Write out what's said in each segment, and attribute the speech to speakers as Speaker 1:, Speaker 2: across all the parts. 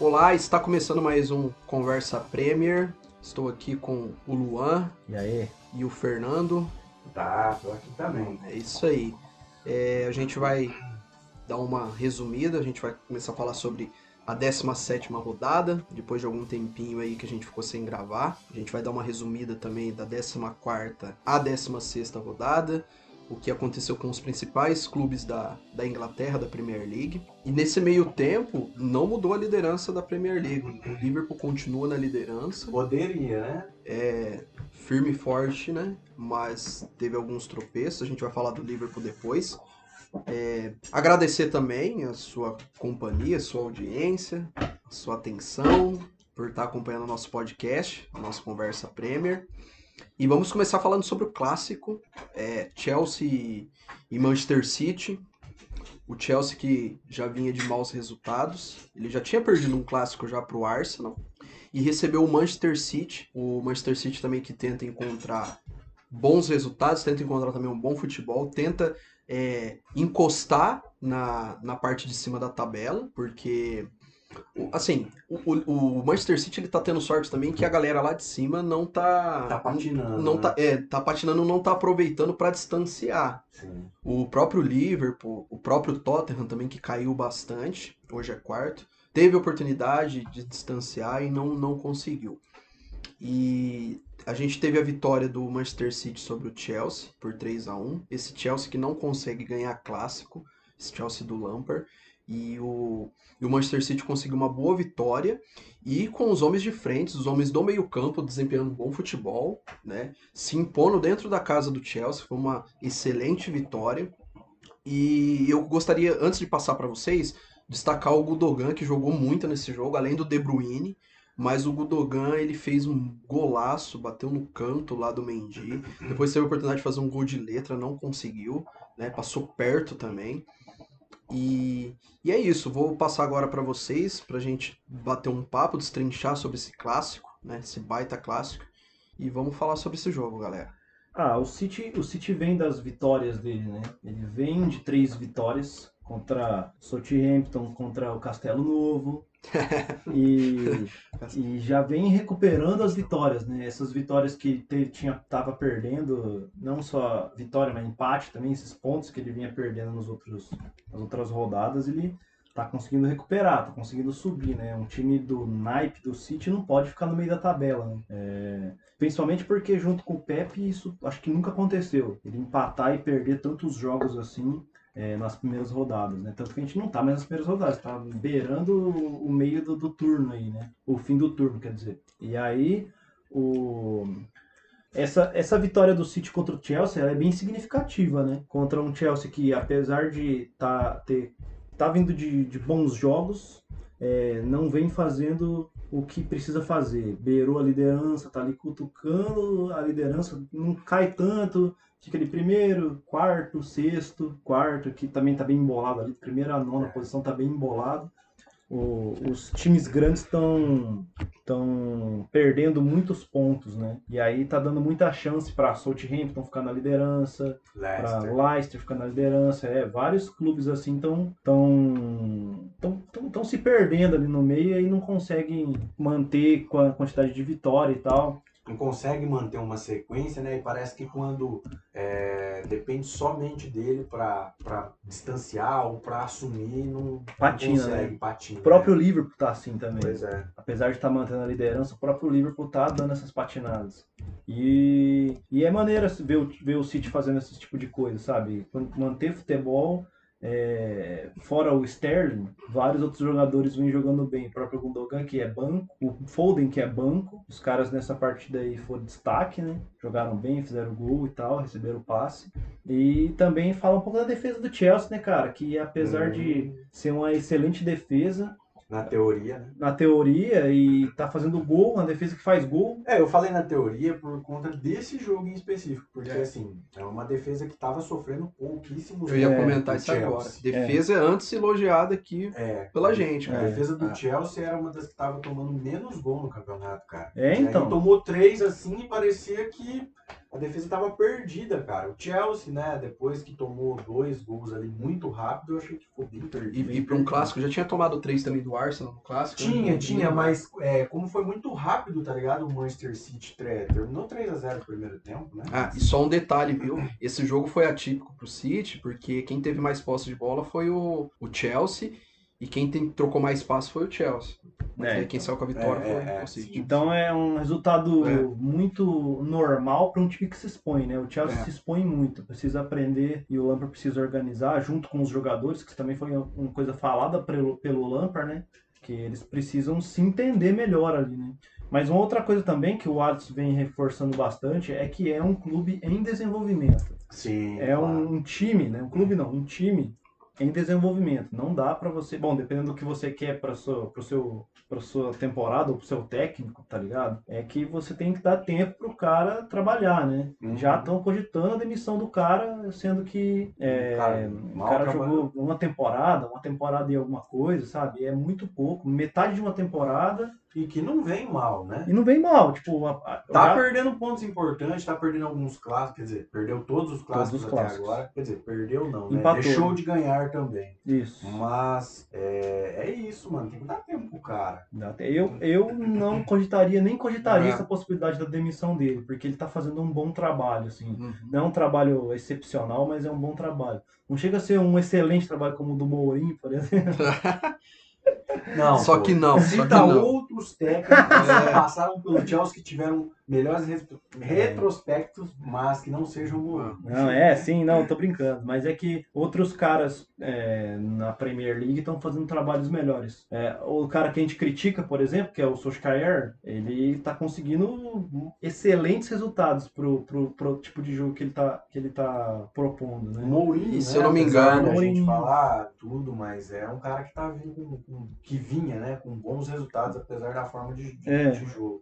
Speaker 1: Olá, está começando mais um Conversa Premier. Estou aqui com o Luan
Speaker 2: E aí?
Speaker 1: e o Fernando.
Speaker 3: Tá, tô aqui também.
Speaker 1: É isso aí. É, a gente vai dar uma resumida, a gente vai começar a falar sobre a 17ª rodada, depois de algum tempinho aí que a gente ficou sem gravar. A gente vai dar uma resumida também da 14ª à 16ª rodada, o que aconteceu com os principais clubes da, da Inglaterra, da Premier League. E nesse meio tempo, não mudou a liderança da Premier League. O Liverpool continua na liderança
Speaker 3: Poderia, né?
Speaker 1: é firme e forte, né? Mas teve alguns tropeços, a gente vai falar do Liverpool depois. É, agradecer também a sua companhia, a sua audiência, a sua atenção por estar acompanhando o nosso podcast, a nossa Conversa Premier. E vamos começar falando sobre o clássico é, Chelsea e Manchester City. O Chelsea que já vinha de maus resultados, ele já tinha perdido um clássico já para o Arsenal e recebeu o Manchester City. O Manchester City também que tenta encontrar bons resultados, tenta encontrar também um bom futebol, tenta é, encostar na, na parte de cima da tabela, porque assim, o, o- Manchester City ele tá tendo sorte também que a galera lá de cima não tá
Speaker 3: Tá patinando.
Speaker 1: não
Speaker 3: né?
Speaker 1: tá, é, tá patinando, não tá aproveitando para distanciar.
Speaker 3: Sim.
Speaker 1: O próprio Liverpool, o próprio Tottenham também, que caiu bastante, hoje é quarto, teve oportunidade de distanciar e não, não conseguiu. E a gente teve a vitória do Manchester City sobre o Chelsea por 3 a 1 Esse Chelsea que não consegue ganhar clássico, esse Chelsea do Lampard. E o, e o Manchester City conseguiu uma boa vitória e com os homens de frente, os homens do meio-campo desempenhando bom futebol, né? Se impondo dentro da casa do Chelsea, foi uma excelente vitória. E eu gostaria, antes de passar para vocês, destacar o Gudogan, que jogou muito nesse jogo, além do De Bruyne. Mas o Gudogan, ele fez um golaço, bateu no canto lá do Mendy. Depois teve a oportunidade de fazer um gol de letra, não conseguiu, né? Passou perto também. E, e é isso, vou passar agora para vocês, pra gente bater um papo, destrinchar sobre esse clássico, né? Esse baita clássico. E vamos falar sobre esse jogo, galera.
Speaker 2: Ah, o City, o City vem das vitórias dele, né? Ele vem de três vitórias contra Southampton, contra o Castelo Novo. e, e já vem recuperando as vitórias, né? Essas vitórias que teve, tinha, tava perdendo, não só vitória, mas empate também, esses pontos que ele vinha perdendo nos outros, nas outras rodadas, ele tá conseguindo recuperar, tá conseguindo subir, né? Um time do naipe do City não pode ficar no meio da tabela, né? É, Principalmente porque junto com o Pepe isso acho que nunca aconteceu. Ele empatar e perder tantos jogos assim é, nas primeiras rodadas, né? Tanto que a gente não tá mais nas primeiras rodadas, tá beirando o meio do, do turno aí, né? O fim do turno, quer dizer. E aí, o... Essa, essa vitória do City contra o Chelsea é bem significativa, né? Contra um Chelsea que, apesar de tá, ter, tá vindo de, de bons jogos, é, não vem fazendo o que precisa fazer. Beirou a liderança, tá ali cutucando a liderança, não cai tanto, fica ali primeiro, quarto, sexto, quarto, que também tá bem embolado ali, primeira a nona posição tá bem embolado. O- os times grandes estão estão perdendo muitos pontos, né? E aí tá dando muita chance para Southampton ficar na liderança, para
Speaker 3: Leicester.
Speaker 2: Leicester ficar na liderança, é, vários clubes assim estão tão, tão, tão, tão se perdendo ali no meio e não conseguem manter com a quantidade de vitória e tal.
Speaker 3: Não consegue manter uma sequência, né? E parece que quando é, depende somente dele pra distanciar ou pra assumir, não,
Speaker 2: Patina,
Speaker 3: não consegue,
Speaker 2: né?
Speaker 3: patina.
Speaker 2: O próprio
Speaker 3: né?
Speaker 2: Liverpool tá assim também.
Speaker 3: Pois é.
Speaker 2: Apesar de estar mantendo a liderança, o próprio Liverpool tá dando essas patinadas. E, e é maneiro ver, o- ver o City fazendo esse tipo de coisa, sabe? Manter futebol, é, fora o Sterling, vários outros jogadores vêm jogando bem. O próprio Gundogan, que é banco, o Foden, que é banco. Os caras nessa partida aí foram destaque, né? Jogaram bem, fizeram gol e tal, receberam o passe. E também fala um pouco da defesa do Chelsea, né, cara? Que apesar de ser uma excelente defesa,
Speaker 3: Na teoria, né?
Speaker 2: na teoria e tá fazendo gol, uma defesa que faz gol.
Speaker 3: É, eu falei na teoria por conta desse jogo em específico, porque
Speaker 1: É.
Speaker 3: assim, é uma defesa que tava sofrendo pouquíssimos
Speaker 1: Eu ia
Speaker 2: É,
Speaker 1: comentar isso agora.
Speaker 3: Chelsea.
Speaker 1: Defesa é. antes elogiada aqui
Speaker 3: É,
Speaker 1: pela gente,
Speaker 3: A
Speaker 1: cara.
Speaker 3: defesa do
Speaker 1: É.
Speaker 3: Chelsea era uma das que tava tomando menos gol no campeonato, cara.
Speaker 2: É,
Speaker 3: E aí
Speaker 2: então.
Speaker 3: tomou três assim e parecia que a defesa tava perdida, cara. O Chelsea, né, depois que tomou dois gols ali muito rápido, eu achei que ficou bem perdido.
Speaker 1: E, e para um clássico, já tinha tomado três também do Arsenal no clássico? né?
Speaker 3: Tinha, tinha, mas é, como foi muito rápido, tá ligado? O Manchester City terminou 3x0 no primeiro tempo, né?
Speaker 1: Ah, e só um detalhe, viu? Esse jogo foi atípico pro City, porque quem teve mais posse de bola foi o, o Chelsea, e quem tem- trocou mais passe foi o Chelsea. Mas
Speaker 2: É,
Speaker 1: aí quem saiu com a vitória
Speaker 3: é,
Speaker 1: foi
Speaker 3: é,
Speaker 1: o City.
Speaker 2: Então é um resultado
Speaker 1: É.
Speaker 2: muito normal para um time que se expõe, né? O Chelsea
Speaker 1: É.
Speaker 2: se expõe muito, precisa aprender e o Lampard precisa organizar junto com os jogadores, que também foi uma coisa falada pelo, pelo Lampard, né? Que eles precisam se entender melhor ali, né? Mas uma outra coisa também que o Alisson vem reforçando bastante é que é um clube em desenvolvimento.
Speaker 3: Sim.
Speaker 2: É
Speaker 3: claro.
Speaker 2: um, um time, né? Um clube não, um time em desenvolvimento. Não dá pra você, bom, dependendo do que você quer para sua, pro seu, para sua temporada ou pro seu técnico, tá ligado? É que você tem que dar tempo pro cara trabalhar, né?
Speaker 3: Uhum.
Speaker 2: Já estão cogitando a demissão do cara, sendo que é,
Speaker 3: Cara,
Speaker 2: o cara jogou uma temporada, uma temporada e alguma coisa, sabe? É muito pouco, metade de uma temporada
Speaker 3: E que não vem mal, né?
Speaker 2: e não vem mal, tipo, a, a,
Speaker 3: Tá
Speaker 2: já-
Speaker 3: perdendo pontos importantes, tá perdendo alguns clássicos, quer dizer, perdeu todos os clássicos
Speaker 2: os
Speaker 3: até
Speaker 2: clássicos.
Speaker 3: agora. Quer dizer, perdeu não, né?
Speaker 2: Empatou.
Speaker 3: Deixou de ganhar também.
Speaker 2: isso.
Speaker 3: Mas é, é isso, mano. Tem que dar tempo pro cara.
Speaker 2: Até- Eu, eu não cogitaria, nem cogitaria
Speaker 1: É.
Speaker 2: essa possibilidade da demissão dele, porque ele tá fazendo um bom trabalho, assim.
Speaker 1: Uhum.
Speaker 2: Não é um trabalho excepcional, mas é um bom trabalho. Não chega a ser um excelente trabalho como o do Mourinho, por exemplo.
Speaker 3: Não,
Speaker 1: Só
Speaker 3: pô.
Speaker 1: que não, só que
Speaker 3: Cita
Speaker 1: não.
Speaker 3: outros técnicos
Speaker 1: É.
Speaker 3: que passaram pelo Chelsea que tiveram melhores retro- retrospectos, mas que não sejam bons.
Speaker 2: Não, é, sim, não, tô brincando. Mas é que outros caras é, na Premier League estão fazendo trabalhos melhores. É, o cara que a gente critica, por exemplo, que é o Solskjaer, ele tá conseguindo excelentes resultados pro, pro, pro tipo de jogo que ele tá, que ele tá propondo, né?
Speaker 3: Mourinho,
Speaker 1: E se
Speaker 3: né,
Speaker 1: eu não me engano-
Speaker 3: da gente falar tudo, mas é um cara que tá vindo com, com- que vinha, né, com bons resultados, apesar da forma de, de,
Speaker 2: É.
Speaker 3: de jogo.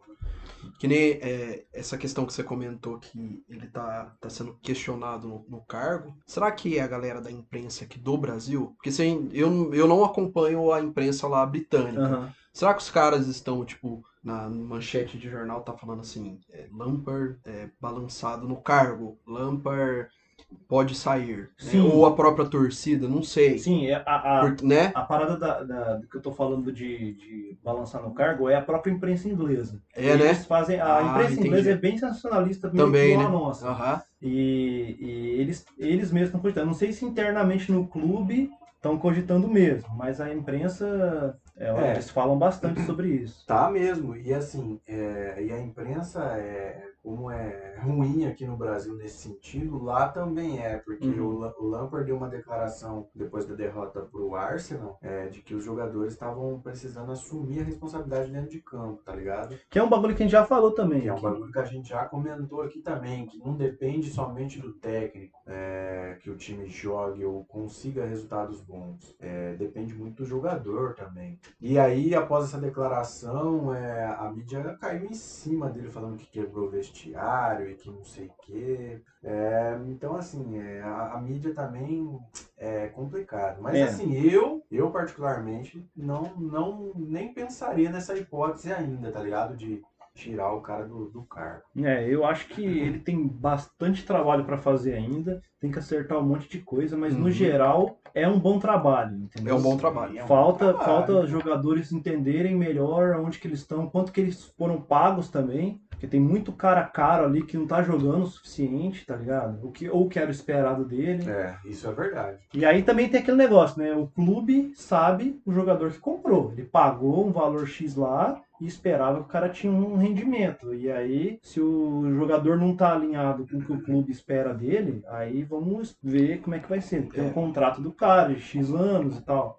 Speaker 1: Que nem é, essa questão que você comentou que ele tá, tá sendo questionado no, no cargo. Será que é a galera da imprensa aqui do Brasil? Porque assim, eu, eu não acompanho a imprensa lá britânica.
Speaker 2: Aham.
Speaker 1: Será que os caras estão, tipo, na manchete de jornal tá falando assim, é, Lampard é, balançado no cargo, Lampard pode sair, né?
Speaker 2: Sim.
Speaker 1: ou a própria torcida, não sei,
Speaker 2: Sim, é a, a,
Speaker 1: Por- né?
Speaker 2: a parada da, da- do que eu tô falando de, de balançar no cargo é a própria imprensa inglesa.
Speaker 1: É,
Speaker 2: Eles
Speaker 1: né?
Speaker 2: fazem, a
Speaker 1: Ah,
Speaker 2: imprensa
Speaker 1: entendi.
Speaker 2: inglesa é bem sensacionalista
Speaker 1: Também, né?
Speaker 2: a nossa.
Speaker 1: Aham.
Speaker 2: E, e eles, eles mesmos estão cogitando. Não sei se internamente no clube estão cogitando mesmo, mas a imprensa, ela-
Speaker 3: É.
Speaker 2: eles falam bastante sobre isso.
Speaker 3: Tá mesmo, e assim, é, e a imprensa, é, como é ruim aqui no Brasil nesse sentido, lá também é, porque
Speaker 2: Uhum.
Speaker 3: o, o Lampard deu uma declaração depois da derrota pro Arsenal, é, de que os jogadores estavam precisando assumir a responsabilidade dentro de campo, tá ligado?
Speaker 2: Que é um bagulho que a gente já falou também.
Speaker 3: Que é um bagulho que a gente já comentou aqui também, que não depende somente do técnico é, que o time jogue ou consiga resultados bons. É, depende muito do jogador também. E aí, após essa declaração, é, a mídia caiu em cima dele falando que quebrou o vestiário e que não sei o quê. É, então, assim, é, a, a mídia também é complicado. Mas
Speaker 2: É.
Speaker 3: assim, eu, eu particularmente, não, não nem pensaria nessa hipótese ainda, tá ligado? De tirar o cara do, do cargo.
Speaker 2: É, eu acho que ele tem bastante trabalho para fazer ainda, tem que acertar um monte de coisa, mas
Speaker 1: Uhum.
Speaker 2: no geral é um bom trabalho, entendeu?
Speaker 1: É um bom trabalho.
Speaker 3: É um
Speaker 2: Falta,
Speaker 3: trabalho.
Speaker 2: falta jogadores entenderem melhor onde que eles estão, quanto que eles foram pagos também, porque tem muito cara caro ali que não tá jogando o suficiente, tá ligado? O que, ou o que era esperado dele.
Speaker 3: É, isso é verdade.
Speaker 2: E aí também tem aquele negócio, né? O clube sabe o jogador que comprou. Ele pagou um valor X lá e esperava que o cara tinha um rendimento. E aí, se o jogador não tá alinhado com o que o clube espera dele, aí vamos ver como é que vai ser. Tem
Speaker 1: É.
Speaker 2: um contrato do cara de X anos e tal.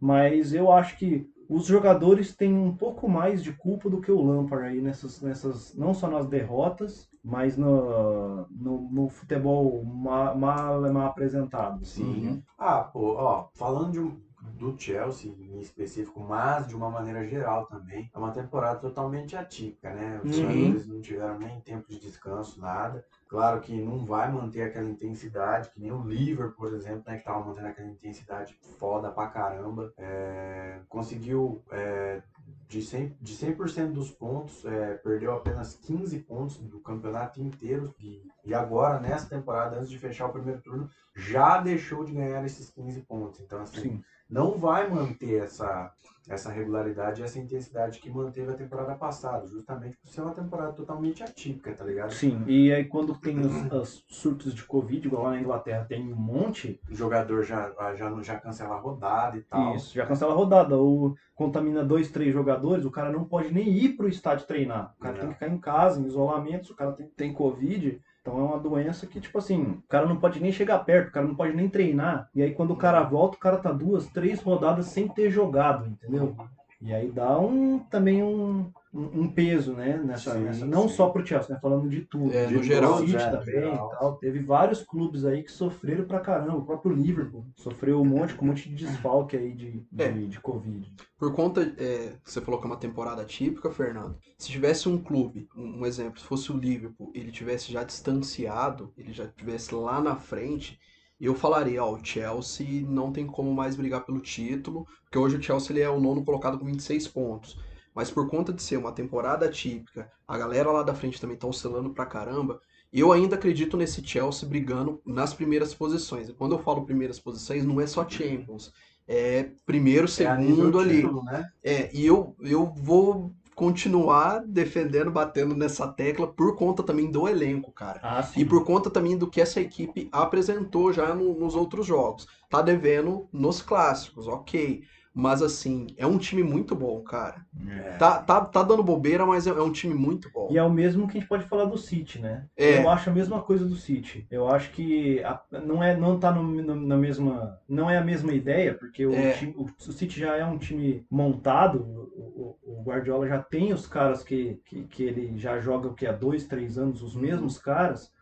Speaker 2: Mas eu acho que os jogadores têm um pouco mais de culpa do que o Lampard aí nessas, nessas não só nas derrotas, mas no, no, no futebol ma- mal, mal apresentado. assim.
Speaker 1: Uhum.
Speaker 3: Ah, pô, ó, falando de um- do Chelsea em específico, mas de uma maneira geral também, é uma temporada totalmente atípica, né? Os
Speaker 2: Uhum.
Speaker 3: jogadores não tiveram nem tempo de descanso, nada. Claro que não vai manter aquela intensidade, que nem o Liverpool, por exemplo, né? Que tava mantendo aquela intensidade foda pra caramba. É, conseguiu é, de 100%, de 100 dos pontos, é, perdeu apenas 15 pontos do campeonato inteiro. E, e agora, nessa temporada, antes de fechar o primeiro turno, já deixou de ganhar esses 15 pontos. Então, assim, Sim. Não vai manter essa, essa regularidade e essa intensidade que manteve a temporada passada, justamente por ser uma temporada totalmente atípica, tá ligado?
Speaker 2: Sim, e aí quando tem os, os surtos de Covid, igual lá na Inglaterra tem um monte.
Speaker 3: O jogador já, já, já cancela a rodada e tal.
Speaker 2: Isso, já cancela a rodada. Ou contamina dois, três jogadores, o cara não pode nem ir pro estádio treinar. O cara não. tem que ficar em casa, em isolamento, se o cara tem, tem Covid. Então é uma doença que, tipo assim, o cara não pode nem chegar perto, o cara não pode nem treinar. E aí quando o cara volta, o cara tá duas, três rodadas sem ter jogado, entendeu? E aí dá um também um, um peso, né? Nessa, sim, nessa não sim. só pro Chelsea, né? Falando de tudo.
Speaker 1: É,
Speaker 2: de
Speaker 1: no geral,
Speaker 2: City é, também geral. tal. Teve vários clubes aí que sofreram pra caramba. O próprio Liverpool sofreu um monte, com um monte de desfalque aí de, de, é. de Covid.
Speaker 1: Por conta, é, você falou que é uma temporada típica, Fernando. Se tivesse um clube, um, um exemplo, se fosse o Liverpool, ele tivesse já distanciado, ele já tivesse lá na frente, eu falaria, ó, o Chelsea não tem como mais brigar pelo título, porque hoje o Chelsea ele é o nono colocado com 26 pontos. Mas por conta de ser uma temporada típica, a galera lá da frente também tá oscilando pra caramba, eu ainda acredito nesse Chelsea brigando nas primeiras posições. E quando eu falo primeiras posições, não é só Champions. É primeiro, é segundo é ali. Título, né? É, e eu, eu vou continuar defendendo, batendo nessa tecla por conta também do elenco, cara.
Speaker 2: Ah,
Speaker 1: e por conta também do que essa equipe apresentou já no, nos outros jogos. Tá devendo nos clássicos, ok. Mas assim, é um time muito bom, cara. É. Tá, tá, tá dando bobeira, mas é, é, um time muito bom.
Speaker 2: E é o mesmo que a gente pode falar do City, né? É. Eu acho a mesma coisa do City. Eu acho que a, não é não tá no, no, na mesma. Não é a mesma ideia, porque o, é. time, o, o, City já é um time montado. O, o, Guardiola já tem os caras que, que, que ele já joga o que há dois, três anos, os mesmos caras.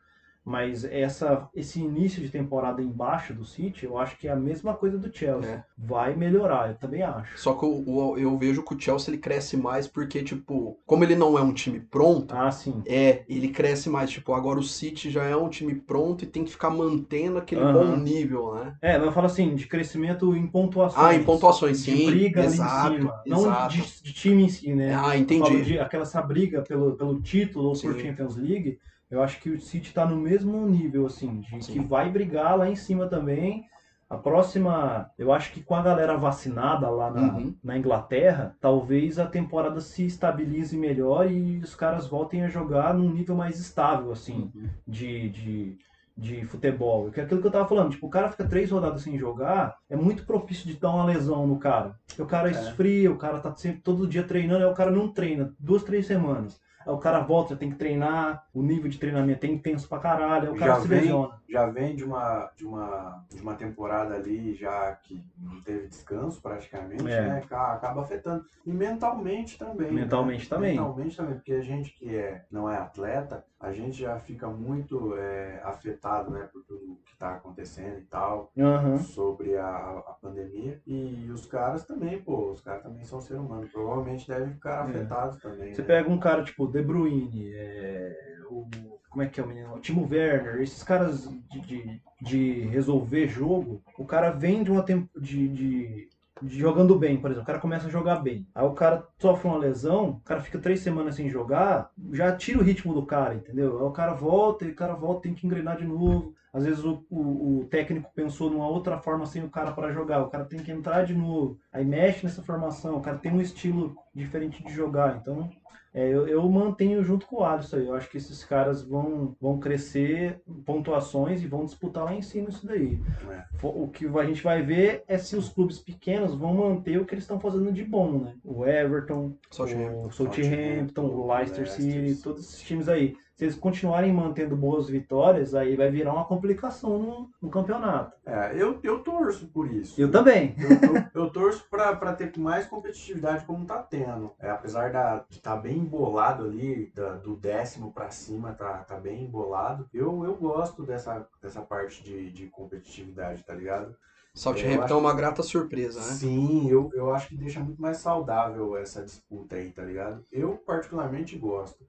Speaker 2: Mas essa, esse início de temporada embaixo do City, eu acho que é a mesma coisa do Chelsea. É. Vai melhorar, eu também acho.
Speaker 1: Só que eu, eu, vejo que o Chelsea ele cresce mais porque, tipo, como ele não é um time pronto,
Speaker 2: ah, sim.
Speaker 1: é, ele cresce mais. Tipo, agora o City já é um time pronto e tem que ficar mantendo aquele uhum. bom nível, né?
Speaker 2: É, eu falo assim, de crescimento em pontuações.
Speaker 1: Ah, em pontuações, sim.
Speaker 2: De briga
Speaker 1: exato,
Speaker 2: ali em cima. Não de, de, time em si, né?
Speaker 1: Ah, entendi.
Speaker 2: De, aquela essa briga pelo, pelo título ou sim. por Champions League eu acho que o City está no mesmo nível, assim, de Sim. que vai brigar lá em cima também. A próxima, eu acho que com a galera vacinada lá na, uhum. na Inglaterra, talvez a temporada se estabilize melhor e os caras voltem a jogar num nível mais estável, assim, uhum. de, de, de futebol. Que é aquilo que eu tava falando, tipo, o cara fica três rodadas sem jogar, é muito propício de dar uma lesão no cara. Porque o cara é. esfria, o cara tá sempre todo dia treinando, aí o cara não treina duas, três semanas. Aí o cara volta, já tem que treinar, o nível de treinamento é intenso pra caralho, aí o cara já se vem, lesiona.
Speaker 3: Já vem de uma, de, uma, de uma temporada ali, já que não teve descanso praticamente, é. né? Acaba afetando. E mentalmente também.
Speaker 2: Né? Mentalmente
Speaker 3: né?
Speaker 2: também.
Speaker 3: Mentalmente também, porque a gente que é, não é atleta, a gente já fica muito é, afetado, né, por tudo que está acontecendo e tal,
Speaker 2: uhum.
Speaker 3: sobre a, a, pandemia. E os caras também, pô, os caras também são ser humano, provavelmente devem ficar é. afetados também.
Speaker 2: Você
Speaker 3: né?
Speaker 2: pega um cara tipo De Bruyne, é, o, como é que é o menino? O Timo Werner, esses caras de, de, de resolver jogo, o cara vem de uma tempo de, de jogando bem, por exemplo, o cara começa a jogar bem. Aí o cara sofre uma lesão, o cara fica três semanas sem jogar, já tira o ritmo do cara, entendeu? Aí o cara volta, e o cara volta, tem que engrenar de novo. Às vezes o, o, o técnico pensou numa outra forma sem o cara para jogar, o cara tem que entrar de novo. Aí mexe nessa formação, o cara tem um estilo diferente de jogar. Então é, eu, eu, mantenho junto com o Alisson aí. Eu acho que esses caras vão, vão crescer pontuações e vão disputar lá em cima isso daí. É. O que a gente vai ver é se os clubes pequenos vão manter o que eles estão fazendo de bom, né? O Everton, o Southampton, o Leicester City, todos esses times aí se eles continuarem mantendo boas vitórias, aí vai virar uma complicação no, no campeonato.
Speaker 3: É, eu, eu torço por isso.
Speaker 2: Eu também.
Speaker 3: Eu, eu, eu torço para ter mais competitividade como tá tendo. É, apesar da, de estar tá bem embolado ali, da, do décimo para cima, tá, tá bem embolado. Eu, eu gosto dessa, dessa parte de, de competitividade, tá ligado?
Speaker 1: Southampton é uma grata surpresa, né?
Speaker 3: Sim, eu, eu acho que deixa muito mais saudável essa disputa aí, tá ligado? Eu particularmente gosto.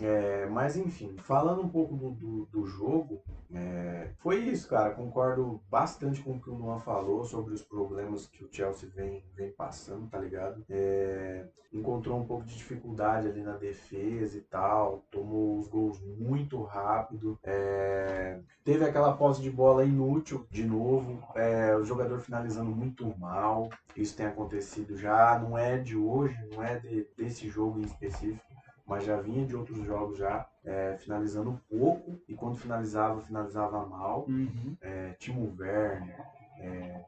Speaker 3: É, mas enfim, falando um pouco do, do, do jogo, é, foi isso, cara. Concordo bastante com o que o Luan falou sobre os problemas que o Chelsea vem, vem passando, tá ligado? É, encontrou um pouco de dificuldade ali na defesa e tal, tomou os gols muito rápido, é, teve aquela posse de bola inútil de novo, é, o jogador finalizando muito mal. Isso tem acontecido já, não é de hoje, não é de, desse jogo em específico mas já vinha de outros jogos já é, finalizando pouco e quando finalizava, finalizava mal. Uhum. É, Timo Werner, é,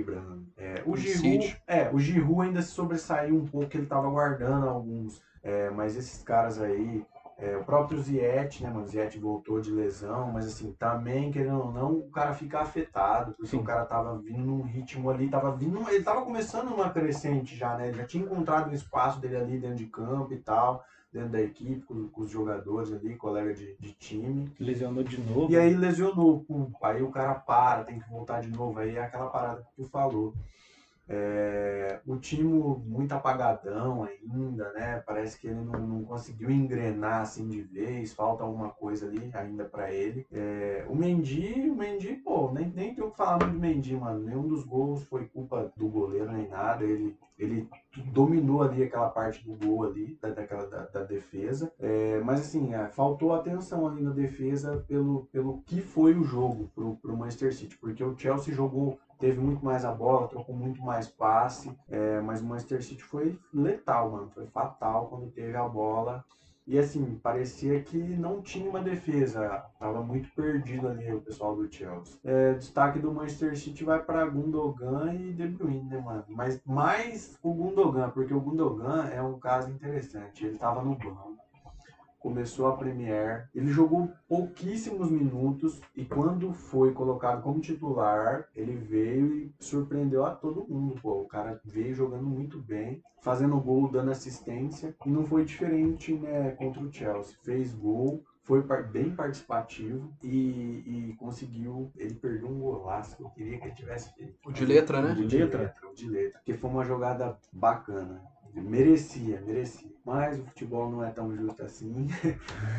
Speaker 3: Abraham, é, o Giroud, é, o Giroud ainda se sobressaiu um pouco, ele estava guardando alguns, é, mas esses caras aí, é, o próprio Ziet, né, mano, Ziet voltou de lesão, mas assim, também, querendo ou não, o cara fica afetado, porque Sim. o cara tava vindo num ritmo ali, tava vindo, ele tava começando uma crescente já, né, ele já tinha encontrado um espaço dele ali dentro de campo e tal, dentro da equipe, com, com os jogadores ali, colega de, de, time.
Speaker 2: Lesionou de novo.
Speaker 3: E aí lesionou, pum, aí o cara para, tem que voltar de novo, aí é aquela parada que tu falou. É, o time muito apagadão ainda, né? Parece que ele não, não, conseguiu engrenar assim de vez, falta alguma coisa ali ainda para ele. É, o Mendy, o Mendy, pô, nem, nem tem o que falar muito do Mendy, mano. Nenhum dos gols foi culpa do goleiro nem nada. Ele, ele dominou ali aquela parte do gol ali, da, daquela, da, da defesa. É, mas assim, é, faltou atenção ali na defesa pelo, pelo que foi o jogo pro, pro Manchester City, porque o Chelsea jogou teve muito mais a bola, trocou muito mais passe, é, mas o Manchester City foi letal, mano, foi fatal quando teve a bola. E assim, parecia que não tinha uma defesa, tava muito perdido ali o pessoal do Chelsea. É, destaque do Manchester City vai para Gundogan e De Bruyne, né, mano? Mas mais o Gundogan, porque o Gundogan é um caso interessante. Ele tava no banco, começou a Premier, ele jogou pouquíssimos minutos e quando foi colocado como titular, ele veio e surpreendeu a todo mundo. Pô, o cara veio jogando muito bem, fazendo gol, dando assistência e não foi diferente né, contra o Chelsea. Fez gol, foi bem participativo e, e, conseguiu. Ele perdeu um golaço que eu queria que ele tivesse feito.
Speaker 1: O de letra, né?
Speaker 3: O de letra. O de letra. Porque foi uma jogada bacana. Merecia, merecia. Mas o futebol não é tão justo assim.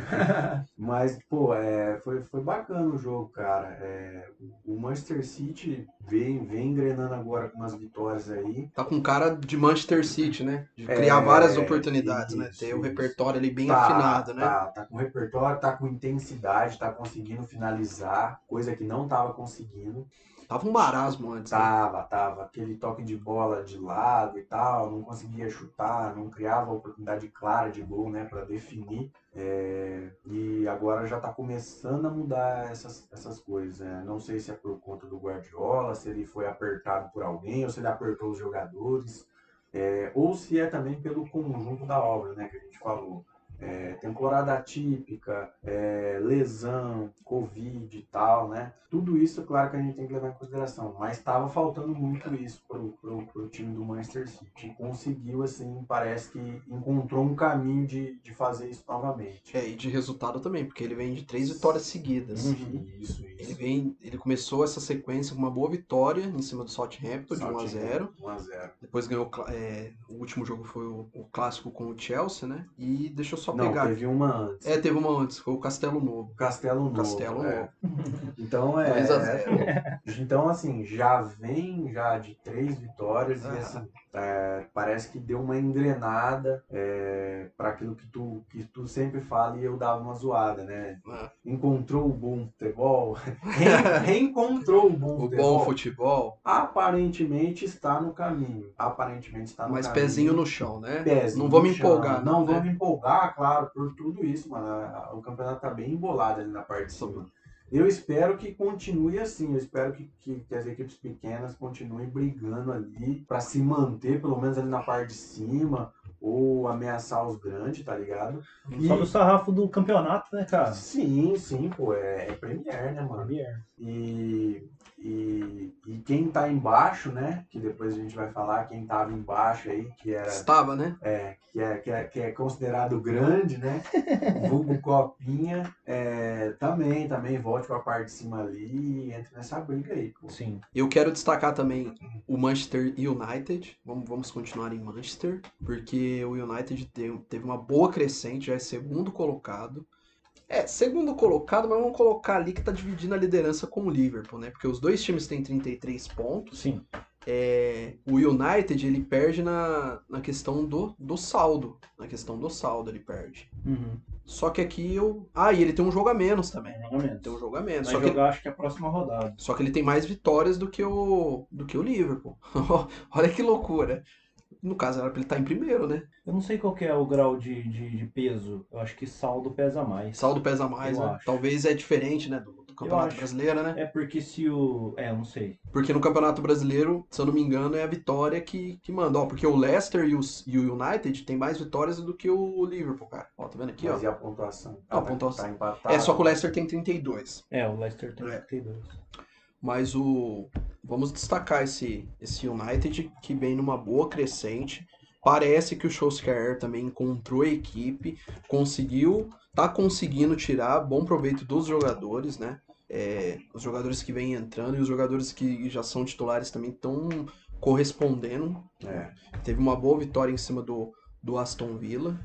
Speaker 3: Mas, pô, é, foi, foi bacana o jogo, cara. É, o Manchester City vem, vem engrenando agora com umas vitórias aí.
Speaker 1: Tá com cara de Manchester City, né? De criar é, várias oportunidades, isso, né? Ter o repertório ali bem tá, afinado, né?
Speaker 3: Tá, tá com repertório, tá com intensidade, tá conseguindo finalizar, coisa que não tava conseguindo.
Speaker 1: Tava um marasmo antes.
Speaker 3: Tava, né? tava. Aquele toque de bola de lado e tal, não conseguia chutar, não criava oportunidade clara de gol, né, para definir. É, e agora já está começando a mudar essas, essas coisas. Né? Não sei se é por conta do Guardiola, se ele foi apertado por alguém, ou se ele apertou os jogadores, é, ou se é também pelo conjunto da obra, né, que a gente falou é, temporada atípica, é, lesão, Covid e tal, né? Tudo isso, claro que a gente tem que levar em consideração, mas estava faltando muito isso pro, pro, pro time do Manchester City. Conseguiu, assim, parece que encontrou um caminho de, de fazer isso novamente.
Speaker 1: É, e de resultado também, porque ele vem de três vitórias seguidas.
Speaker 3: Uhum, isso, isso.
Speaker 1: Ele, vem, ele começou essa sequência com uma boa vitória em cima do Southampton, de 1 a 0
Speaker 3: 1 a 0
Speaker 1: Depois ganhou, é, o último jogo foi o, o clássico com o Chelsea, né? E deixou só
Speaker 3: Não,
Speaker 1: pegar.
Speaker 3: teve uma antes.
Speaker 1: É, teve uma antes, foi o Castelo Novo.
Speaker 3: Castelo Novo.
Speaker 1: Castelo
Speaker 3: é. Novo. Então é. é então, assim, já vem já de três vitórias ah. e assim, é, parece que deu uma engrenada é, para aquilo que tu, que tu sempre fala e eu dava uma zoada, né? Ah. Encontrou o bom futebol, re, reencontrou o bom
Speaker 1: o
Speaker 3: futebol.
Speaker 1: bom futebol.
Speaker 3: Aparentemente está no caminho. Aparentemente está no
Speaker 1: Mas
Speaker 3: caminho.
Speaker 1: pezinho no chão, né?
Speaker 3: Pezinho
Speaker 1: não vou me
Speaker 3: chão.
Speaker 1: empolgar.
Speaker 3: Não, não
Speaker 1: né?
Speaker 3: vou me empolgar, claro, por tudo isso, mano. O campeonato tá bem embolado ali na parte de cima. Eu espero que continue assim. Eu espero que, que, que as equipes pequenas continuem brigando ali para se manter, pelo menos ali na parte de cima, ou ameaçar os grandes, tá ligado?
Speaker 2: E... Sobe o sarrafo do campeonato, né, cara?
Speaker 3: Sim, sim, pô. É, é Premier, né, mano?
Speaker 2: Premier.
Speaker 3: E, e, e quem tá embaixo, né? Que depois a gente vai falar, quem tava embaixo aí, que era.
Speaker 1: Estava, né?
Speaker 3: É, que é, que é, que é considerado grande, né? Vulgo Copinha. É, também, também volte pra parte de cima ali e entre nessa briga aí, pô.
Speaker 1: Sim. Eu quero destacar também o Manchester United. Vamos, vamos continuar em Manchester, porque o United te- teve uma boa crescente, já é segundo colocado. É, segundo colocado, mas vamos colocar ali que tá dividindo a liderança com o Liverpool, né? Porque os dois times têm 33 pontos.
Speaker 2: Sim.
Speaker 1: É, o United, ele perde na, na questão do, do saldo. Na questão do saldo, ele perde.
Speaker 2: Uhum.
Speaker 1: Só que aqui eu. Ah, e ele tem um jogo a menos também.
Speaker 2: Joga menos.
Speaker 1: Tem um jogo a menos.
Speaker 2: Vai
Speaker 1: Só que,
Speaker 2: jogar, acho que a próxima rodada.
Speaker 1: só que ele tem mais vitórias do que o, do que o Liverpool. Olha que loucura. No caso, era pra ele estar em primeiro, né?
Speaker 2: Eu não sei qual que é o grau de, de, de peso. Eu acho que saldo pesa mais.
Speaker 1: Saldo pesa mais,
Speaker 2: Eu
Speaker 1: né?
Speaker 2: acho.
Speaker 1: Talvez é diferente, né? Do, do Campeonato
Speaker 2: acho.
Speaker 1: Brasileiro, né?
Speaker 2: É porque se o. É, eu não sei.
Speaker 1: Porque no Campeonato Brasileiro, se eu não me engano, é a vitória que, que manda. Ó, porque o Leicester e o, e o United tem mais vitórias do que o Liverpool, cara. Ó, tá vendo aqui,
Speaker 3: Mas
Speaker 1: ó?
Speaker 3: e a pontuação?
Speaker 1: A pontuação.
Speaker 3: Tá empatado.
Speaker 1: É, só que o Leicester tem 32.
Speaker 2: É, o Leicester tem
Speaker 1: É.
Speaker 2: 32.
Speaker 1: Mas o. Vamos destacar esse, esse United que vem numa boa crescente. Parece que o Solskjaer também encontrou a equipe, conseguiu, tá conseguindo tirar bom proveito dos jogadores, né? É, os jogadores que vêm entrando e os jogadores que já são titulares também estão correspondendo.
Speaker 3: É.
Speaker 1: Teve uma boa vitória em cima do, do Aston Villa.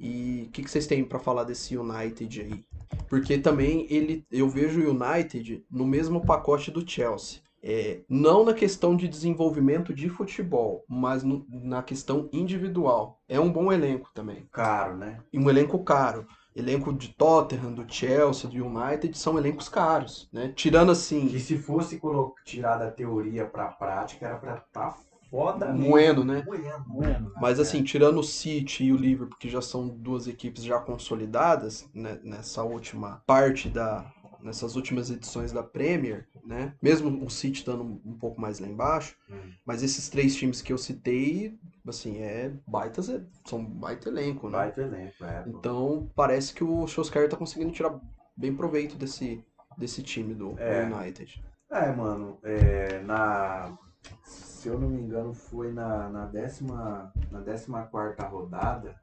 Speaker 1: E o que, que vocês têm pra falar desse United aí? Porque também ele, eu vejo o United no mesmo pacote do Chelsea. É, não na questão de desenvolvimento de futebol, mas no- na questão individual. É um bom elenco também.
Speaker 3: Caro, né?
Speaker 1: E um elenco caro. Elenco de Tottenham, do Chelsea, do United são elencos caros, né? Tirando assim,
Speaker 3: Que se fosse tirar da teoria pra prática, era pra tá foda mesmo.
Speaker 1: moendo, né?
Speaker 3: Moendo.
Speaker 2: Bueno.
Speaker 1: Mas assim, tirando o City e o Liverpool, que já são duas equipes já consolidadas né, nessa última parte da nessas últimas edições da Premier, né? Mesmo o City estando um pouco mais lá embaixo,
Speaker 3: Hum.
Speaker 1: mas esses três times que eu citei, assim, é baitas, são baita elenco, né?
Speaker 3: Vai ter elenco, é.
Speaker 1: Então, parece que o Solskjaer tá conseguindo tirar bem proveito desse desse time do
Speaker 3: É.
Speaker 1: United.
Speaker 3: É, mano, é, na. Se eu não me engano, foi na, na, décima, na décima quarta rodada,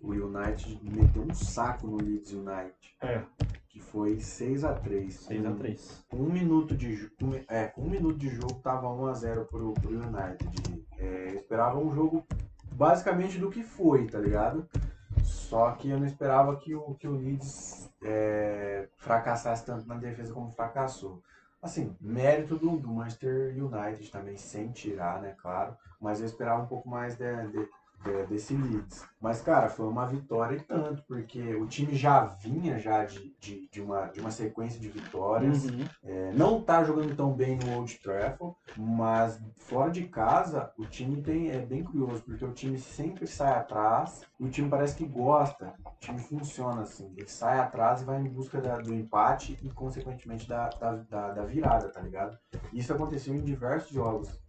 Speaker 3: o United meteu um saco no Leeds United.
Speaker 2: É,
Speaker 3: Que foi 6x3.
Speaker 2: 6x3.
Speaker 3: Com um minuto de jogo. É, um minuto de jogo tava 1x0 pro, pro United. É, eu esperava um jogo basicamente do que foi, tá ligado? Só que eu não esperava que o, que o Leeds é, fracassasse tanto na defesa como fracassou. Assim, mérito do, do Manchester United também, sem tirar, né, claro. Mas eu esperava um pouco mais de, de- desse Leeds. Mas, cara, foi uma vitória e tanto, porque o time já vinha já de, de, de uma, de uma sequência de vitórias.
Speaker 2: Uhum.
Speaker 3: É, não tá jogando tão bem no Old Trafford, mas fora de casa o time tem é bem curioso, porque o time sempre sai atrás, e o time parece que gosta, o time funciona assim, ele sai atrás e vai em busca da- do empate e consequentemente da, da, da, da virada, tá ligado? Isso aconteceu em diversos jogos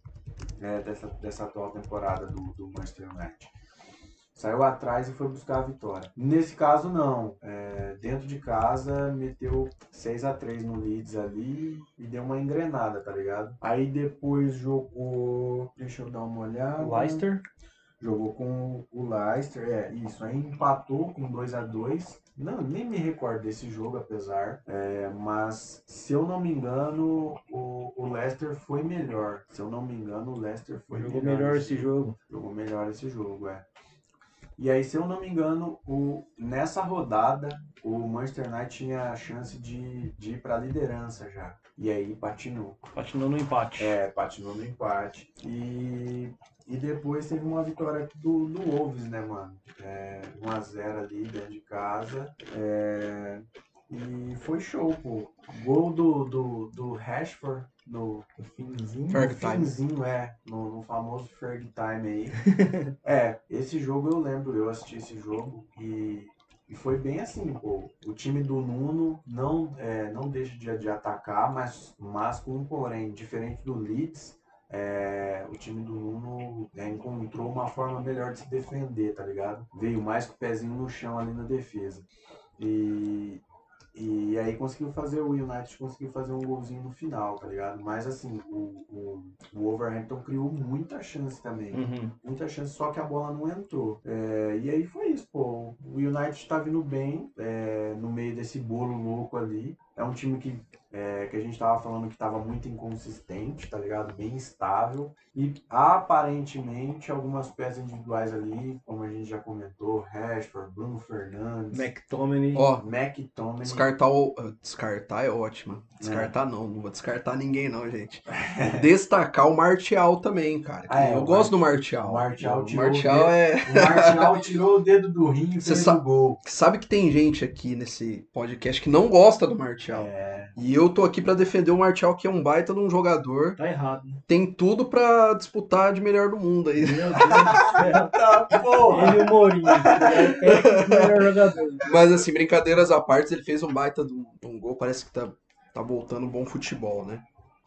Speaker 3: é, dessa, dessa atual temporada do, do Manchester United. Saiu atrás e foi buscar a vitória. Nesse caso, não. É, dentro de casa, meteu 6 a 3 no Leeds ali e deu uma engrenada, tá ligado? Aí depois jogou. Deixa eu dar uma olhada.
Speaker 2: O Leicester.
Speaker 3: Jogou com o Leicester, é isso. Aí empatou com 2 a 2 Não, nem me recordo desse jogo, apesar. É, mas, se eu não me engano, o, o Leicester foi melhor. Se eu não me engano, o Leicester foi
Speaker 2: Jogou melhor
Speaker 3: nesse
Speaker 2: esse jogo.
Speaker 3: Jogou melhor esse jogo, é. E aí, se eu não me engano, o, nessa rodada, o Manchester United tinha a chance de, de ir para a liderança já. E aí patinou.
Speaker 2: Patinou no empate.
Speaker 3: É, patinou no empate. E, e depois teve uma vitória do, do Wolves, né, mano? É, 1x0 ali dentro de casa. É, e foi show, pô. Gol do, do, do Rashford no, no finzinho.
Speaker 1: Ferg
Speaker 3: no finzinho, é. No, no famoso Ferg Time aí. é, esse jogo eu lembro, eu assisti esse jogo e, e foi bem assim, pô. O time do Nuno não, é, não deixa de, de atacar, mas, mas com um porém, diferente do Leeds, é, o time do Nuno é, encontrou uma forma melhor de se defender, tá ligado? Veio mais com o pezinho no chão ali na defesa. E, e aí conseguiu fazer, o United conseguiu fazer um golzinho no final, tá ligado? Mas assim, o, o, o Wolverhampton criou muita chance também
Speaker 2: Uhum.
Speaker 3: muita chance, só que a bola não entrou. É, e aí foi isso, pô. O United tá vindo bem é, no meio desse bolo louco ali. É um time que é, que a gente tava falando que tava muito inconsistente, tá ligado? Bem instável. E aparentemente algumas peças individuais ali, como a gente já comentou, Rashford, Bruno Fernandes,
Speaker 2: McTominay.
Speaker 1: Ó,
Speaker 3: McTominay.
Speaker 1: descartar o. Descartar é ótima. Descartar não, não vou descartar ninguém, não, gente. Destacar o Martial também, cara.
Speaker 3: Ah, é,
Speaker 1: eu gosto do
Speaker 3: Mar-
Speaker 1: Martial.
Speaker 3: o Martial
Speaker 1: o
Speaker 3: tirou
Speaker 1: Martial
Speaker 3: o
Speaker 1: é.
Speaker 3: O Martial tirou o dedo do rim e
Speaker 1: Você
Speaker 3: fez
Speaker 1: sabe-
Speaker 3: o gol.
Speaker 1: Sabe que tem gente aqui nesse podcast que não gosta do Martial.
Speaker 3: É,
Speaker 1: E eu tô aqui pra defender o Martial, que é um baita de um jogador.
Speaker 2: Tá errado.
Speaker 1: Tem tudo pra disputar de melhor do mundo aí.
Speaker 2: Meu Deus do céu.
Speaker 3: tá, porra!
Speaker 2: Ele e o Mourinho. É técnico e melhor jogador.
Speaker 1: Mas assim, brincadeiras à parte, ele fez um baita de um, de um gol. Parece que tá, tá voltando um bom futebol, né?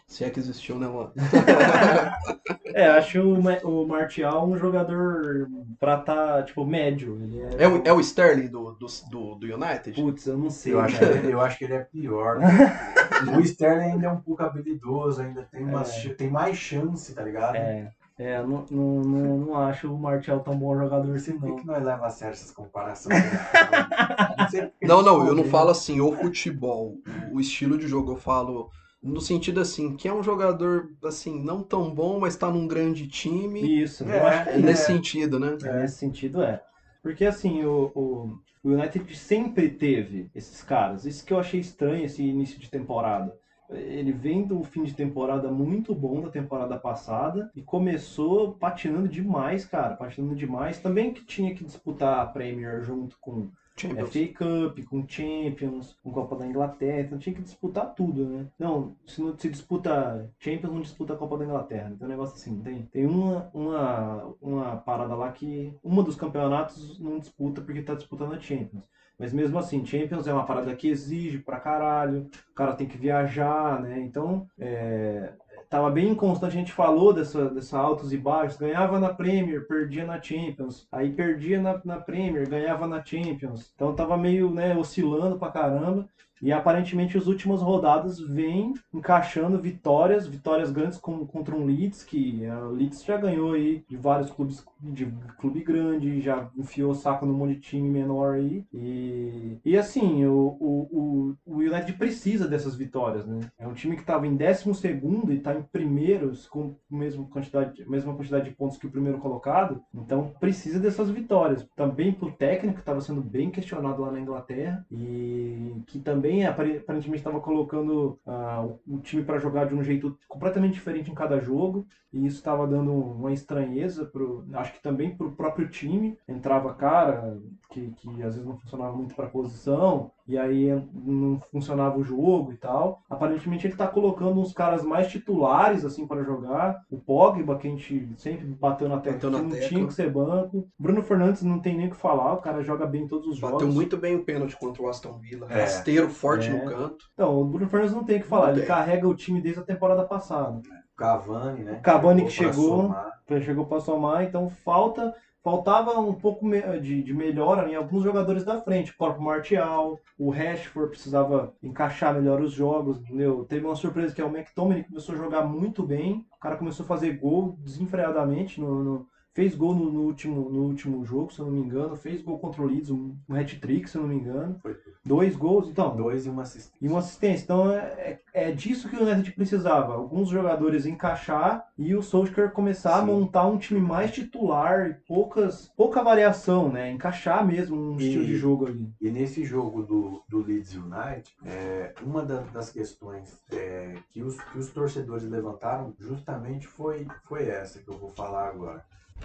Speaker 1: Se é que existiu, né, mano?
Speaker 2: É, acho o, o Martial um jogador pra tá, tipo, médio. Ele é.
Speaker 1: É o, é o Sterling do, do, do, do United?
Speaker 2: Putz, eu não sei.
Speaker 3: Eu acho, que eu acho que ele é pior. o Sterling ainda é um pouco habilidoso, ainda tem, umas, ch- tem mais chance, tá ligado?
Speaker 2: É, é eu não, não, não, não acho o Martial tão bom jogador assim,
Speaker 3: Por que,
Speaker 2: não.
Speaker 3: que nós leva a sério essas comparações? Não
Speaker 1: Não, não, eu não
Speaker 3: convém.
Speaker 1: falo assim, o futebol, o- estilo de jogo, eu falo no sentido assim, que é um jogador, assim, não tão bom, mas tá num grande time.
Speaker 2: Isso,
Speaker 3: É,
Speaker 2: eu acho que
Speaker 1: É
Speaker 2: é.
Speaker 1: nesse sentido, né?
Speaker 2: É, Nesse sentido é. Porque assim, o, o, o United sempre teve esses caras. Isso que eu achei estranho esse início de temporada. Ele vem do fim de temporada muito bom da temporada passada e começou patinando demais, cara. Patinando demais. Também que tinha que disputar a Premier junto com
Speaker 1: Champions.
Speaker 2: FA Cup, com Champions, com Copa da Inglaterra, então tinha que disputar tudo, né? Não, se não se disputa Champions, não disputa a Copa da Inglaterra. Tem um negócio assim, tem, tem uma, uma, uma parada lá que uma dos campeonatos não disputa porque tá disputando a Champions. Mas mesmo assim, Champions é uma parada que exige pra caralho, o cara tem que viajar, né? Então, é, tava bem inconstante, a gente falou dessa, dessa altos e baixos, ganhava na Premier, perdia na Champions, aí perdia na, na Premier, ganhava na Champions, então tava meio, né, oscilando pra caramba, e aparentemente as últimas rodadas vêm encaixando vitórias, vitórias grandes com, contra um Leeds, que é, o Leeds já ganhou aí de vários clubes, de clube grande, já enfiou o saco no monte de time menor aí, e, e assim, o, o, o, o United precisa dessas vitórias, né, é um time que tava em 12 segundo e tá em primeiros com a mesma quantidade, mesma quantidade de pontos que o primeiro colocado, então precisa dessas vitórias. Também pro técnico, que estava sendo bem questionado lá na Inglaterra, e que também apare- aparentemente estava colocando ah, o, o time para jogar de um jeito completamente diferente em cada jogo, e isso estava dando uma estranheza, pro, acho que também pro próprio time. Entrava cara que, que às vezes não funcionava muito para posição, e aí não funcionava o jogo e tal. Aparentemente ele tá colocando uns caras mais titulares assim para jogar. O Pogba, que a gente sempre bateu na tecla,
Speaker 1: Bateu na
Speaker 2: que não
Speaker 1: tecla.
Speaker 2: tinha que ser banco. Bruno Fernandes não tem nem o que falar, o cara joga bem em todos os
Speaker 1: Bateu
Speaker 2: jogos.
Speaker 1: muito bem o pênalti contra o Aston Villa.
Speaker 3: É.
Speaker 1: Rasteiro forte
Speaker 2: É.
Speaker 1: no canto.
Speaker 2: Então, o Bruno Fernandes não tem o que falar,
Speaker 1: Não
Speaker 2: ele
Speaker 1: tem.
Speaker 2: carrega o time desde a temporada passada.
Speaker 3: Cavani, né?
Speaker 2: Cavani que chegou. chegou para somar, então falta faltava um pouco de, de melhora em alguns jogadores da frente, o próprio Martial, o Rashford precisava encaixar melhor os jogos, entendeu? Teve uma surpresa que é o McTominay começou a jogar muito bem, o cara começou a fazer gol desenfreadamente no, no- fez gol no, no último, no último jogo, se eu não me engano, fez gol contra o Leeds, um, hat-trick, se eu não me engano,
Speaker 3: Foi
Speaker 2: dois gols, então,
Speaker 3: dois e uma assistência.
Speaker 2: e uma assistência. Então é, é disso que o United precisava. Alguns jogadores encaixar e o Solskjaer começar a
Speaker 3: Sim.
Speaker 2: montar um time mais titular e poucas, pouca variação, né? Encaixar mesmo um
Speaker 3: E-
Speaker 2: estilo de jogo ali.
Speaker 3: E nesse jogo do, do Leeds United, é, uma da- das questões é, que, os, que os torcedores levantaram justamente foi, foi essa que eu vou falar agora.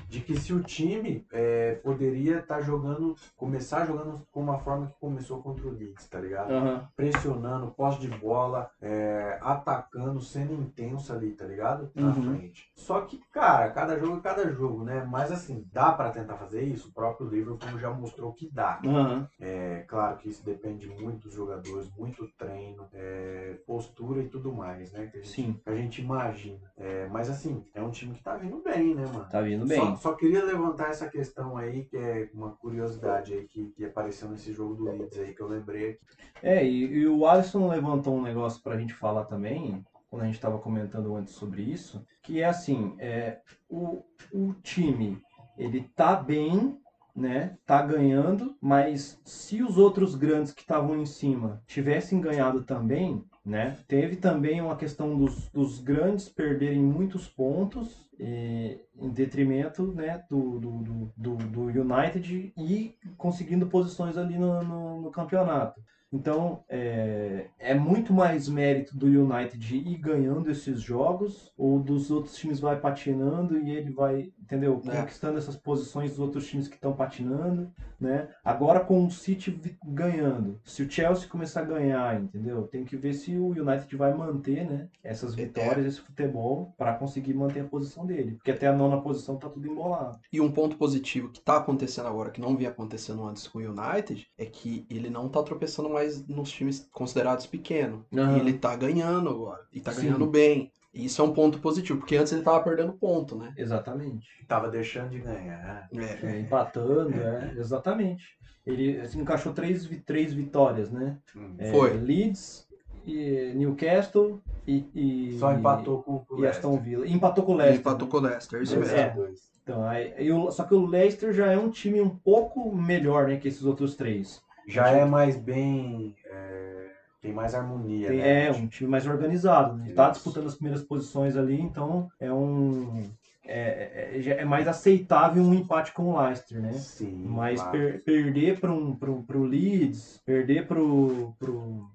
Speaker 3: De que se o time é, poderia estar jogando, começar jogando como a forma que começou contra o Leeds, tá ligado? pressionando, posse de bola, é, atacando, sendo intenso ali, tá ligado? Na
Speaker 2: Uhum.
Speaker 3: frente. Só que, cara, cada jogo é cada jogo, né? Mas assim, dá pra tentar fazer isso? O próprio Liverpool já mostrou que dá.
Speaker 2: Aham.
Speaker 3: É claro que isso depende muito dos jogadores, muito treino, é, postura e tudo mais, né? Que a gente,
Speaker 2: Sim.
Speaker 3: que a gente imagina. É, mas assim, é um time que tá vindo bem, né, mano?
Speaker 2: Tá vindo
Speaker 3: Só, só queria levantar essa questão aí, que é uma curiosidade aí que, que apareceu nesse jogo do Leeds aí, que eu lembrei aqui.
Speaker 2: É, e, e o Alisson levantou um negócio pra gente falar também, quando a gente estava comentando antes sobre isso, que é assim, é, o, o time, ele tá bem, né, tá ganhando, mas se os outros grandes que estavam em cima tivessem ganhado também, né? Teve também uma questão dos, dos grandes perderem muitos pontos eh, em detrimento né, do, do, do, do, do United e conseguindo posições ali no, no, no campeonato. Então, é, é, muito mais mérito do United ir ganhando esses jogos, ou dos outros times vai patinando e ele vai, entendeu?
Speaker 1: É.
Speaker 2: Conquistando essas posições dos outros times que estão patinando, né? Agora com o City ganhando, se o Chelsea começar a ganhar, entendeu? Tem que ver se o United vai manter, né? Essas vitórias, esse futebol, para conseguir manter a posição dele. Porque até a nona posição tá tudo embolado.
Speaker 1: E um ponto positivo que tá acontecendo agora, que não vinha acontecendo antes com o United, é que ele não tá tropeçando mais nos times considerados pequenos.
Speaker 2: Aham.
Speaker 1: E ele tá ganhando agora. E tá
Speaker 2: Sim.
Speaker 1: ganhando bem. E isso é um ponto positivo, porque antes ele tava perdendo ponto, né?
Speaker 2: Exatamente.
Speaker 3: Tava deixando de ganhar.
Speaker 1: É.
Speaker 2: É, empatando, é, exatamente. Ele assim, encaixou três, três vitórias, né?
Speaker 3: Hum.
Speaker 2: É,
Speaker 1: Foi.
Speaker 2: Leeds, e Newcastle e, e-
Speaker 3: Só empatou com o
Speaker 2: e Aston Villa. E empatou com o Leicester.
Speaker 1: Empatou com o Leicester, isso mesmo.
Speaker 2: dois. Então, aí, o- só que o Leicester já é um time um pouco melhor né, que esses outros três.
Speaker 3: Já é mais bem. é, tem mais harmonia,
Speaker 2: Tem-
Speaker 3: né?
Speaker 2: é um time mais organizado. Né? Tá
Speaker 3: Isso.
Speaker 2: disputando as primeiras posições ali, então é um. É, é, já é mais aceitável um empate com o Leicester, né?
Speaker 3: Sim.
Speaker 2: Mas
Speaker 3: claro.
Speaker 2: per- perder para um, pro, pro Leeds, perder pro, pro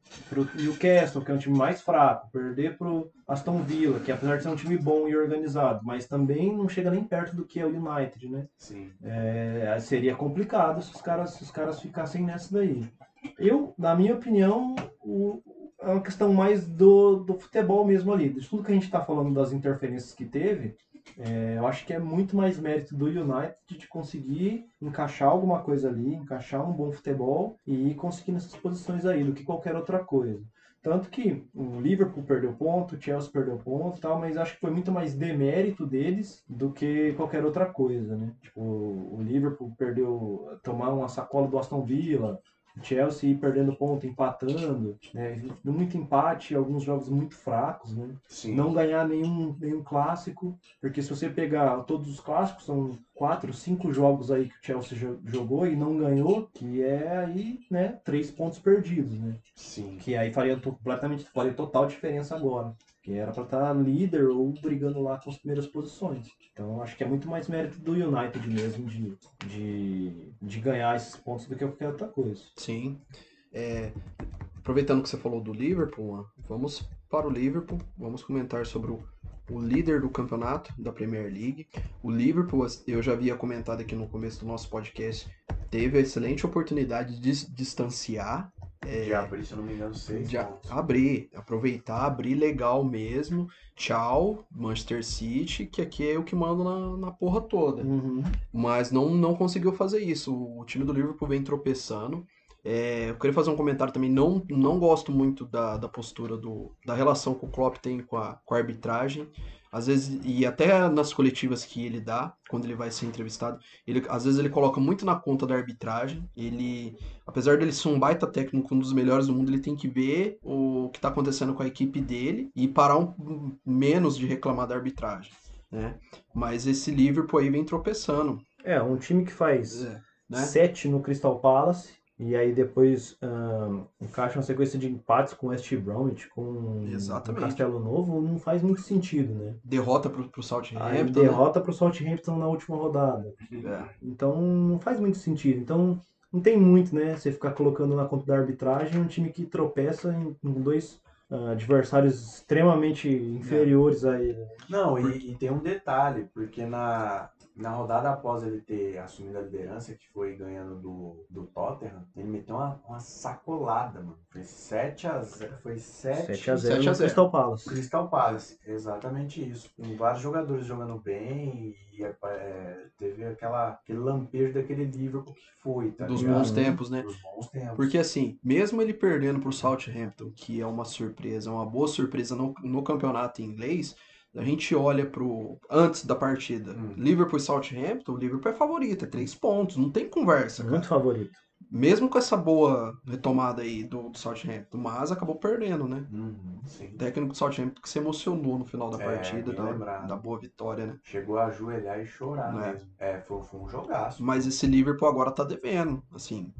Speaker 2: Newcastle, que é um time mais fraco, perder pro Aston Villa, que apesar de ser um time bom e organizado, mas também não chega nem perto do que é o United, né?
Speaker 3: Sim.
Speaker 2: É, seria complicado se os caras, se os caras ficassem nessa daí. Eu, na minha opinião, o- é uma questão mais do, do futebol mesmo ali. De tudo que a gente está falando das interferências que teve, é, eu acho que é muito mais mérito do United de conseguir encaixar alguma coisa ali, encaixar um bom futebol e ir conseguindo essas posições aí, do que qualquer outra coisa. Tanto que o Liverpool perdeu ponto, o Chelsea perdeu ponto tal, mas acho que foi muito mais demérito deles do que qualquer outra coisa, né? Tipo, o Liverpool perdeu, tomar uma sacola do Aston Villa, Chelsea perdendo ponto, empatando, né? Muito empate, alguns jogos muito fracos, né?
Speaker 3: Sim.
Speaker 2: Não ganhar nenhum, nenhum clássico, porque se você pegar todos os clássicos, são quatro, cinco jogos aí que o Chelsea jo- jogou e não ganhou, que é aí, né, três pontos perdidos, né?
Speaker 3: Sim.
Speaker 2: Que aí faria completamente, faria total diferença agora. Que era para estar líder ou brigando lá com as primeiras posições. Então acho que é muito mais mérito do United mesmo de, de, de ganhar esses pontos do que qualquer outra coisa.
Speaker 1: Sim. É, aproveitando que você falou do Liverpool, vamos para o Liverpool, vamos comentar sobre o, o líder do campeonato da Premier League. O Liverpool, eu já havia comentado aqui no começo do nosso podcast, teve a excelente oportunidade de se distanciar,
Speaker 3: De abrir, se eu não me engano, seis
Speaker 1: de
Speaker 3: pontos.
Speaker 1: abrir, aproveitar, abrir legal mesmo. Tchau, Manchester City, que aqui é o que manda na, na porra toda mas não, não conseguiu fazer isso. O time do Liverpool vem tropeçando. É, eu queria fazer um comentário também. Não, não gosto muito da, da postura do, da relação que o Klopp tem com a, com a arbitragem. Às vezes, e até nas coletivas que ele dá, quando ele vai ser entrevistado, ele, às vezes ele coloca muito na conta da arbitragem. Ele, apesar dele ser um baita técnico, um dos melhores do mundo, ele tem que ver o que está acontecendo com a equipe dele e parar um, menos de reclamar da arbitragem. Né? Mas esse Liverpool aí vem tropeçando.
Speaker 2: É, um time que faz
Speaker 1: É, né?
Speaker 2: sete no Crystal Palace e aí depois ahn, encaixa uma sequência de empates com West Bromwich, com
Speaker 1: Exatamente.
Speaker 2: o Castelo Novo, não faz muito sentido, né?
Speaker 1: Derrota pro, pro Southampton. né?
Speaker 2: derrota para o Southampton na última rodada.
Speaker 1: É.
Speaker 2: Então não faz muito sentido. Então não tem muito, né? Você ficar colocando na conta da arbitragem um time que tropeça em, em dois ah, adversários extremamente inferiores a ele.
Speaker 3: Não, e, e tem um detalhe, porque na, na rodada após ele ter assumido a liderança, que foi ganhando do, do Tottenham, ele meteu uma, uma sacolada, mano. Foi 7 a 0 Foi 7,
Speaker 2: 7 a 0
Speaker 1: 7 a
Speaker 2: no
Speaker 1: 0.
Speaker 2: Crystal Palace.
Speaker 3: Crystal Palace, exatamente isso. Com vários jogadores jogando bem e é, teve aquela, aquele lampejo daquele Liverpool que foi, tá
Speaker 1: Dos
Speaker 3: ligado?
Speaker 1: bons tempos, né?
Speaker 3: Dos bons tempos.
Speaker 1: Porque assim, mesmo ele perdendo pro Southampton, que é uma surpresa, uma boa surpresa no, no campeonato inglês, a gente olha pro. Antes da partida,
Speaker 3: Hum.
Speaker 1: Liverpool e Southampton, o Liverpool é favorito, é três pontos, não tem conversa, cara.
Speaker 2: Muito favorito.
Speaker 1: Mesmo com essa boa retomada aí do, do Southampton, mas acabou perdendo, né?
Speaker 3: Uhum.
Speaker 1: O técnico do Southampton que se emocionou no final da
Speaker 3: É,
Speaker 1: partida, da, da boa vitória, né?
Speaker 3: Chegou a ajoelhar e chorar
Speaker 1: É.
Speaker 3: mesmo. É, foi, foi um jogaço.
Speaker 1: Mas esse Liverpool agora tá devendo, assim.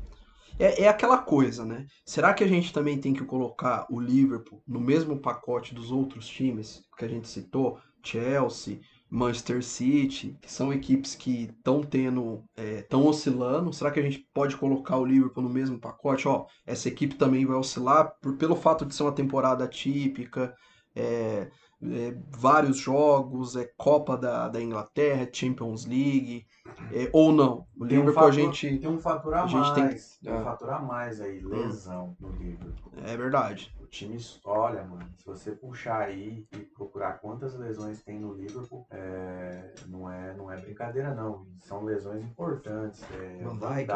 Speaker 1: É, é aquela coisa, né? Será que a gente também tem que colocar o Liverpool no mesmo pacote dos outros times que a gente citou? Chelsea, Manchester City, que são equipes que estão tendo, estão é, oscilando. Será que a gente pode colocar o Liverpool no mesmo pacote? Ó, essa equipe também vai oscilar por, pelo fato de ser uma temporada típica, é, é, vários jogos, é Copa da, da Inglaterra, Champions League, é, ou não. O
Speaker 3: tem
Speaker 1: Liverpool
Speaker 3: um fator,
Speaker 1: a gente.
Speaker 3: Tem um fator a,
Speaker 1: a gente
Speaker 3: mais.
Speaker 1: tem-
Speaker 3: Tem, um
Speaker 1: é.
Speaker 3: fator a mais aí, lesão no Liverpool.
Speaker 1: É verdade.
Speaker 3: O time, olha, mano, se você puxar aí e procurar quantas lesões tem no Liverpool, é, não, é, não é brincadeira, não. São lesões importantes. É,
Speaker 1: Van Dijk,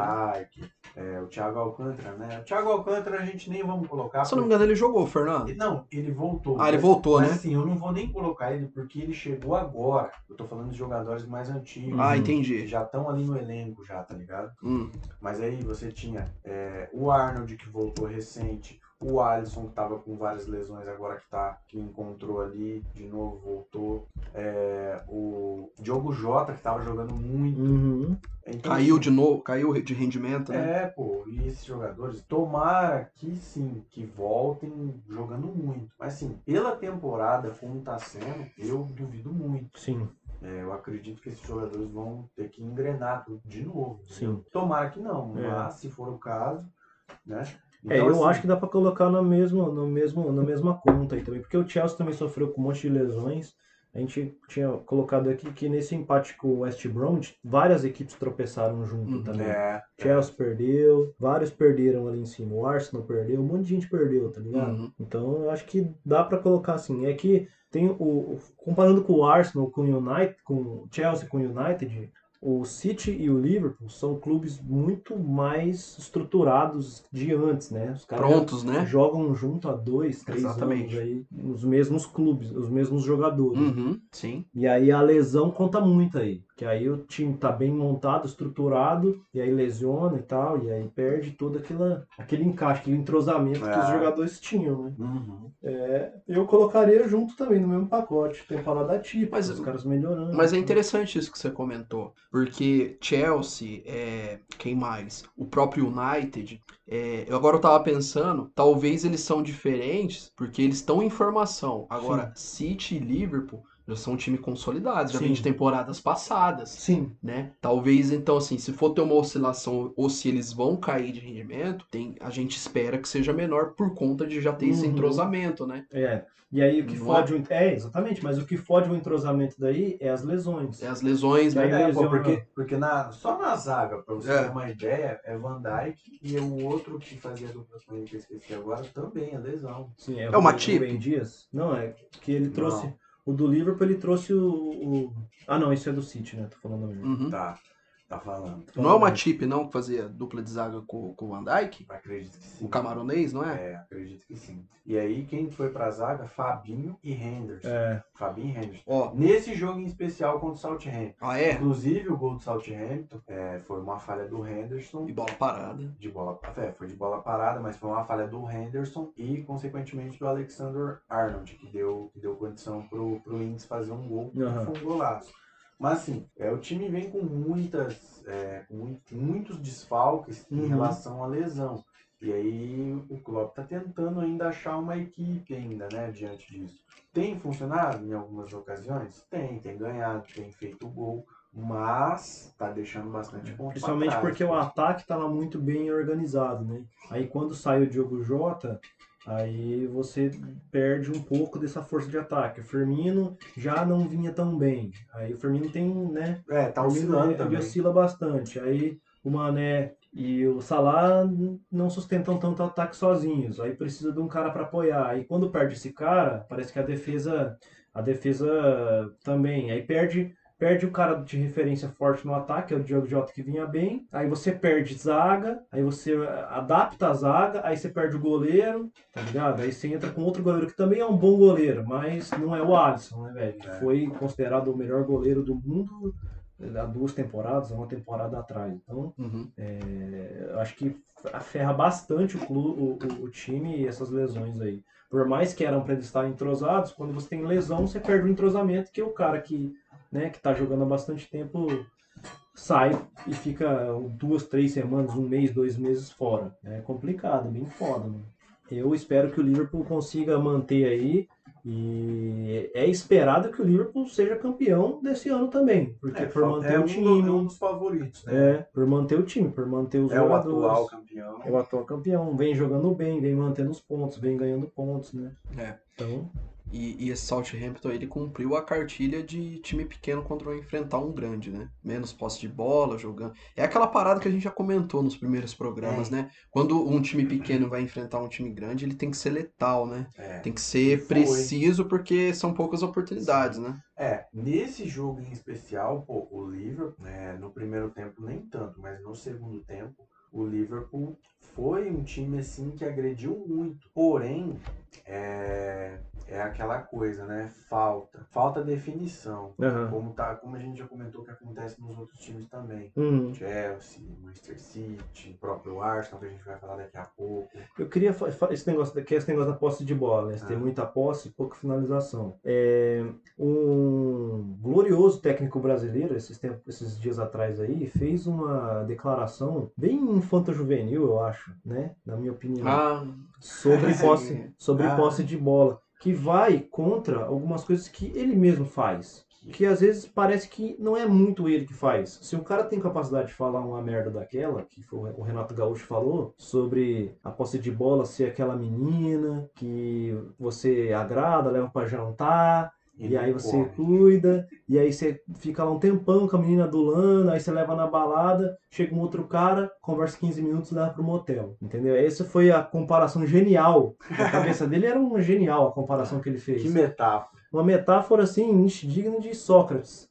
Speaker 1: né?
Speaker 3: É, o Thiago Alcântara, né? O Thiago Alcântara a gente nem vamos colocar.
Speaker 1: Se eu não me
Speaker 3: porque-
Speaker 1: engano, ele jogou, Fernando.
Speaker 3: Não, ele voltou.
Speaker 1: Ah, ele
Speaker 3: mas-
Speaker 1: voltou,
Speaker 3: mas
Speaker 1: né?
Speaker 3: assim, eu não vou nem colocar ele porque ele chegou agora. Eu tô falando de jogadores mais antigos.
Speaker 1: Ah,
Speaker 2: Uhum.
Speaker 3: Que já estão ali no elenco já, tá ligado?
Speaker 1: Hum,
Speaker 3: Mas aí você tinha é, o Arnold que voltou recente, o Alisson que tava com várias lesões agora que tá que encontrou ali, de novo voltou. É, o Diogo Jota que tava jogando muito.
Speaker 2: Uhum.
Speaker 3: Então,
Speaker 1: caiu
Speaker 3: assim,
Speaker 1: de novo, caiu de rendimento, né?
Speaker 3: É, pô, e esses jogadores, tomara que sim, que voltem jogando muito. Mas assim, pela temporada como tá sendo, eu duvido muito.
Speaker 2: Sim.
Speaker 3: É, eu acredito que esses jogadores vão ter que engrenar tudo de novo.
Speaker 2: Sim.
Speaker 3: entendeu? Tomara que não,
Speaker 2: É.
Speaker 3: mas se for o caso, né?
Speaker 2: É,
Speaker 3: Então,
Speaker 2: eu
Speaker 3: assim,
Speaker 2: acho que dá pra colocar na mesma, no mesmo, na mesma conta aí também, porque o Chelsea também sofreu com um monte de lesões. A gente tinha colocado aqui que nesse empate com o West Brom, várias equipes tropeçaram junto
Speaker 1: Uhum.
Speaker 2: também.
Speaker 3: É,
Speaker 2: Chelsea perdeu, vários perderam ali em cima, o Arsenal perdeu, um monte de gente perdeu, tá ligado?
Speaker 1: Uhum.
Speaker 2: Então eu acho que dá pra colocar assim. É que tem o, comparando com o Arsenal, com o United, com o Chelsea, com o United, o City e o Liverpool são clubes muito mais estruturados de antes, né? Os caras
Speaker 1: Prontos, né?
Speaker 2: jogam junto há dois, três
Speaker 1: Exatamente.
Speaker 2: anos aí, nos mesmos clubes, os mesmos jogadores.
Speaker 1: Uhum, sim.
Speaker 2: E aí a lesão conta muito aí. Que aí o time tá bem montado, estruturado, e aí lesiona e tal, e aí perde todo aquela, aquele encaixe, aquele entrosamento que os
Speaker 3: É.
Speaker 2: jogadores tinham, né?
Speaker 3: uhum.
Speaker 2: É, eu colocaria junto também no mesmo pacote, temporada típica,
Speaker 1: Mas-
Speaker 2: os caras melhorando.
Speaker 1: Mas é interessante isso que você comentou, porque Chelsea, é, quem mais? O próprio United, é, eu agora eu tava pensando, talvez eles são diferentes porque eles estão em formação. Agora, City e Liverpool já são um time consolidados, já
Speaker 2: Sim.
Speaker 1: vem de temporadas passadas,
Speaker 2: Sim,
Speaker 1: né? Talvez então assim, se for ter uma oscilação ou se eles vão cair de rendimento, tem, a gente espera que seja menor por conta de já ter esse
Speaker 2: Uhum.
Speaker 1: entrosamento, né?
Speaker 2: é. E aí o que
Speaker 1: Não
Speaker 2: fode o... É, exatamente, mas o que fode o entrosamento daí é as lesões.
Speaker 1: É as lesões, né?
Speaker 3: É, porque, porque na, só na zaga, pra você
Speaker 1: É.
Speaker 3: ter uma ideia, é Van Dijk e o outro que fazia ele, que eu esqueci agora, também é lesão.
Speaker 2: Sim,
Speaker 1: É o Matip?
Speaker 2: Não, é que ele trouxe...
Speaker 3: Não.
Speaker 2: O do Liverpool ele trouxe o, o- Ah não, isso é do City, né? Tô falando mesmo.
Speaker 1: Uhum.
Speaker 3: Tá, tá falando.
Speaker 1: Não é o Matip, não, que fazia dupla de zaga com, com o Van Dijk?
Speaker 3: Acredito que sim.
Speaker 1: O camaronês, não é?
Speaker 3: É, acredito que sim. E aí, quem foi pra zaga? Fabinho e Henderson.
Speaker 2: É,
Speaker 3: Fabinho e Henderson.
Speaker 1: Ó,
Speaker 3: Nesse jogo em especial contra o Southampton.
Speaker 1: ah é?
Speaker 3: Inclusive, o gol do Southampton é, foi uma falha do Henderson.
Speaker 1: E bola parada.
Speaker 3: De bola, é, foi de bola parada, mas foi uma falha do Henderson e, consequentemente, do Alexander Arnold, que deu, que deu condição pro, pro Ings fazer um gol, que
Speaker 2: Aham.
Speaker 3: foi um golaço. Mas assim, é, o time vem com muitas, é, com mui- muitos desfalques em
Speaker 2: Uhum.
Speaker 3: relação à lesão. E aí o Klopp tá tentando ainda achar uma equipe ainda, né, diante disso. Tem funcionado em algumas ocasiões? Tem, tem ganhado, tem feito gol, mas tá deixando bastante ponto pra
Speaker 2: principalmente
Speaker 3: trás,
Speaker 2: porque o
Speaker 3: pô.
Speaker 2: ataque tava muito bem organizado, né? Aí quando sai o Diogo Jota, aí você perde um pouco dessa força de ataque. O Firmino já não vinha tão bem. Aí o Firmino tem, né?
Speaker 3: É, tá oscilando
Speaker 2: ele
Speaker 3: também.
Speaker 2: oscila bastante. Aí o Mané e o Salah não sustentam tanto ataque sozinhos. Aí precisa de um cara para apoiar. Aí quando perde esse cara, parece que a defesa a defesa também. Aí perde perde o cara de referência forte no ataque, é o Diogo Jota que vinha bem. Aí você perde zaga, aí você adapta a zaga, aí você perde o goleiro, tá ligado? Aí você entra com outro goleiro que também é um bom goleiro, mas não é o Alisson, né, velho?
Speaker 3: É.
Speaker 2: Foi considerado o melhor goleiro do mundo há duas temporadas, há uma temporada atrás. Então,
Speaker 1: Uhum.
Speaker 2: é, acho que ferra bastante o, clube, o, o- o time e essas lesões aí. Por mais que eram para eles estarem entrosados, quando você tem lesão, você perde o entrosamento, que é o cara que, né, que tá jogando há bastante tempo sai e fica duas, três semanas, um mês, dois meses fora. É complicado, bem foda, mano. Eu espero que o Liverpool consiga manter aí e é esperado que o Liverpool seja campeão desse ano também, porque
Speaker 3: É,
Speaker 2: por manter
Speaker 3: é
Speaker 2: o
Speaker 3: um,
Speaker 2: time,
Speaker 3: do- é um dos favoritos, né?
Speaker 2: é, por manter o time, por manter os
Speaker 3: É o
Speaker 2: jogadores.
Speaker 3: atual campeão.
Speaker 2: É o atual campeão, vem jogando bem, vem mantendo os pontos, vem ganhando pontos, né?
Speaker 1: É.
Speaker 2: Então,
Speaker 1: E, e esse Southampton ele cumpriu a cartilha de time pequeno vai enfrentar um grande, né? Menos posse de bola, jogando. É aquela parada que a gente já comentou nos primeiros programas,
Speaker 3: É.
Speaker 1: né? Quando um time pequeno vai enfrentar um time grande, ele tem que ser letal, né?
Speaker 3: É.
Speaker 1: Tem que ser
Speaker 3: Foi.
Speaker 1: preciso porque são poucas oportunidades, né?
Speaker 3: É, nesse jogo em especial, pô, o Liverpool, né, no primeiro tempo nem tanto, mas no segundo tempo, o Liverpool foi um time assim que agrediu muito. Porém, é, é aquela coisa, né? Falta. Falta definição.
Speaker 2: aham.
Speaker 3: Como, tá, como a gente já comentou que acontece nos outros times também.
Speaker 2: Hum.
Speaker 3: Chelsea, Manchester City, o próprio Arsenal, que a gente vai falar daqui a pouco.
Speaker 2: Eu queria esse negócio, da- que é esse negócio da posse de bola, né? Tem
Speaker 3: Ah.
Speaker 2: muita posse e pouca finalização. É, um glorioso técnico brasileiro, esses, tempos, esses dias atrás aí, fez uma declaração bem infanto-juvenil, eu acho, né? Na minha opinião.
Speaker 1: Ah,
Speaker 2: sobre posse, sobre
Speaker 3: Ah.
Speaker 2: posse de bola, que vai contra algumas coisas que ele mesmo faz. Que às vezes parece que não é muito ele que faz. Se um cara tem capacidade de falar uma merda daquela, que foi o Renato Gaúcho falou, sobre a posse de bola ser aquela menina que você agrada, leva pra jantar, e, aí você
Speaker 3: come.
Speaker 2: cuida, e aí você fica lá um tempão com a menina adulando, aí você leva na balada, chega um outro cara, conversa 15 minutos e leva pro motel. Entendeu? Essa foi a comparação genial. Na cabeça dele era uma genial a comparação que ele fez.
Speaker 3: Que metáfora.
Speaker 2: Uma metáfora assim, digna de Sócrates.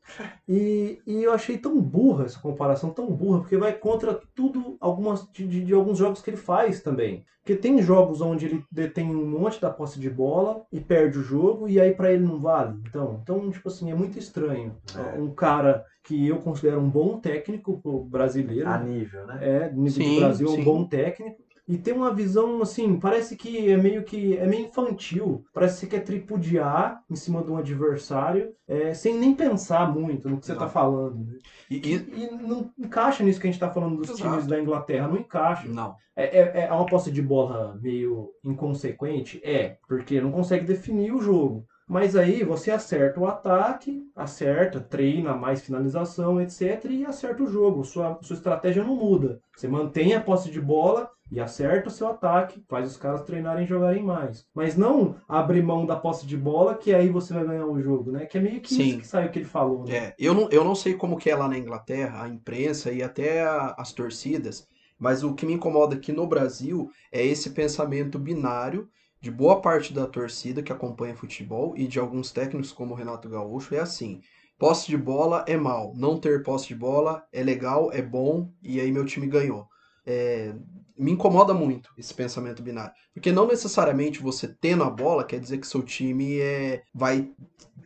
Speaker 2: E, e eu achei tão burra essa comparação, tão burra, porque vai contra tudo algumas, de, de- de alguns jogos que ele faz também. Porque tem jogos onde ele detém um monte da posse de bola e perde o jogo, e aí pra ele não vale. Então, então tipo assim, é muito estranho.
Speaker 3: É.
Speaker 2: Um cara que eu considero um bom técnico brasileiro,
Speaker 3: A nível, né?
Speaker 2: é, no nível
Speaker 1: Sim,
Speaker 2: de Brasil, é um
Speaker 1: sim.
Speaker 2: bom técnico. E tem uma visão, assim, parece que é meio que é meio infantil. Parece que você quer tripudiar em cima de um adversário é, sem nem pensar muito no que você
Speaker 1: Não.
Speaker 2: tá falando. né?
Speaker 1: e, e-
Speaker 2: E não encaixa nisso que a gente tá falando dos
Speaker 1: Exato.
Speaker 2: times da Inglaterra, não encaixa.
Speaker 1: não.
Speaker 2: É, é, é uma posse de bola meio inconsequente? É, porque não consegue definir o jogo. Mas aí você acerta o ataque, acerta, treina mais finalização, etc. E acerta o jogo. Sua, sua estratégia não muda. Você mantém a posse de bola e acerta o seu ataque, faz os caras treinarem e jogarem mais. Mas não abrir mão da posse de bola, que aí você vai ganhar o jogo, né? Que é meio que
Speaker 1: Sim.
Speaker 2: isso que saiu que ele falou, né?
Speaker 1: É, eu não, eu não sei como que é lá na Inglaterra, a imprensa e até a- as torcidas, mas o que me incomoda aqui no Brasil é esse pensamento binário de boa parte da torcida que acompanha futebol e de alguns técnicos como o Renato Gaúcho, é assim, posse de bola é mal, não ter posse de bola é legal, é bom, e aí meu time ganhou. É, me incomoda muito esse pensamento binário, porque não necessariamente você tendo a bola quer dizer que seu time é, vai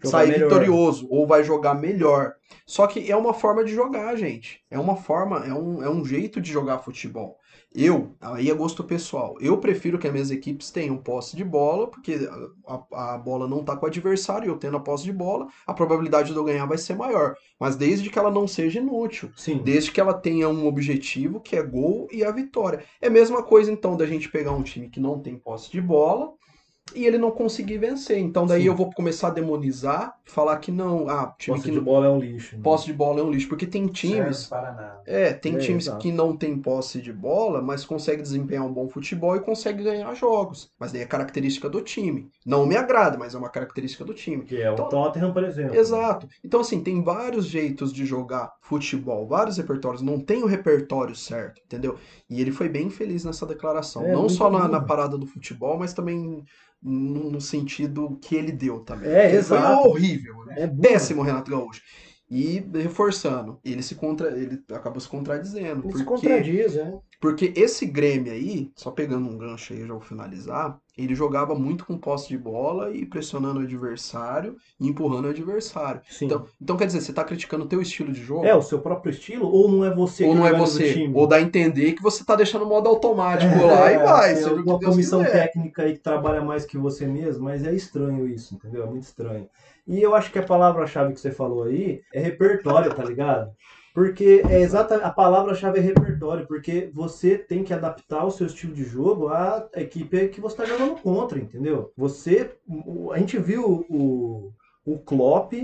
Speaker 2: Jogar
Speaker 1: sair
Speaker 2: melhor.
Speaker 1: vitorioso ou vai jogar melhor. Só que é uma forma de jogar, gente. É uma forma, é um, é um jeito de jogar futebol. Eu, aí é gosto pessoal, eu prefiro que as minhas equipes tenham posse de bola, porque a, a bola não tá com o adversário, eu tendo a posse de bola, a probabilidade de eu ganhar vai ser maior. Mas desde que ela não seja inútil.
Speaker 2: Sim.
Speaker 1: Desde que ela tenha um objetivo, que é gol e a vitória. É a mesma coisa, então, da gente pegar um time que não tem posse de bola e ele não conseguir vencer. Então, daí
Speaker 2: Sim.
Speaker 1: eu vou começar a demonizar, falar que não, ah, time
Speaker 2: Posse
Speaker 1: que
Speaker 2: de
Speaker 1: não,
Speaker 2: bola é um lixo. né?
Speaker 1: posse de bola é um lixo. Porque tem times.
Speaker 3: Serve para nada.
Speaker 1: É, tem
Speaker 2: É,
Speaker 1: times
Speaker 2: exato.
Speaker 1: que não tem posse de bola, mas consegue desempenhar um bom futebol e consegue ganhar jogos. Mas daí é característica do time. Não me agrada, mas é uma característica do time.
Speaker 2: Que é o
Speaker 1: Então-
Speaker 2: Tottenham, por exemplo.
Speaker 1: Exato. Então, assim, tem vários jeitos de jogar futebol, vários repertórios. Não tem o repertório certo, entendeu? E ele foi bem feliz nessa declaração.
Speaker 2: É,
Speaker 1: não só na, na parada do futebol, mas também no, sentido que ele deu também.
Speaker 2: É,
Speaker 1: Ele Foi
Speaker 2: exato.
Speaker 1: horrível, né?
Speaker 2: É.
Speaker 1: Péssimo, Renato Gaúcho. E reforçando, ele se contra, ele acabou se contradizendo.
Speaker 2: Ele se
Speaker 1: porque,
Speaker 2: contradiz, né?
Speaker 1: porque esse Grêmio aí, só pegando um gancho aí, já vou finalizar, ele jogava muito com posse de bola e pressionando o adversário e empurrando o adversário.
Speaker 2: Sim.
Speaker 1: Então, então quer dizer, você tá criticando o teu estilo de jogo?
Speaker 2: É o seu próprio estilo ou não é você
Speaker 1: ou
Speaker 2: que
Speaker 1: não é você?
Speaker 2: time?
Speaker 1: Ou dá a entender que você tá deixando o modo automático lá e
Speaker 2: É,
Speaker 1: vai,
Speaker 2: alguma
Speaker 1: Deus
Speaker 2: comissão
Speaker 1: quiser.
Speaker 2: técnica aí que trabalha mais que você mesmo, mas é estranho isso, entendeu? É muito estranho. E eu acho que a palavra-chave que você falou aí é repertório, tá ligado? Porque é exata a palavra-chave é repertório, porque você tem que adaptar o seu estilo de jogo à equipe que você está jogando contra, entendeu? Você, a gente viu o, o Klopp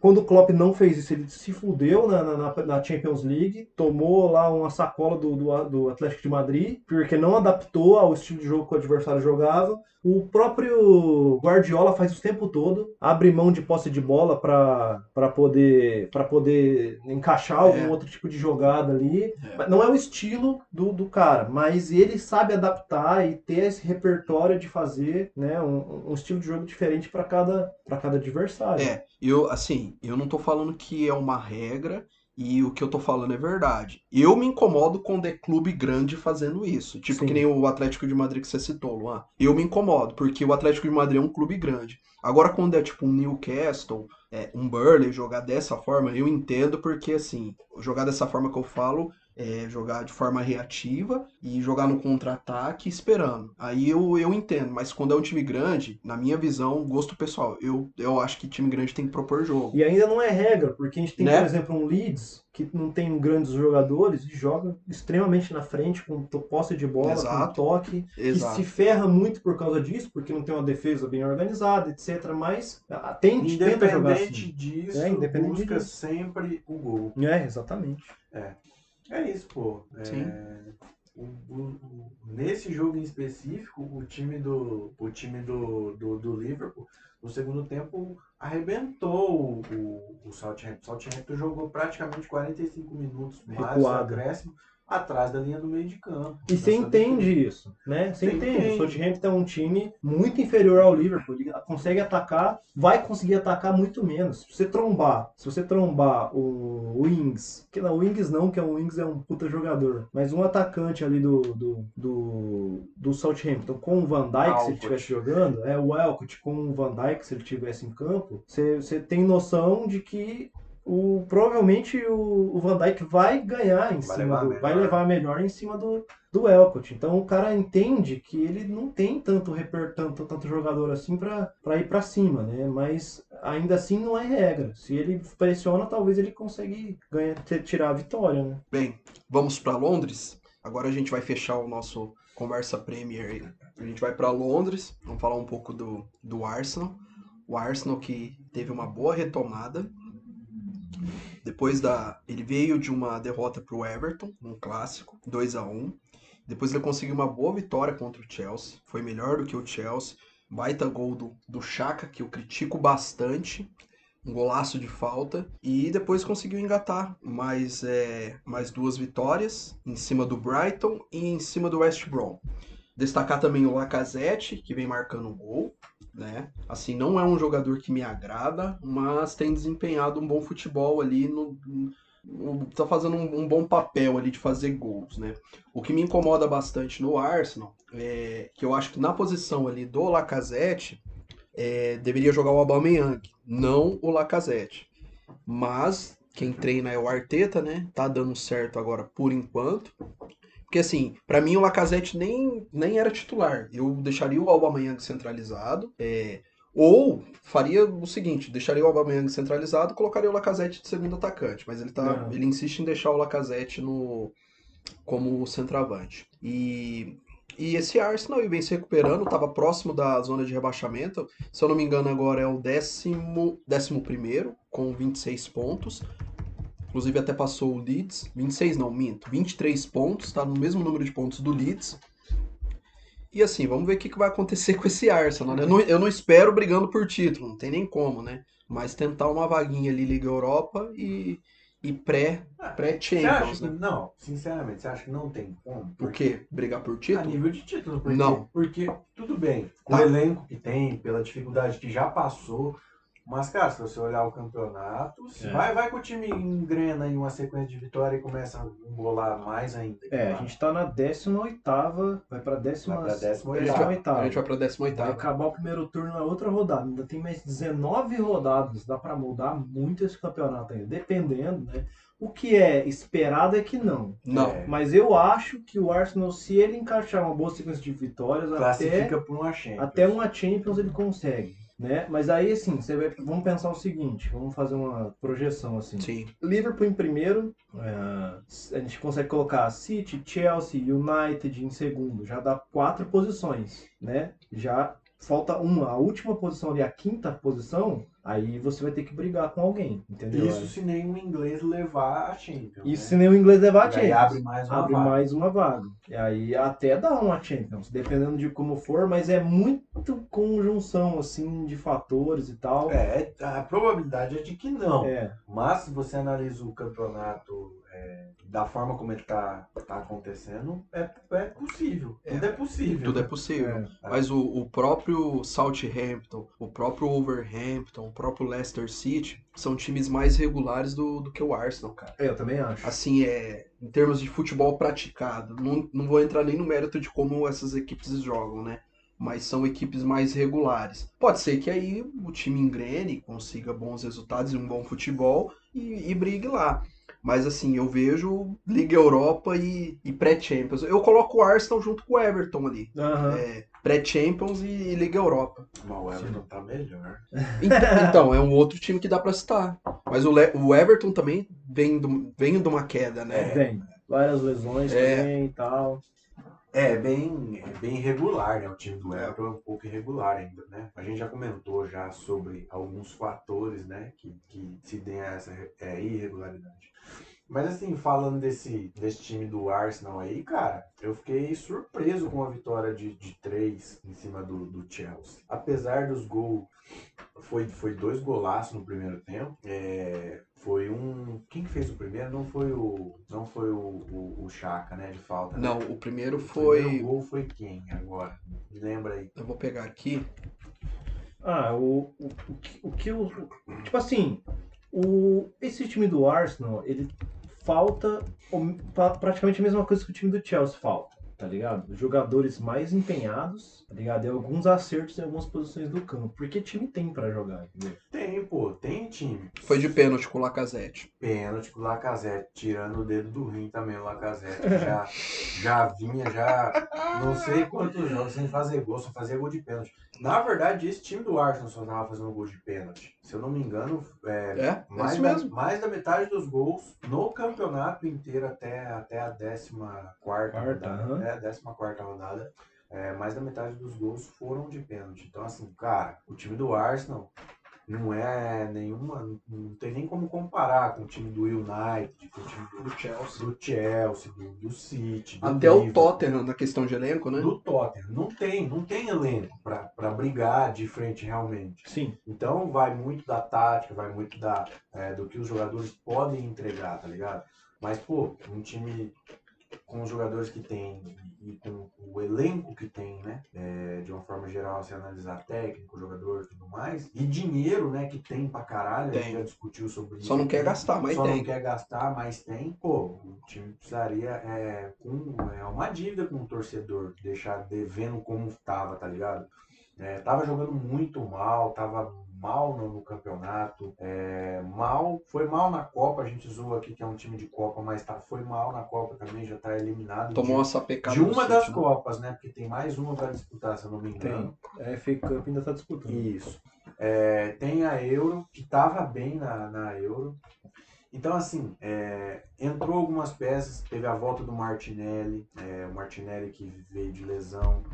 Speaker 2: quando o Klopp não fez isso, ele se fudeu na, na, na Champions League, tomou lá uma sacola do, do, do, Atlético de Madrid, porque não adaptou ao estilo de jogo que o adversário jogava. O próprio Guardiola faz o tempo todo, abre mão de posse de bola para poder, poder encaixar algum é. outro tipo de jogada ali. É. Não é o estilo do, do cara, mas ele sabe adaptar e ter esse repertório de fazer né, um, um estilo de jogo diferente para cada, cada adversário.
Speaker 1: É, eu, assim, eu não tô falando que é uma regra e o que eu tô falando é verdade. Eu me incomodo quando é clube grande fazendo isso. Tipo Sim. que nem o Atlético de Madrid que você citou, Luan. Eu me incomodo, porque o Atlético de Madrid é um clube grande. Agora, quando é tipo um Newcastle, é, um Burley, jogar dessa forma, eu entendo, porque assim, jogar dessa forma que eu falo é, jogar de forma reativa e jogar no contra-ataque esperando. Aí eu, eu entendo, mas quando é um time grande, na minha visão, gosto pessoal, eu, eu acho que time grande tem que propor jogo.
Speaker 2: E ainda não é regra, porque a gente tem, né? por exemplo, um Leeds que não tem grandes jogadores e joga extremamente na frente, com posse de bola, Exato. com toque, Exato. que se ferra muito por causa disso, porque não tem uma defesa bem organizada, etc. Mas ah, tem, tenta jogar assim.
Speaker 3: disso, é, independente busca disso. sempre o gol.
Speaker 2: É, exatamente.
Speaker 3: É. É isso, pô. É, Sim. O, o, o, nesse jogo em específico, o time do, o time do, do, do Liverpool, no segundo tempo, arrebentou o, o Southampton. O Southampton jogou praticamente 45 minutos mais acréscimo atrás da linha do meio de campo.
Speaker 2: E você entende defesa. isso, né? Você entende. entende. O Southampton é um time muito inferior ao Liverpool. Ele consegue atacar, vai conseguir atacar muito menos. Se você trombar, se você trombar o Wings, que não, o Wings não, que o Wings é um puta jogador, mas um atacante ali do, do, do, do Southampton com o Van Dijk, se ele estivesse jogando, é o Elcott com o Van Dijk, se ele estivesse em campo, você, você tem noção de que o, provavelmente o, o Van Dijk vai ganhar em vai cima do. Vai levar melhor em cima do, do Elcott. Então o cara entende que ele não tem tanto reper, tanto, tanto jogador assim para ir para cima, né? Mas ainda assim não é regra. Se ele pressiona, talvez ele consiga ganhar, tirar a vitória, né?
Speaker 1: Bem, vamos para Londres. Agora a gente vai fechar o nosso conversa Premier. A gente vai para Londres. Vamos falar um pouco do, do Arsenal. O Arsenal que teve uma boa retomada depois da. Ele veio de uma derrota para o Everton, um clássico, 2 a 1 Depois ele conseguiu uma boa vitória contra o Chelsea. Foi melhor do que o Chelsea. Baita gol do, do Chaka, que eu critico bastante. Um golaço de falta. E depois conseguiu engatar mais, é, mais duas vitórias em cima do Brighton e em cima do West Brom. Destacar também o Lacazette, que vem marcando um gol né? Assim, não é um jogador que me agrada, mas tem desempenhado um bom futebol ali no, no tá fazendo um, um, bom papel ali de fazer gols, né? O que me incomoda bastante no Arsenal é que eu acho que na posição ali do Lacazette é, deveria jogar o Aubameyang, não o Lacazette. Mas quem treina é o Arteta, né? Tá dando certo agora por enquanto. Porque assim, para mim o Lacazette nem, nem era titular. Eu deixaria o Aubameyang centralizado. É, ou faria o seguinte, deixaria o Aubameyang centralizado, colocaria o Lacazette de segundo atacante, mas ele tá, ele insiste em deixar o Lacazette no como centroavante. E e esse Arsenal vem se recuperando, estava próximo da zona de rebaixamento. Se eu não me engano, agora é o décimo, décimo primeiro, com 26 pontos. Inclusive até passou o Leeds. 26 não, minto. 23 pontos, está no mesmo número de pontos do Leeds. E assim, vamos ver o que, que vai acontecer com esse Arsenal. Né? Eu, não, eu não espero brigando por título, não tem nem como, né? Mas tentar uma vaguinha ali Liga Europa e, e pré, ah, pré-Champions, né?
Speaker 3: Não, sinceramente, você acha que não tem como?
Speaker 1: Por quê? Brigar por título?
Speaker 3: A nível de título. Porque,
Speaker 1: não.
Speaker 3: Porque, tudo bem, tá. o elenco que tem, pela dificuldade que já passou, mas, cara, se você olhar o campeonato, é. vai, vai que o time engrena em uma sequência de vitória e começa a embolar mais ainda.
Speaker 2: É, a gente tá na 18 vai pra 18
Speaker 1: A gente vai pra 18
Speaker 2: Vai acabar o primeiro turno na outra rodada. Ainda tem mais 19 rodadas. Dá pra mudar muito esse campeonato ainda. Dependendo, né? O que é esperado é que não.
Speaker 1: Não.
Speaker 2: É. Mas eu acho que o Arsenal, se ele encaixar uma boa sequência de vitórias,
Speaker 3: Classifica até, por uma
Speaker 2: Champions. Até uma Champions ele consegue. Né? Mas aí, assim, você vai, vamos pensar o seguinte, vamos fazer uma projeção, assim.
Speaker 1: Sim.
Speaker 2: Liverpool em primeiro, é, a gente consegue colocar City, Chelsea, United em segundo, já dá quatro posições, né? Já falta uma, a última posição ali, a quinta posição, aí você vai ter que brigar com alguém, entendeu?
Speaker 3: Isso se nenhum inglês levar a Champions.
Speaker 2: Isso
Speaker 3: né?
Speaker 2: se o inglês levar a
Speaker 3: E aí
Speaker 2: Champions.
Speaker 3: abre mais uma
Speaker 2: abre
Speaker 3: vaga.
Speaker 2: mais uma vaga. E aí até dá uma Champions, dependendo de como for, mas é muito conjunção assim de fatores e tal.
Speaker 3: É, a probabilidade é de que não.
Speaker 2: É,
Speaker 3: Mas se você analisa o campeonato é, da forma como ele está tá acontecendo, é, é possível.
Speaker 1: É.
Speaker 3: Tudo é possível.
Speaker 1: Tudo é possível.
Speaker 2: é.
Speaker 1: Mas o, o próprio Southampton, o próprio Wolverhampton, o próprio Leicester City são times mais regulares do, do que o Arsenal, cara.
Speaker 2: É, eu também acho.
Speaker 1: Assim, é, em termos de futebol praticado, não, não vou entrar nem no mérito de como essas equipes jogam, né? Mas são equipes mais regulares. Pode ser que aí o time engrene, consiga bons resultados e um bom futebol e, e brigue lá. Mas assim, eu vejo Liga Europa e, e pré-Champions. Eu coloco o Arsenal junto com o Everton ali.
Speaker 2: Aham.
Speaker 1: É, pré-Champions e, e Liga Europa.
Speaker 3: Mas o Everton tá melhor.
Speaker 1: Ent- Então, é um outro time que dá pra citar. Mas o, Le- o Everton também vem, do, vem de uma queda, né?
Speaker 2: Tem várias lesões
Speaker 1: É.
Speaker 2: também e tal.
Speaker 3: É bem, é bem irregular, né? O time do Everton é um pouco irregular ainda, né? A gente já comentou já sobre alguns fatores, né? Que, que se deem a essa é, irregularidade. Mas assim, falando desse, desse time do Arsenal aí, cara, eu fiquei surpreso com a vitória de, de 3 em cima do, do Chelsea. Apesar dos gols, foi, foi dois golaços no primeiro tempo. É, foi um. Quem fez o primeiro? Não foi o. Não foi o, o, o Chaka, né? De falta. né?
Speaker 1: Não, o primeiro
Speaker 3: O
Speaker 1: foi.
Speaker 3: primeiro gol foi quem agora? Me lembra aí.
Speaker 1: Eu vou pegar aqui.
Speaker 2: Ah, o, o, o, que- o que o. o- Tipo assim, o, esse time do Arsenal, ele falta praticamente a mesma coisa que o time do Chelsea falta, tá ligado? Jogadores mais empenhados, tá ligado? E alguns acertos em algumas posições do campo. Porque time tem pra jogar, entendeu?
Speaker 3: Tem, pô, tem time.
Speaker 1: Foi de pênalti com o Lacazette.
Speaker 3: Pênalti com o Lacazette, tirando o dedo do rim também, o Lacazette. Já, já vinha, já não sei quantos jogos sem fazer gol, só fazia gol de pênalti. Na verdade, esse time do Arsenal só tava fazendo gol de pênalti. Se eu não me engano, é,
Speaker 1: É, é
Speaker 3: mais, da, mais da metade dos gols no campeonato inteiro até, até a 14
Speaker 2: Quarta,
Speaker 3: rodada.
Speaker 2: aham.
Speaker 3: A 14 rodada. É, mais da metade dos gols foram de pênalti. Então, assim, cara, o time do Arsenal não é nenhuma. Não tem nem como comparar com o time do United, com o time do,
Speaker 1: Do Chelsea.
Speaker 3: do Chelsea, do, do City. Do
Speaker 1: Até o
Speaker 3: Liverpool,
Speaker 1: Tottenham na questão de elenco, né?
Speaker 3: Do Tottenham. Não tem, não tem elenco pra, pra brigar de frente realmente.
Speaker 2: Sim.
Speaker 3: Então vai muito da tática, vai muito da, é, do que os jogadores podem entregar, tá ligado? Mas, pô, um time com os jogadores que tem e, com o elenco que tem, né? é, de uma forma geral, se analisar técnico, jogador e tudo mais, e dinheiro, né, que tem pra caralho, a gente
Speaker 1: Tem.
Speaker 3: já discutiu sobre isso.
Speaker 1: Só não quer gastar, mas
Speaker 3: Só
Speaker 1: tem.
Speaker 3: não quer gastar, mas tem. Pô, o time precisaria é, com é, uma dívida com o torcedor, deixar devendo como tava, tá ligado? É, tava jogando muito mal, tava mal no, no campeonato, é, mal, foi mal na Copa, a gente zoou aqui que é um time de Copa, mas tá, foi mal na Copa também, já tá eliminado
Speaker 1: Tomou
Speaker 3: de,
Speaker 1: essa pecada
Speaker 3: de uma das
Speaker 1: né?
Speaker 3: Copas, né? Porque tem mais uma pra disputar, se eu não me
Speaker 2: Tem.
Speaker 3: engano.
Speaker 2: A FA Cup ainda tá disputando.
Speaker 3: Isso. É, tem a Euro, que estava bem na, na Euro. Então, assim, é, entrou algumas peças, teve a volta do Martinelli, é, o Martinelli que veio de lesão.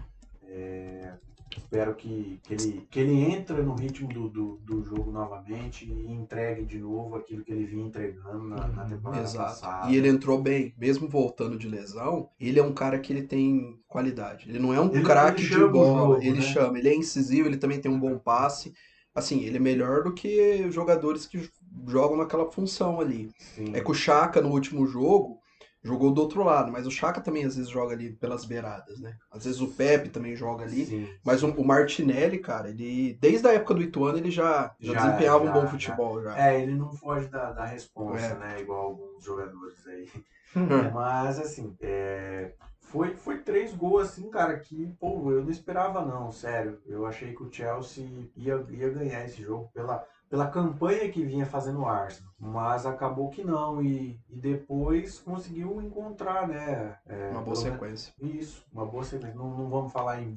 Speaker 3: É, espero que, que, ele, que ele entre no ritmo do, do, do jogo novamente e entregue de novo aquilo que ele vinha entregando na, na temporada
Speaker 1: Exato.
Speaker 3: passada.
Speaker 1: E ele entrou bem, mesmo voltando de lesão, ele é um cara que ele tem qualidade. Ele não é um craque de bola,
Speaker 3: jogo,
Speaker 1: ele
Speaker 3: né?
Speaker 1: chama, ele é incisivo, ele também tem um bom passe. Assim, ele é melhor do que jogadores que jogam naquela função ali.
Speaker 3: Sim.
Speaker 1: É que o Chaka no último jogo jogou do outro lado, mas o Chaka também às vezes joga ali pelas beiradas, né? Às vezes o Pepe também joga ali.
Speaker 3: Sim.
Speaker 1: Mas o, o Martinelli, cara, ele desde a época do Ituano ele já, já,
Speaker 3: Já,
Speaker 1: desempenhava
Speaker 3: já,
Speaker 1: um bom futebol já.
Speaker 3: É, ele não foge da, da responsa,
Speaker 1: É.
Speaker 3: né? Igual alguns jogadores aí.
Speaker 1: Hum.
Speaker 3: Mas, assim, é, foi, foi três gols, assim, cara, que, pô, eu não esperava, não, sério. Eu achei que o Chelsea ia, ia ganhar esse jogo pela, pela campanha que vinha fazendo o Arsenal. Mas acabou que não, e, e depois conseguiu encontrar, né? é,
Speaker 1: Uma boa
Speaker 3: pelo menos-
Speaker 1: sequência.
Speaker 3: Isso, uma boa sequência. Não, não vamos falar em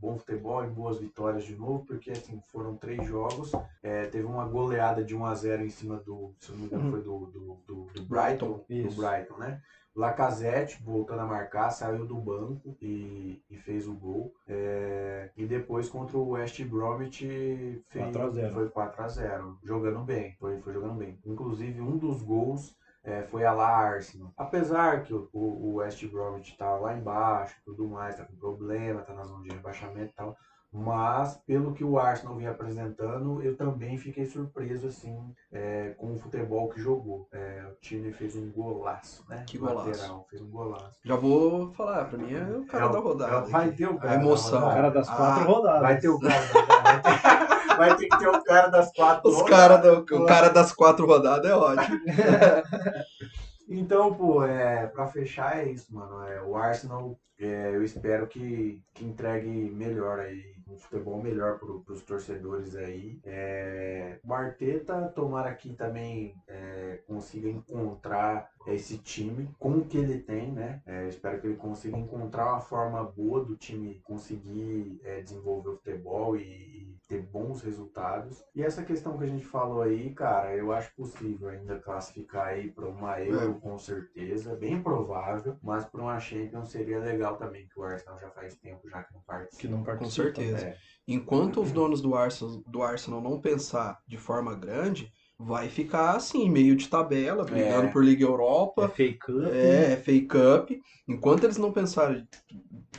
Speaker 3: bom futebol e boas vitórias de novo, porque assim, foram três jogos. É, teve uma goleada de 1 a 0 em cima do, se não me engano,
Speaker 1: Uhum.
Speaker 3: foi do, do, do, do Brighton. Do
Speaker 2: Isso.
Speaker 3: Brighton, né? Lacazette voltando a marcar, saiu do banco e, e fez o gol. É, e depois contra o West Bromwich fez,
Speaker 2: 4 a 0.
Speaker 3: foi 4 a 0 jogando bem, foi, foi jogando bem. Inclusive um dos gols é, foi a lá Arsenal. Apesar que o, o o West Bromwich tá lá embaixo, tudo mais, tá com problema, tá na zona de rebaixamento e tal. Mas, pelo que o Arsenal vinha apresentando, eu também fiquei surpreso, assim, é, com o futebol que jogou. É, o time fez um golaço, né?
Speaker 1: Que golaço.
Speaker 3: Lateral, fez um golaço.
Speaker 1: Já vou falar, pra mim é o cara
Speaker 3: É
Speaker 1: da rodada.
Speaker 3: é vai ter o cara
Speaker 1: A emoção.
Speaker 3: da
Speaker 2: O cara das quatro
Speaker 1: Ah,
Speaker 2: rodadas.
Speaker 3: Vai ter o cara, vai ter, vai ter que ter o cara das quatro.
Speaker 1: Os
Speaker 3: rodadas.
Speaker 1: cara do, o cara das quatro rodadas é ótimo.
Speaker 3: Então, pô, é, pra fechar é isso, mano. É, o Arsenal, é, eu espero que, que entregue melhor aí, um futebol melhor pro, pros torcedores aí. É, o Arteta, tomara que também é, consiga encontrar esse time com o que ele tem, né? É, espero que ele consiga encontrar uma forma boa do time conseguir é, desenvolver o futebol e, e ter bons resultados. E essa questão que a gente falou aí, cara, eu acho possível ainda classificar aí para uma Euro, com certeza, bem provável, mas para uma Champions seria legal também, que o Arsenal já faz tempo já que não participa.
Speaker 2: Que não
Speaker 1: Com
Speaker 2: participa.
Speaker 1: certeza.
Speaker 3: É.
Speaker 1: Enquanto os donos do Arsenal, do Arsenal não pensar de forma grande, vai ficar assim, meio de tabela, brigando
Speaker 3: É.
Speaker 1: por Liga Europa.
Speaker 2: É fake up.
Speaker 1: É, FA Cup. Enquanto eles não pensarem,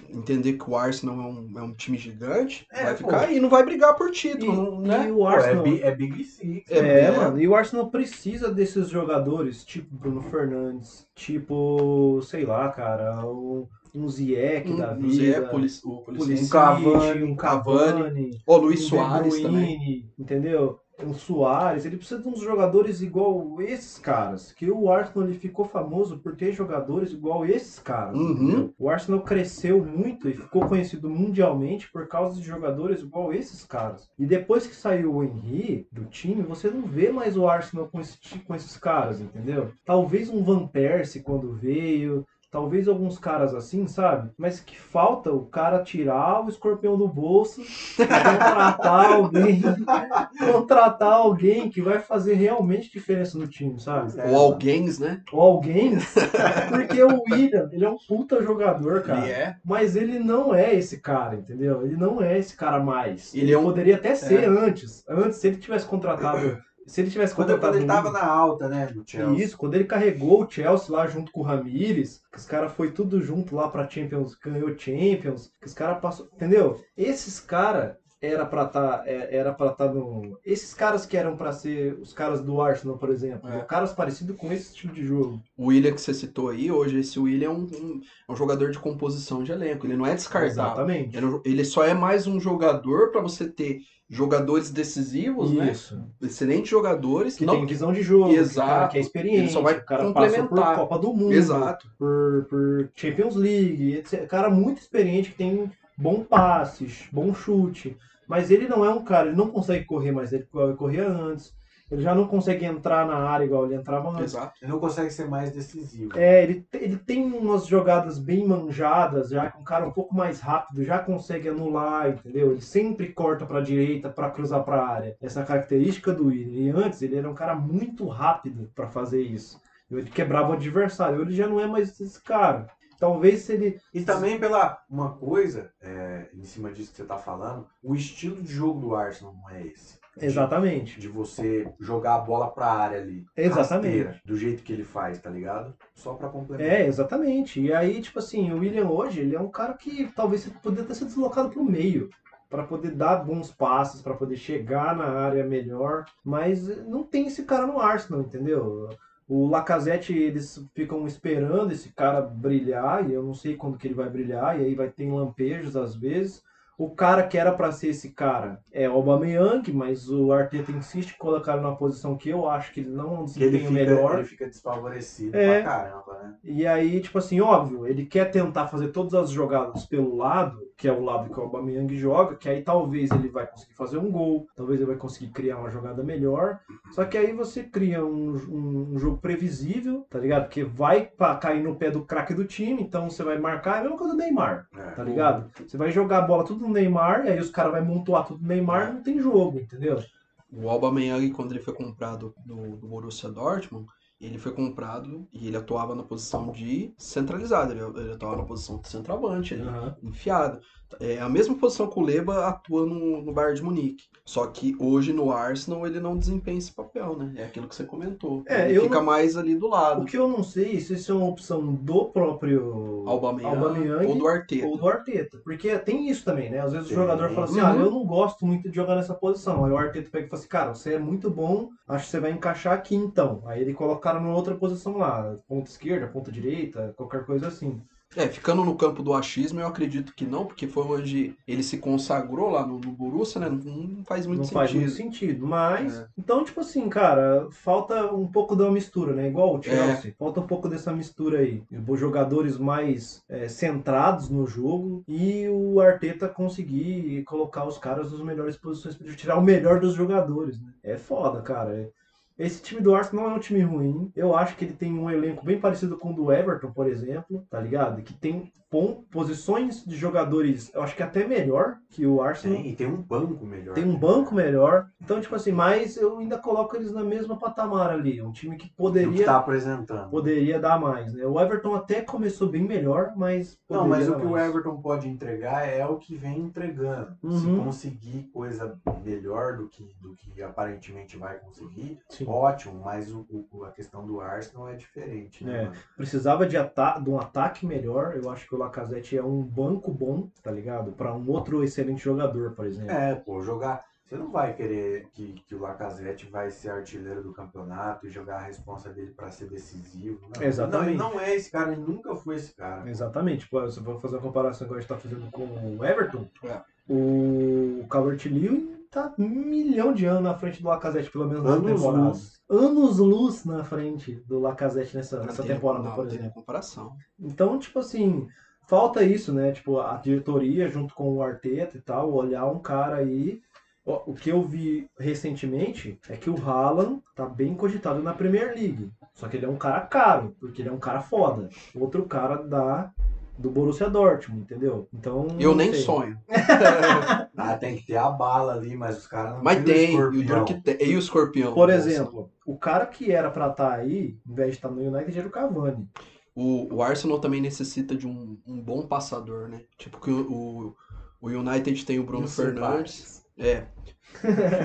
Speaker 1: entender que o Arsenal é um, é um time gigante,
Speaker 3: É,
Speaker 1: vai
Speaker 3: pô.
Speaker 1: ficar aí, não vai brigar por título,
Speaker 2: E,
Speaker 1: não- né?
Speaker 2: e o
Speaker 3: Pô, é,
Speaker 2: Arsenal.
Speaker 3: Bi- é Big Six.
Speaker 1: É,
Speaker 2: É,
Speaker 1: é.
Speaker 2: mano, e o Arsenal precisa desses jogadores, tipo Bruno Fernandes, tipo, sei lá, cara, um, um da
Speaker 1: Um, o Zé,
Speaker 2: vida,
Speaker 1: Puli- o Pulisic.
Speaker 2: Pulisic,
Speaker 3: um Cavani,
Speaker 2: um
Speaker 1: Cavani.
Speaker 2: Cavani,
Speaker 1: Ó, Luiz
Speaker 2: um
Speaker 1: Soares também.
Speaker 2: Bruyne, entendeu? Um Soares, ele precisa de uns jogadores igual esses caras, que o Arsenal ele ficou famoso por ter jogadores igual esses caras,
Speaker 1: Uhum.
Speaker 2: O Arsenal cresceu muito e ficou conhecido mundialmente por causa de jogadores igual esses caras. E depois que saiu o Henry do time, você não vê mais o Arsenal com, esse, com esses caras, entendeu? Talvez um Van Persie quando veio, talvez alguns caras assim, sabe? Mas que falta o cara tirar o escorpião do bolso, contratar alguém, contratar alguém que vai fazer realmente diferença no time, sabe?
Speaker 3: É,
Speaker 1: Ou alguém, né?
Speaker 2: Ou alguém, porque o William, ele é um puta jogador, cara.
Speaker 1: Ele é.
Speaker 2: Mas ele não é esse cara, entendeu? Ele não é esse cara mais.
Speaker 1: Ele
Speaker 2: Ele,
Speaker 1: é um-
Speaker 2: poderia até ser antes. Antes, se ele tivesse contratado. Se ele tivesse
Speaker 3: Quando,
Speaker 2: contratado.
Speaker 3: quando ele tava
Speaker 2: um-
Speaker 3: na alta, né, do Chelsea.
Speaker 2: Isso, quando ele carregou o Chelsea lá junto com o Ramires, que os caras foi tudo junto lá pra Champions, ganhou Champions, que os caras passou, entendeu? Esses caras era pra tá, é, era para tá no, esses caras que eram pra ser os caras do Arsenal, por exemplo,
Speaker 1: É.
Speaker 2: caras parecidos com esse estilo de jogo.
Speaker 1: O William que você citou aí, hoje esse William é um, um- é um jogador de composição de elenco. Ele não é descartável.
Speaker 2: Exatamente.
Speaker 1: Ele, é ele só é mais um jogador pra você ter jogadores decisivos, né?
Speaker 2: Isso.
Speaker 1: Excelentes jogadores.
Speaker 2: Que
Speaker 1: não-
Speaker 2: tem visão de jogo,
Speaker 1: Exato.
Speaker 2: que é experiente,
Speaker 1: Ele só vai
Speaker 2: o cara passou por
Speaker 1: complementar.
Speaker 2: Copa do Mundo,
Speaker 1: Exato.
Speaker 2: por, por Champions League, etc. Cara muito experiente que tem bom passes, bom chute. Mas ele não é um cara, ele não consegue correr mais, ele corria antes. Ele já não consegue entrar na área igual ele entrava antes.
Speaker 1: Exato.
Speaker 3: Ele não consegue ser mais decisivo.
Speaker 2: É, ele, ele tem umas jogadas bem manjadas, já que um cara um pouco mais rápido já consegue anular, entendeu? Ele sempre corta pra direita pra cruzar pra área. Essa é a característica do Willian. E antes ele era um cara muito rápido pra fazer isso. Ele quebrava o adversário. Ele já não é mais esse cara. Talvez se ele.
Speaker 3: E também pela uma coisa, é, em cima disso que você tá falando, o estilo de jogo do Arsenal não é esse. De-
Speaker 2: Exatamente.
Speaker 3: De você jogar a bola pra área ali.
Speaker 2: Exatamente.
Speaker 3: rasteira, do jeito que ele faz, tá ligado? Só pra complementar.
Speaker 2: É, exatamente. E aí, tipo assim, o William hoje, ele é um cara que talvez poderia ter sido deslocado pro meio. Pra poder dar bons passes, pra poder chegar na área melhor. Mas não tem esse cara no Arsenal, entendeu? O Lacazette, eles ficam esperando esse cara brilhar, e eu não sei quando que ele vai brilhar, e aí vai ter lampejos às vezes. O cara que era pra ser esse cara é o Aubameyang, mas o Arteta insiste em colocar ele numa posição que eu acho que ele não
Speaker 3: Que ele fica,
Speaker 2: melhor.
Speaker 3: ele fica desfavorecido
Speaker 2: É.
Speaker 3: pra caramba, né?
Speaker 2: E aí, tipo assim, óbvio, ele quer tentar fazer todas as jogadas pelo lado, que é o lado que o Aubameyang joga, que aí talvez ele vai conseguir fazer um gol, talvez ele vai conseguir criar uma jogada melhor. Só que aí você cria um, um, um jogo previsível, tá ligado? Que vai pra cair no pé do craque do time, então você vai marcar, é a mesma coisa do Neymar,
Speaker 3: É.
Speaker 2: tá ligado? Você vai jogar a bola tudo no Neymar, e aí os caras vão montuar tudo no Neymar, não tem jogo, entendeu?
Speaker 1: O Aubameyang, quando ele foi comprado do, do Borussia Dortmund, ele foi comprado e ele atuava na posição de centralizado, ele, ele atuava na posição de centroavante, ali, enfiado. É a mesma posição que o Leba atua no, no Bayern de Munique. Só que hoje no Arsenal ele não desempenha esse papel, né? É aquilo que você comentou.
Speaker 2: É,
Speaker 1: ele fica
Speaker 2: não-
Speaker 1: mais ali do
Speaker 2: O
Speaker 1: lado.
Speaker 2: que eu não sei se isso é uma opção do próprio
Speaker 1: Aubameyang,
Speaker 2: Aubameyang
Speaker 1: ou do Arteta.
Speaker 2: ou do Arteta. Porque tem isso também, né? Às vezes
Speaker 3: Tem.
Speaker 2: o jogador fala assim,
Speaker 1: Uhum.
Speaker 2: ah, eu não gosto muito de jogar nessa posição. Aí o Arteta pega e fala assim, cara, você é muito bom, acho que você vai encaixar aqui então. Aí ele coloca o cara numa outra posição lá, ponta esquerda, ponta direita, qualquer coisa assim.
Speaker 1: É, ficando no campo do achismo, eu acredito que não, porque foi onde ele se consagrou lá no, no Borussia, né? Não, não faz muito
Speaker 2: não
Speaker 1: sentido.
Speaker 2: faz muito sentido. Mas,
Speaker 1: É.
Speaker 2: então, tipo assim, cara, falta um pouco da mistura, né? Igual o Chelsea. Falta um pouco dessa mistura aí. Os jogadores mais é, centrados no jogo e o Arteta conseguir colocar os caras nas melhores posições para tirar o melhor dos jogadores, né? É foda, cara. Esse time do Arsenal não é um time ruim. Eu acho que ele tem um elenco bem parecido com o do Everton, por exemplo, tá ligado? Que tem posições de jogadores, eu acho que até melhor que o Arsenal.
Speaker 3: Tem, e tem um banco melhor.
Speaker 2: Tem um banco melhor. Então, tipo assim, mas eu ainda coloco eles na mesma patamar ali. Um time que
Speaker 3: Do que
Speaker 2: poderia,
Speaker 3: tá apresentando.
Speaker 2: poderia dar mais, né? O Everton até começou bem melhor, mas.
Speaker 3: Não,
Speaker 2: poderia
Speaker 3: mas o que o
Speaker 2: mais.
Speaker 3: Everton pode entregar é o que vem entregando. Se
Speaker 2: Uhum.
Speaker 3: conseguir coisa melhor do que, do que aparentemente vai conseguir,
Speaker 2: Sim.
Speaker 3: ótimo, mas o, o- a questão do Arsenal é diferente, né?
Speaker 2: É. Precisava de, ata de um ataque melhor. Eu acho que o Lacazette é um banco bom, tá ligado? Pra um outro excelente jogador, por exemplo.
Speaker 3: É, pô, jogar. Você não vai querer que, que o Lacazette vai ser artilheiro do campeonato e jogar a responsa dele pra ser decisivo. Não,
Speaker 2: Exatamente.
Speaker 3: Não, não é esse cara, ele nunca foi esse cara.
Speaker 2: Exatamente. Pô, se eu fazer uma comparação que a gente tá fazendo com o Everton,
Speaker 1: É.
Speaker 2: o Calvert-Lewin tá um milhão de anos na frente do Lacazette, pelo menos nessa temporada.
Speaker 3: luz.
Speaker 2: Anos luz na frente do Lacazette nessa, nessa
Speaker 1: tem-
Speaker 2: temporada,
Speaker 1: não,
Speaker 2: por exemplo.
Speaker 1: comparação.
Speaker 2: Então, tipo assim, falta isso, né? Tipo, a diretoria junto com o Arteta e tal, olhar um cara aí. O que eu vi recentemente é que o Haaland tá bem cogitado na Premier League. Só que ele é um cara caro, porque ele é um cara foda. Outro cara da do Borussia Dortmund, entendeu? Então,
Speaker 1: Eu
Speaker 2: não
Speaker 1: nem
Speaker 2: sei.
Speaker 1: sonho.
Speaker 3: Ah, tem que ter a bala ali, mas os caras não
Speaker 1: Mas
Speaker 3: o
Speaker 1: tem, e o que tem. E o escorpião?
Speaker 2: Por
Speaker 1: Nossa.
Speaker 2: exemplo, o cara que era pra estar aí, em vez de estar no United, era o Cavani.
Speaker 1: O, o Arsenal também necessita de um, um bom passador, né? Tipo que o, o, o United tem o Bruno Fernandes. É.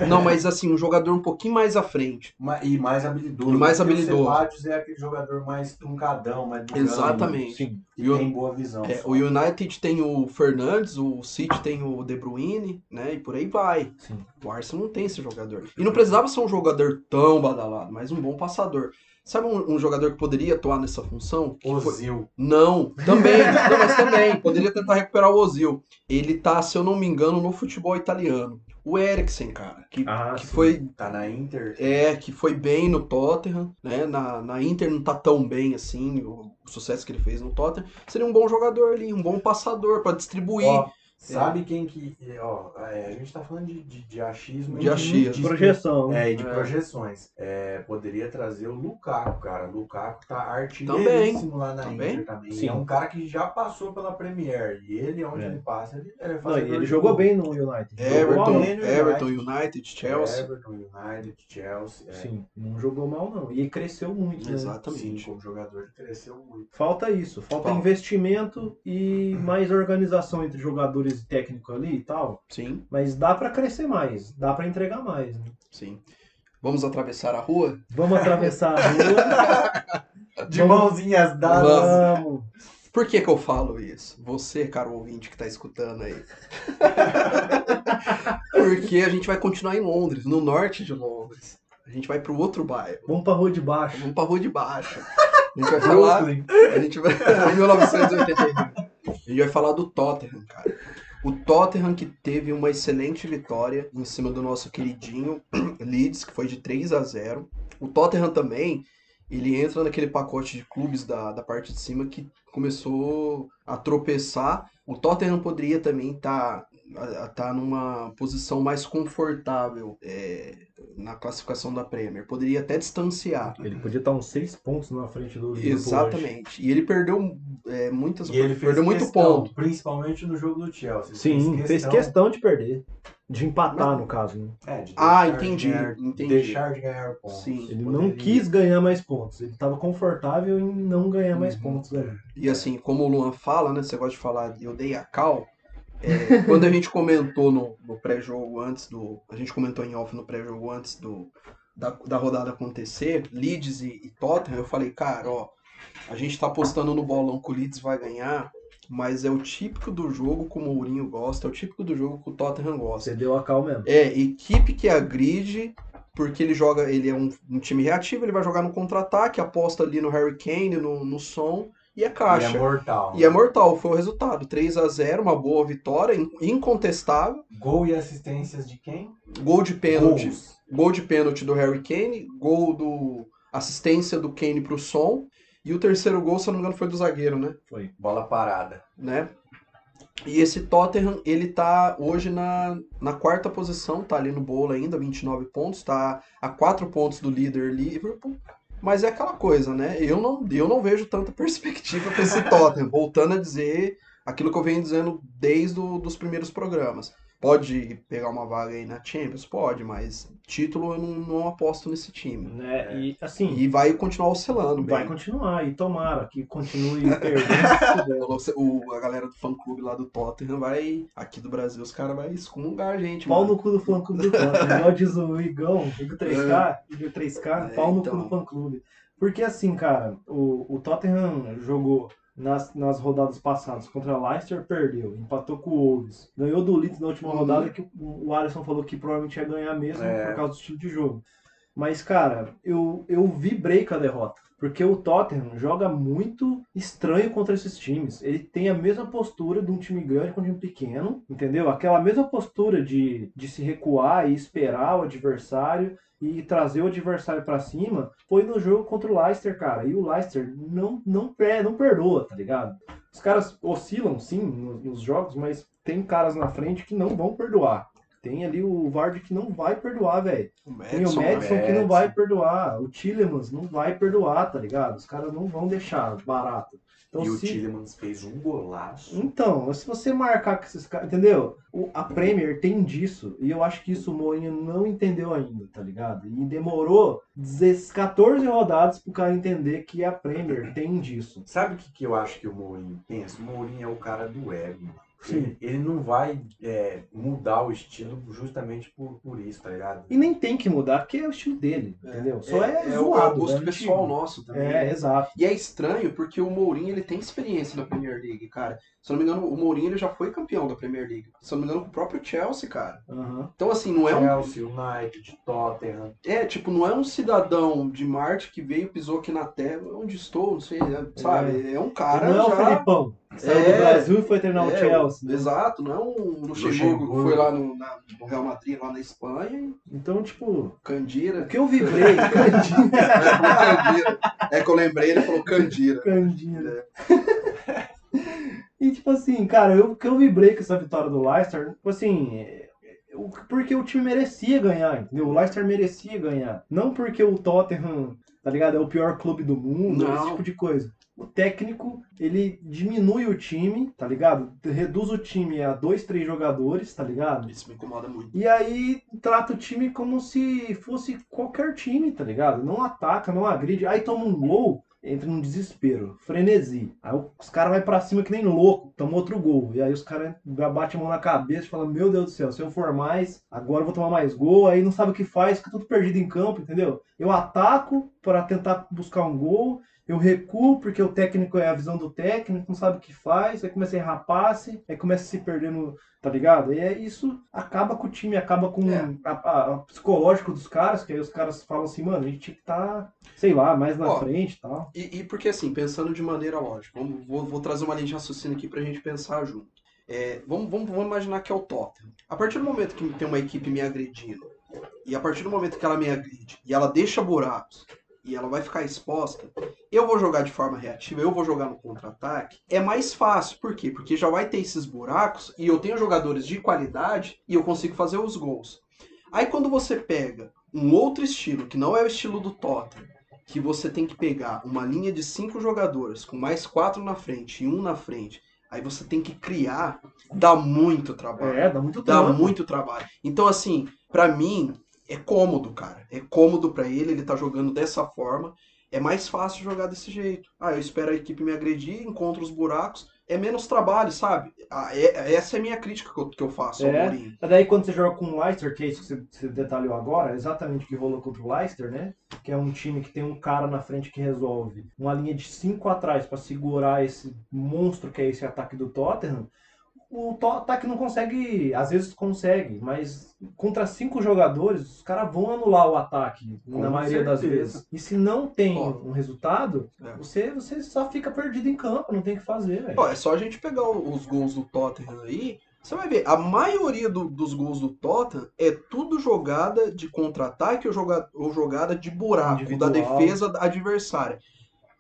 Speaker 1: Não, mas assim, um jogador um pouquinho mais à frente.
Speaker 3: E mais habilidoso.
Speaker 1: E mais habilidoso.
Speaker 3: O Ceballos é aquele jogador mais truncadão, mais durão,
Speaker 1: Exatamente.
Speaker 2: Sim.
Speaker 1: E o-
Speaker 3: tem boa visão.
Speaker 1: É, o United tem o Fernandes, o City tem o De Bruyne, né? E por aí vai.
Speaker 2: Sim.
Speaker 1: O Arsenal não tem esse jogador. E não precisava ser um jogador tão badalado, mas um bom passador. Sabe um, um jogador que poderia atuar nessa função?
Speaker 3: Ozil.
Speaker 1: Não, também, não, mas também, poderia tentar recuperar o Ozil. Ele tá, se eu não me engano, no futebol italiano. O Eriksen, cara, que,
Speaker 2: Ah,
Speaker 1: que
Speaker 2: sim.
Speaker 1: foi
Speaker 3: Tá na Inter.
Speaker 1: é, que foi bem no Tottenham, né? Na, na Inter não tá tão bem assim, o, o sucesso que ele fez no Tottenham. Seria um bom jogador ali, um bom passador pra distribuir.
Speaker 3: Ó, sabe quem que. Ó, é, a gente tá falando de, de, de achismo.
Speaker 1: De achismo.
Speaker 3: de-
Speaker 2: Projeção.
Speaker 3: É, e de
Speaker 1: É.
Speaker 3: projeções. É, poderia trazer o Lukaku, cara. O Lukaku tá artilheiríssimo lá na
Speaker 1: Também.
Speaker 3: Inter também.
Speaker 2: Sim.
Speaker 3: É um cara que já passou pela Premier. E ele, onde
Speaker 2: É.
Speaker 3: ele passa, ele, ele é
Speaker 2: Não, ele jogou bem no United.
Speaker 1: Everton,
Speaker 3: no
Speaker 1: Everton, United, Chelsea.
Speaker 3: Everton, United, Chelsea. É.
Speaker 2: Sim, não jogou mal não. E cresceu muito, né?
Speaker 3: Sim,
Speaker 1: Exatamente.
Speaker 3: como jogador ele cresceu muito.
Speaker 2: Falta isso, falta
Speaker 1: Falta.
Speaker 2: investimento e mais organização entre jogadores técnico ali e tal.
Speaker 1: Sim,
Speaker 2: Mas dá pra crescer mais, dá pra entregar mais. né?
Speaker 1: sim. Vamos atravessar a rua?
Speaker 2: Vamos atravessar a rua.
Speaker 3: De
Speaker 2: Vamos-
Speaker 3: mãozinhas dadas.
Speaker 2: Vamos.
Speaker 1: Por que que eu falo isso? Você, caro ouvinte que tá escutando aí. Porque a gente vai continuar em Londres, no norte de Londres. A gente vai pro outro bairro.
Speaker 2: Vamos pra rua de baixo.
Speaker 1: Vamos pra rua de baixo. A gente vai falar. A gente vai. em 1982. A gente vai falar do Tottenham, cara. O Tottenham que teve uma excelente vitória em cima do nosso queridinho Leeds, que foi de 3 a 0 O Tottenham também, ele entra naquele pacote de clubes da, da parte de cima que começou a tropeçar. O Tottenham poderia também estar tá, tá numa posição mais confortável é, na classificação da Premier. Poderia até distanciar.
Speaker 2: Ele podia estar uns seis pontos na frente do Liverpool
Speaker 1: Exatamente.
Speaker 2: hoje.
Speaker 1: E ele perdeu é, muitas
Speaker 3: E ele fez
Speaker 1: perdeu muito
Speaker 3: questão,
Speaker 1: ponto.
Speaker 3: Principalmente no jogo do Chelsea.
Speaker 2: Sim, fez questão de perder. De empatar, no caso. Né?
Speaker 3: É, de
Speaker 1: Ah,
Speaker 3: deixar de
Speaker 1: entendi,
Speaker 3: ganhar-
Speaker 1: entendi.
Speaker 3: Deixar de ganhar pontos.
Speaker 1: Sim.
Speaker 2: Ele
Speaker 3: Poderia.
Speaker 2: não quis ganhar mais pontos. Ele estava confortável em não ganhar mais
Speaker 3: Uhum.
Speaker 2: pontos. Né?
Speaker 1: E assim, como o Luan fala, né? Você gosta de falar, eu dei a cal. É, quando a gente comentou no, no pré-jogo antes do. A gente comentou em off no pré-jogo antes do, da, da rodada acontecer, Leeds e, e Tottenham, eu falei, cara, ó, a gente tá apostando no bolão que o Leeds vai ganhar, mas é o típico do jogo que o Mourinho gosta, é o típico do jogo que o Tottenham gosta.
Speaker 2: Você deu a cal mesmo.
Speaker 1: É, equipe que agride, porque ele joga, ele é um, um time reativo, ele vai jogar no contra-ataque, aposta ali no Harry Kane, no, no som, e é
Speaker 3: E
Speaker 1: caixa.
Speaker 3: é mortal.
Speaker 1: E é mortal, foi o resultado. 3 a 0 uma boa vitória, in- incontestável.
Speaker 3: Gol e assistências de quem?
Speaker 1: Gol de pênalti.
Speaker 3: Gols.
Speaker 1: Gol de pênalti do Harry Kane, gol do assistência do Kane pro som. E o terceiro gol, se eu não me engano, foi do zagueiro, né?
Speaker 2: Foi.
Speaker 3: Bola parada.
Speaker 1: né? E esse Tottenham, ele tá hoje na, na quarta posição, tá ali no bolo ainda, 29 pontos, tá a 4 pontos do líder Liverpool. Mas é aquela coisa, né? Eu não, eu não vejo tanta perspectiva para esse Tottenham. Voltando a dizer aquilo que eu venho dizendo desde os primeiros programas. Pode pegar uma vaga aí na Champions? Pode, mas título eu não, não aposto nesse time.
Speaker 2: Né? E assim,
Speaker 1: E vai continuar oscilando
Speaker 2: vai
Speaker 1: bem.
Speaker 2: continuar. E tomara que continue perdendo.
Speaker 1: O, a galera do fã clube lá do Tottenham vai. Aqui do Brasil, os caras vão excomungar a gente,
Speaker 2: Pau
Speaker 1: mano.
Speaker 2: no cu do fã clube do Tottenham. Igual diz o Igão, Igor 3K, Igor 3K,
Speaker 1: É,
Speaker 2: pau no
Speaker 1: então.
Speaker 2: cu do fã clube. Porque assim, cara, o, o Tottenham jogou nas, nas rodadas passadas contra a Leicester, perdeu, empatou com o Wolves. Ganhou do Leeds na última
Speaker 1: Uhum.
Speaker 2: rodada, que o, o Alisson falou que provavelmente ia ganhar mesmo
Speaker 3: É.
Speaker 2: por causa do estilo de jogo. Mas, cara, eu, eu vibrei com a derrota. Porque o Tottenham joga muito estranho contra esses times. Ele tem a mesma postura de um time grande com um time pequeno, entendeu? Aquela mesma postura de, de se recuar e esperar o adversário e trazer o adversário pra cima. Foi no jogo contra o Leicester, cara. E o Leicester não, não, per- não perdoa, tá ligado? Os caras oscilam, sim, nos, nos jogos, mas tem caras na frente que não vão perdoar. Tem ali o Vardy que não vai perdoar, velho.
Speaker 1: O
Speaker 2: Tem o
Speaker 1: Madison,
Speaker 2: que não vai perdoar. O Tillemans não vai perdoar, tá ligado? Os caras não vão deixar barato. Então,
Speaker 3: e o
Speaker 2: se...
Speaker 3: Tillemans fez um golaço.
Speaker 2: então, se você marcar com esses caras. Entendeu? O- a Premier tem disso. E eu acho que isso o Mourinho não entendeu ainda, tá ligado? E demorou 10 14 rodadas pro cara entender que a Premier tem disso.
Speaker 3: Sabe o que, que eu acho que o Mourinho pensa? O Mourinho é o cara do ego.
Speaker 2: Sim.
Speaker 3: Ele, não vai é, mudar o estilo justamente por, por isso, tá ligado?
Speaker 2: E nem tem que mudar, porque é o estilo dele, entendeu? Só é,
Speaker 1: é, o- é o
Speaker 2: zoado.
Speaker 1: gosto
Speaker 2: é
Speaker 1: pessoal nosso também.
Speaker 2: É, exato.
Speaker 1: E é estranho porque o Mourinho ele tem experiência na Premier League, cara. Se eu não me engano, o Mourinho ele já foi campeão da Premier League. Se eu não me engano, com o próprio Chelsea, cara.
Speaker 2: Aham.
Speaker 1: Então, assim, não é um.
Speaker 3: Chelsea, United, Tottenham.
Speaker 1: É, tipo, não é um cidadão de Marte que veio, pisou aqui na Terra, onde estou, não sei, né, sabe? É, um cara.
Speaker 2: não é o
Speaker 1: já...
Speaker 2: Felipão. Saiu
Speaker 1: É.
Speaker 2: do Brasil e foi treinar o
Speaker 1: É,
Speaker 2: Chelsea. né?
Speaker 1: Exato, não é um Luxemburgo que foi lá no, na- no Real Madrid, lá na Espanha,
Speaker 2: Então, tipo, o
Speaker 1: Candira.
Speaker 2: que eu vibrei.
Speaker 1: É, Candira. É que eu lembrei, ele falou Candira.
Speaker 2: Candina. e tipo assim, cara, eu, o que eu vibrei com essa vitória do Leicester, tipo assim, é, o- porque o time merecia ganhar, entendeu? O Leicester merecia ganhar. Não porque o Tottenham, tá ligado? É o pior clube do mundo,
Speaker 1: Não.
Speaker 2: esse tipo de coisa. O técnico, ele diminui o time, tá ligado? Reduz o time a dois, três jogadores, tá ligado?
Speaker 1: Isso me incomoda muito.
Speaker 2: E aí trata o time como se fosse qualquer time, tá ligado? Não ataca, não agride. Aí toma um gol, entra num desespero, frenesi. Aí os caras vão pra cima que nem louco, toma outro gol. E aí os caras batem a mão na cabeça e falam: Meu Deus do céu, se eu for mais, agora eu vou tomar mais gol. Aí não sabe o que faz, fica tudo perdido em campo, entendeu? Eu ataco para tentar buscar um gol. Eu recuo porque o técnico é a visão do técnico, não sabe o que faz, aí começa a errar passe, aí começa a se perder no, tá ligado? E é, isso acaba com o time, acaba com
Speaker 1: É.
Speaker 2: a, a- a psicológico dos caras, que aí os caras falam assim, mano, a gente tinha que estar, sei lá, mais na
Speaker 1: Ó,
Speaker 2: frente e tal.
Speaker 1: E, e porque assim, pensando de maneira lógica, vamos- vou, vou trazer uma linha de raciocínio aqui pra gente pensar junto. É, vamos, vamos, vamos imaginar que é o Tottenham. A partir do momento que tem uma equipe me agredindo, e a partir do momento que ela me agride, e ela deixa buracos, e ela vai ficar exposta, eu vou jogar de forma reativa, eu vou jogar no contra-ataque, é mais fácil. Por quê? Porque já vai ter esses buracos e eu tenho jogadores de qualidade e eu consigo fazer os gols. Aí quando você pega um outro estilo, que não é o estilo do Tottenham, que você tem que pegar uma linha de cinco jogadores, com mais quatro na frente e um na frente, aí você tem que criar, dá muito trabalho.
Speaker 2: É, dá muito
Speaker 1: Dá
Speaker 2: tempo.
Speaker 1: muito trabalho. Então, assim, pra mim, é cômodo, cara. É cômodo pra ele, ele tá jogando dessa forma. É mais fácil jogar desse jeito. Ah, eu espero a equipe me agredir, encontro os buracos. É menos trabalho, sabe? Ah, é- essa é a minha crítica que eu, que eu faço ao
Speaker 2: É.
Speaker 1: Mourinho.
Speaker 2: Daí quando você joga com o Leicester, que é isso que você, você detalhou agora, exatamente o que rolou contra o Leicester, né? Que é um time que tem um cara na frente que resolve uma linha de cinco atrás pra segurar esse monstro que é esse ataque do Tottenham. O ataque não consegue, às vezes consegue, mas contra cinco jogadores, os caras vão anular o ataque
Speaker 3: Com
Speaker 2: na maioria das
Speaker 3: certeza.
Speaker 2: vezes. E se não tem
Speaker 1: Ó.
Speaker 2: um resultado,
Speaker 1: É.
Speaker 2: você, você só fica perdido em campo, não tem o que fazer, velho.
Speaker 1: Ó, é só a gente pegar os gols do Tottenham aí. Você vai ver, a maioria do- dos gols do Tottenham é tudo jogada de contra-ataque ou, joga- ou jogada de buraco,
Speaker 2: Individual.
Speaker 1: da defesa adversária.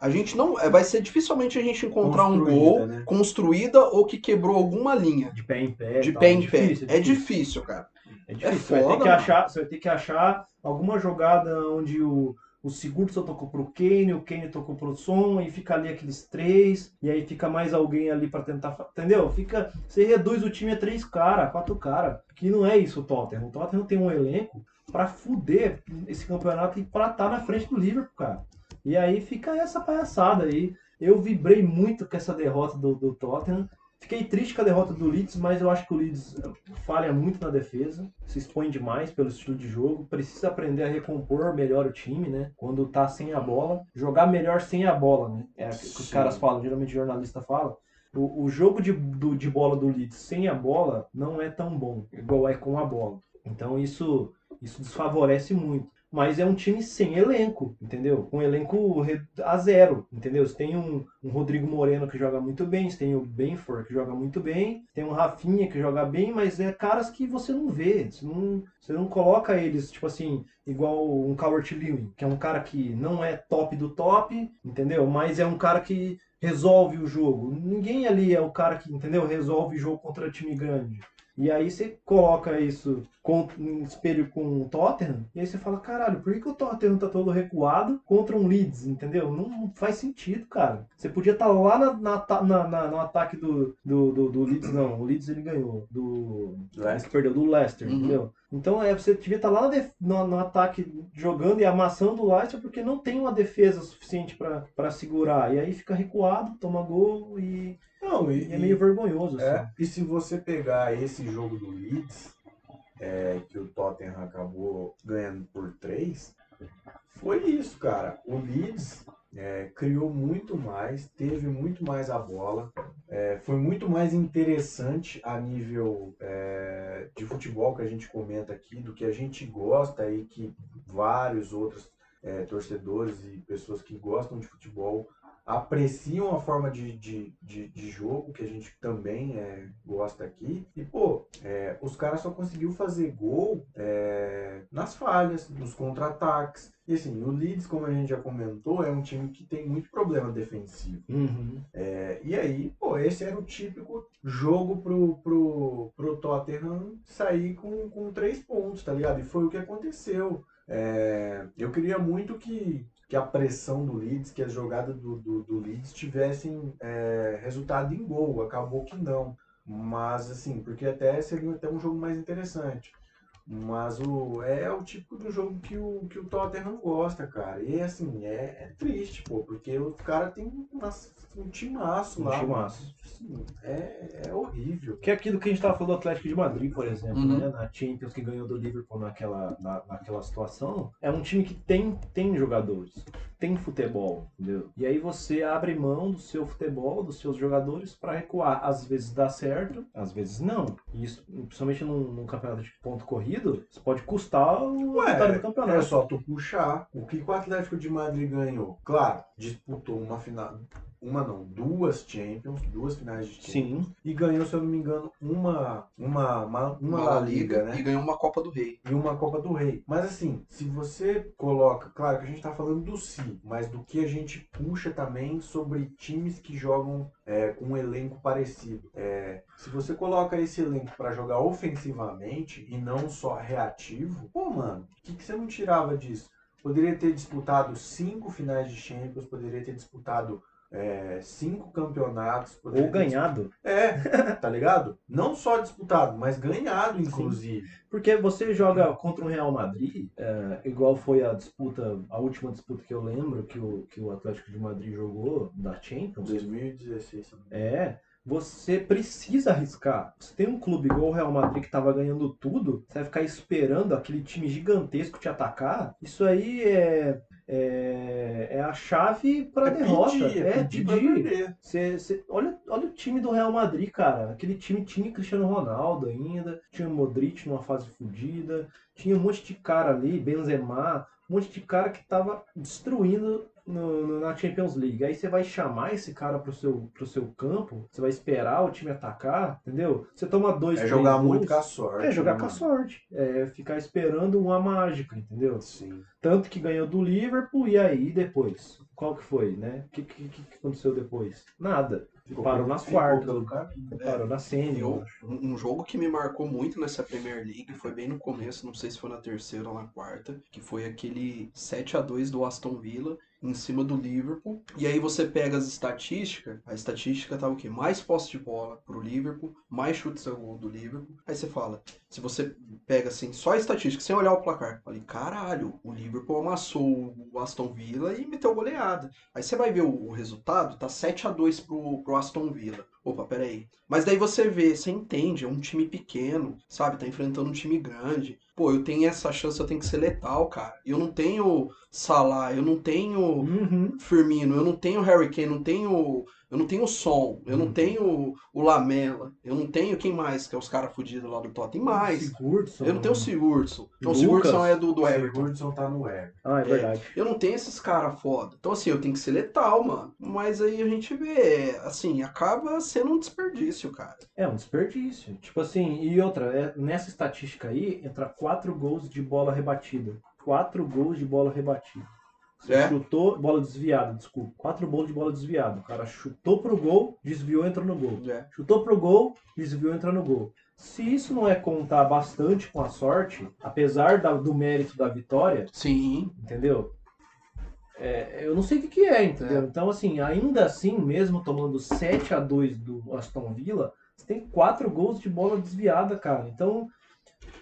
Speaker 1: A gente não. é, Vai ser dificilmente a gente encontrar um
Speaker 3: Construída,
Speaker 1: gol
Speaker 3: né?
Speaker 1: construída ou que quebrou alguma linha.
Speaker 2: De pé em pé.
Speaker 1: De
Speaker 2: tal,
Speaker 1: pé
Speaker 2: é
Speaker 1: em pé.
Speaker 2: difícil,
Speaker 1: É difícil, cara.
Speaker 2: É difícil.
Speaker 1: É
Speaker 2: você, vai ter
Speaker 1: foda,
Speaker 2: que
Speaker 1: mano.
Speaker 2: achar, você vai ter que achar alguma jogada onde o, o Sigurdsson tocou pro Kane, o Kane tocou pro Son, e fica ali aqueles três, e aí fica mais alguém ali pra tentar. Entendeu? Fica. Você reduz o time a três caras, quatro caras. Que não é isso o Tottenham. O Tottenham tem um elenco pra fuder esse campeonato e pra estar na frente do Liverpool, cara. E aí fica essa palhaçada aí. Eu vibrei muito com essa derrota do, do Tottenham. Fiquei triste com a derrota do Leeds, mas eu acho que o Leeds eh, falha muito na defesa, se expõe demais pelo estilo de jogo, precisa aprender a recompor melhor o time, né? Quando tá sem a bola, jogar melhor sem a bola, né? É o que os
Speaker 3: Sim.
Speaker 2: caras falam, geralmente o jornalista fala. O, o jogo de, do- de bola do Leeds sem a bola não é tão bom, igual é com a bola. Então isso, isso desfavorece muito. Mas é um time sem elenco, entendeu? Com elenco a zero, entendeu? Você tem um, um Rodrigo Moreno que joga muito bem, você tem o Benford que joga muito bem, tem um Rafinha que joga bem, mas é caras que você não vê. Você não, você não coloca eles, tipo assim, igual um Calvert Lewin, que é um cara que não é top do top, entendeu? Mas é um cara que resolve o jogo. Ninguém ali é o cara que, entendeu? Resolve o jogo contra time grande. E aí você coloca isso em espelho com o Tottenham, e aí você fala, caralho, por que, que o Tottenham tá todo recuado contra um Leeds, entendeu? Não, não faz sentido, cara. Você podia estar lá na, na, na- na- no ataque do, do, do, do Leeds, não. O Leeds ele ganhou. Do.
Speaker 3: Leicester.
Speaker 2: Perdeu, do Leicester,
Speaker 1: Uhum.
Speaker 2: entendeu? Então é, você devia estar lá no, no- ataque jogando e amassando o Leicester porque não tem uma defesa suficiente pra segurar. E aí fica recuado, toma gol e,
Speaker 3: Não, e,
Speaker 2: é meio vergonhoso. Assim.
Speaker 3: É, e se você pegar esse jogo do Leeds, é, que o Tottenham acabou ganhando por 3, foi isso, cara. O Leeds é, criou muito mais, teve muito mais a bola, é, foi muito mais interessante a nível é, de futebol que a gente comenta aqui, do que a gente gosta e que vários outros é, torcedores e pessoas que gostam de futebol apreciam a forma de, de, de, de jogo que a gente também é, gosta aqui. E, pô, é, os caras só conseguiu fazer gol é, nas falhas, nos contra-ataques. E assim, o Leeds, como a gente já comentou, é um time que tem muito problema defensivo.
Speaker 2: Uhum.
Speaker 3: É, e aí, pô, esse era o típico jogo pro, pro, pro Tottenham sair com, com três pontos, tá ligado? E foi o que aconteceu. É, eu queria muito que, que a pressão do Leeds, que as jogadas do, do, do Leeds tivessem é, resultado em gol. Acabou que não. Mas assim, porque até seria até um jogo mais interessante. Mas o, é o tipo do jogo que o, que o Tottenham gosta, cara. E assim, é, é triste, pô, porque o cara tem umas- um timaço
Speaker 2: Um
Speaker 3: lá.
Speaker 2: timaço.
Speaker 3: Assim, é, é horrível.
Speaker 2: Que é aquilo que a gente tava falando do Atlético de Madrid, por exemplo,
Speaker 1: Uhum.
Speaker 2: né? Na Champions que ganhou do Liverpool naquela, na, naquela situação. É um time que tem, tem jogadores, tem futebol, entendeu? E aí você abre mão do seu futebol, dos seus jogadores pra recuar. Às vezes dá certo, às vezes não. E isso, principalmente num, num campeonato de ponto corrido, isso pode custar o
Speaker 3: Ué,
Speaker 2: vitória do
Speaker 3: É
Speaker 2: campeonato.
Speaker 3: só tu puxar. O que o Atlético de Madrid ganhou? Claro, disputou uma final. Uma não, duas Champions, duas finais de Champions.
Speaker 2: Sim.
Speaker 3: E ganhou, se eu não me engano, uma, uma, uma, uma La Liga, né?
Speaker 1: E ganhou uma Copa do Rei.
Speaker 3: e uma Copa do Rei. Mas assim, se você coloca, claro que a gente tá falando do si, mas do que a gente puxa também sobre times que jogam é, com um elenco parecido. É, se você coloca esse elenco pra jogar ofensivamente e não só reativo, pô, mano, o que, que você não tirava disso? Poderia ter disputado cinco finais de Champions, poderia ter disputado é, cinco campeonatos.
Speaker 2: Ou
Speaker 3: ter
Speaker 2: ganhado.
Speaker 3: é, tá ligado? Não só disputado, mas ganhado, inclusive.
Speaker 2: Porque você joga contra o Real Madrid, é, igual foi a disputa, a última disputa que eu lembro que o, que o Atlético de Madrid jogou da Champions.
Speaker 3: 2016. se eu não me engano.
Speaker 2: É, você precisa arriscar. Você tem um clube igual o Real Madrid que tava ganhando tudo, você vai ficar esperando aquele time gigantesco te atacar. Isso aí é, é, é a chave para
Speaker 3: É
Speaker 2: derrota.
Speaker 3: pedir,
Speaker 2: é
Speaker 3: pedir pra
Speaker 2: pedir.
Speaker 3: perder.
Speaker 2: Cê- cê- olha, olha o time do Real Madrid, cara. Aquele time tinha Cristiano Ronaldo ainda, tinha Modric numa fase fodida, tinha um monte de cara ali, Benzema, um monte de cara que tava destruindo no- no- na Champions League. Aí você vai chamar esse cara pro seu, pro seu campo, você vai esperar o time atacar, entendeu? Você toma dois,
Speaker 3: É jogar
Speaker 2: gols,
Speaker 3: muito com a sorte.
Speaker 2: É jogar
Speaker 3: né,
Speaker 2: com a sorte. É ficar esperando uma mágica, entendeu?
Speaker 3: Sim.
Speaker 2: Tanto que ganhou do Liverpool, e aí depois? Qual que foi, né? O que, que, que aconteceu depois? Nada.
Speaker 3: Ficou
Speaker 2: Parou quartas.
Speaker 3: pelo caminho.
Speaker 2: Parou na acho.
Speaker 1: um um jogo que me marcou muito nessa Premier League foi bem no começo, não sei se foi na terceira ou na quarta, que foi aquele 7 a 2 do Aston Villa em cima do Liverpool. E aí você pega as estatísticas, a estatística tava o quê? Mais posse de bola pro Liverpool, mais chutes a gol do Liverpool. Aí você fala, se você pega assim, só a estatística, sem olhar o placar, falei, caralho, o Liverpool amassou o Aston Villa e meteu goleada. Aí você vai ver o, o resultado, tá 7 a 2 pro, pro Aston Villa. Opa, peraí. Mas daí você vê, você entende, é um time pequeno, sabe? Tá enfrentando um time grande. Pô, eu tenho essa chance, eu tenho que ser letal, cara. Eu não tenho Salah, eu não tenho
Speaker 2: Uhum.
Speaker 1: Firmino, eu não tenho Harry Kane, eu não tenho, eu não tenho Son, eu não tenho o Lamela, eu não tenho quem mais, que é os caras fudidos lá do Tottenham, mais.
Speaker 2: Sigurdsson.
Speaker 1: Eu não tenho o Sigurdsson. Então o. Sigurdsson é do, do
Speaker 3: O
Speaker 1: Everton.
Speaker 3: Everton tá no Everton.
Speaker 2: Ah, é verdade.
Speaker 1: Eu não tenho esses caras foda. Então, assim, eu tenho que ser letal, mano. Mas aí a gente vê, assim, acaba sendo um desperdício, cara.
Speaker 2: É um desperdício. Tipo assim, e outra, é- nessa estatística aí, entra quatro gols de bola rebatida. Quatro gols de bola rebatida. Você
Speaker 1: É?
Speaker 2: chutou, bola desviada, desculpa. Quatro gols de bola desviada. O cara chutou pro gol, desviou, entrou no gol.
Speaker 1: É.
Speaker 2: Chutou pro gol, desviou, entra no gol. Se isso não é contar bastante com a sorte, apesar da- do mérito da vitória,
Speaker 1: Sim,
Speaker 2: entendeu? É, eu não sei o que, que é, entendeu?
Speaker 1: É.
Speaker 2: Então, assim, ainda assim, mesmo tomando 7 a 2 do Aston Villa, você tem quatro gols de bola desviada, cara. Então,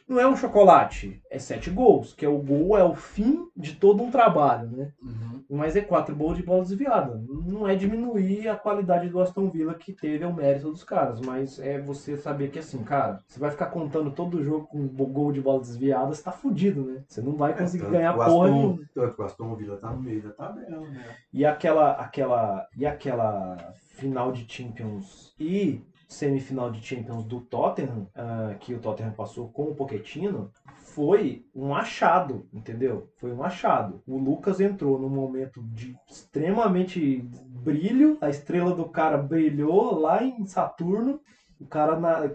Speaker 2: não é um chocolate, é sete gols, que é o gol, é o fim de todo um trabalho, né?
Speaker 1: Uhum.
Speaker 2: Mas é quatro gols de bola desviada. Não é diminuir a qualidade do Aston Villa que teve o mérito dos caras, mas é você saber que assim, cara, você vai ficar contando todo o jogo com gol de bola desviada, você tá fudido, né? Você não vai conseguir
Speaker 3: tanto
Speaker 2: ganhar
Speaker 3: o
Speaker 2: porra
Speaker 3: Aston-
Speaker 2: nenhuma.
Speaker 3: Tanto que o Aston Villa tá no meio da tabela, né?
Speaker 2: E aquela, aquela, e aquela final de Champions e semifinal de Champions do Tottenham, ah, que o Tottenham passou com o Pochettino, foi um achado, entendeu? Foi um achado. O Lucas entrou num momento de extremamente brilho, a estrela do cara brilhou lá em Saturno, o cara na-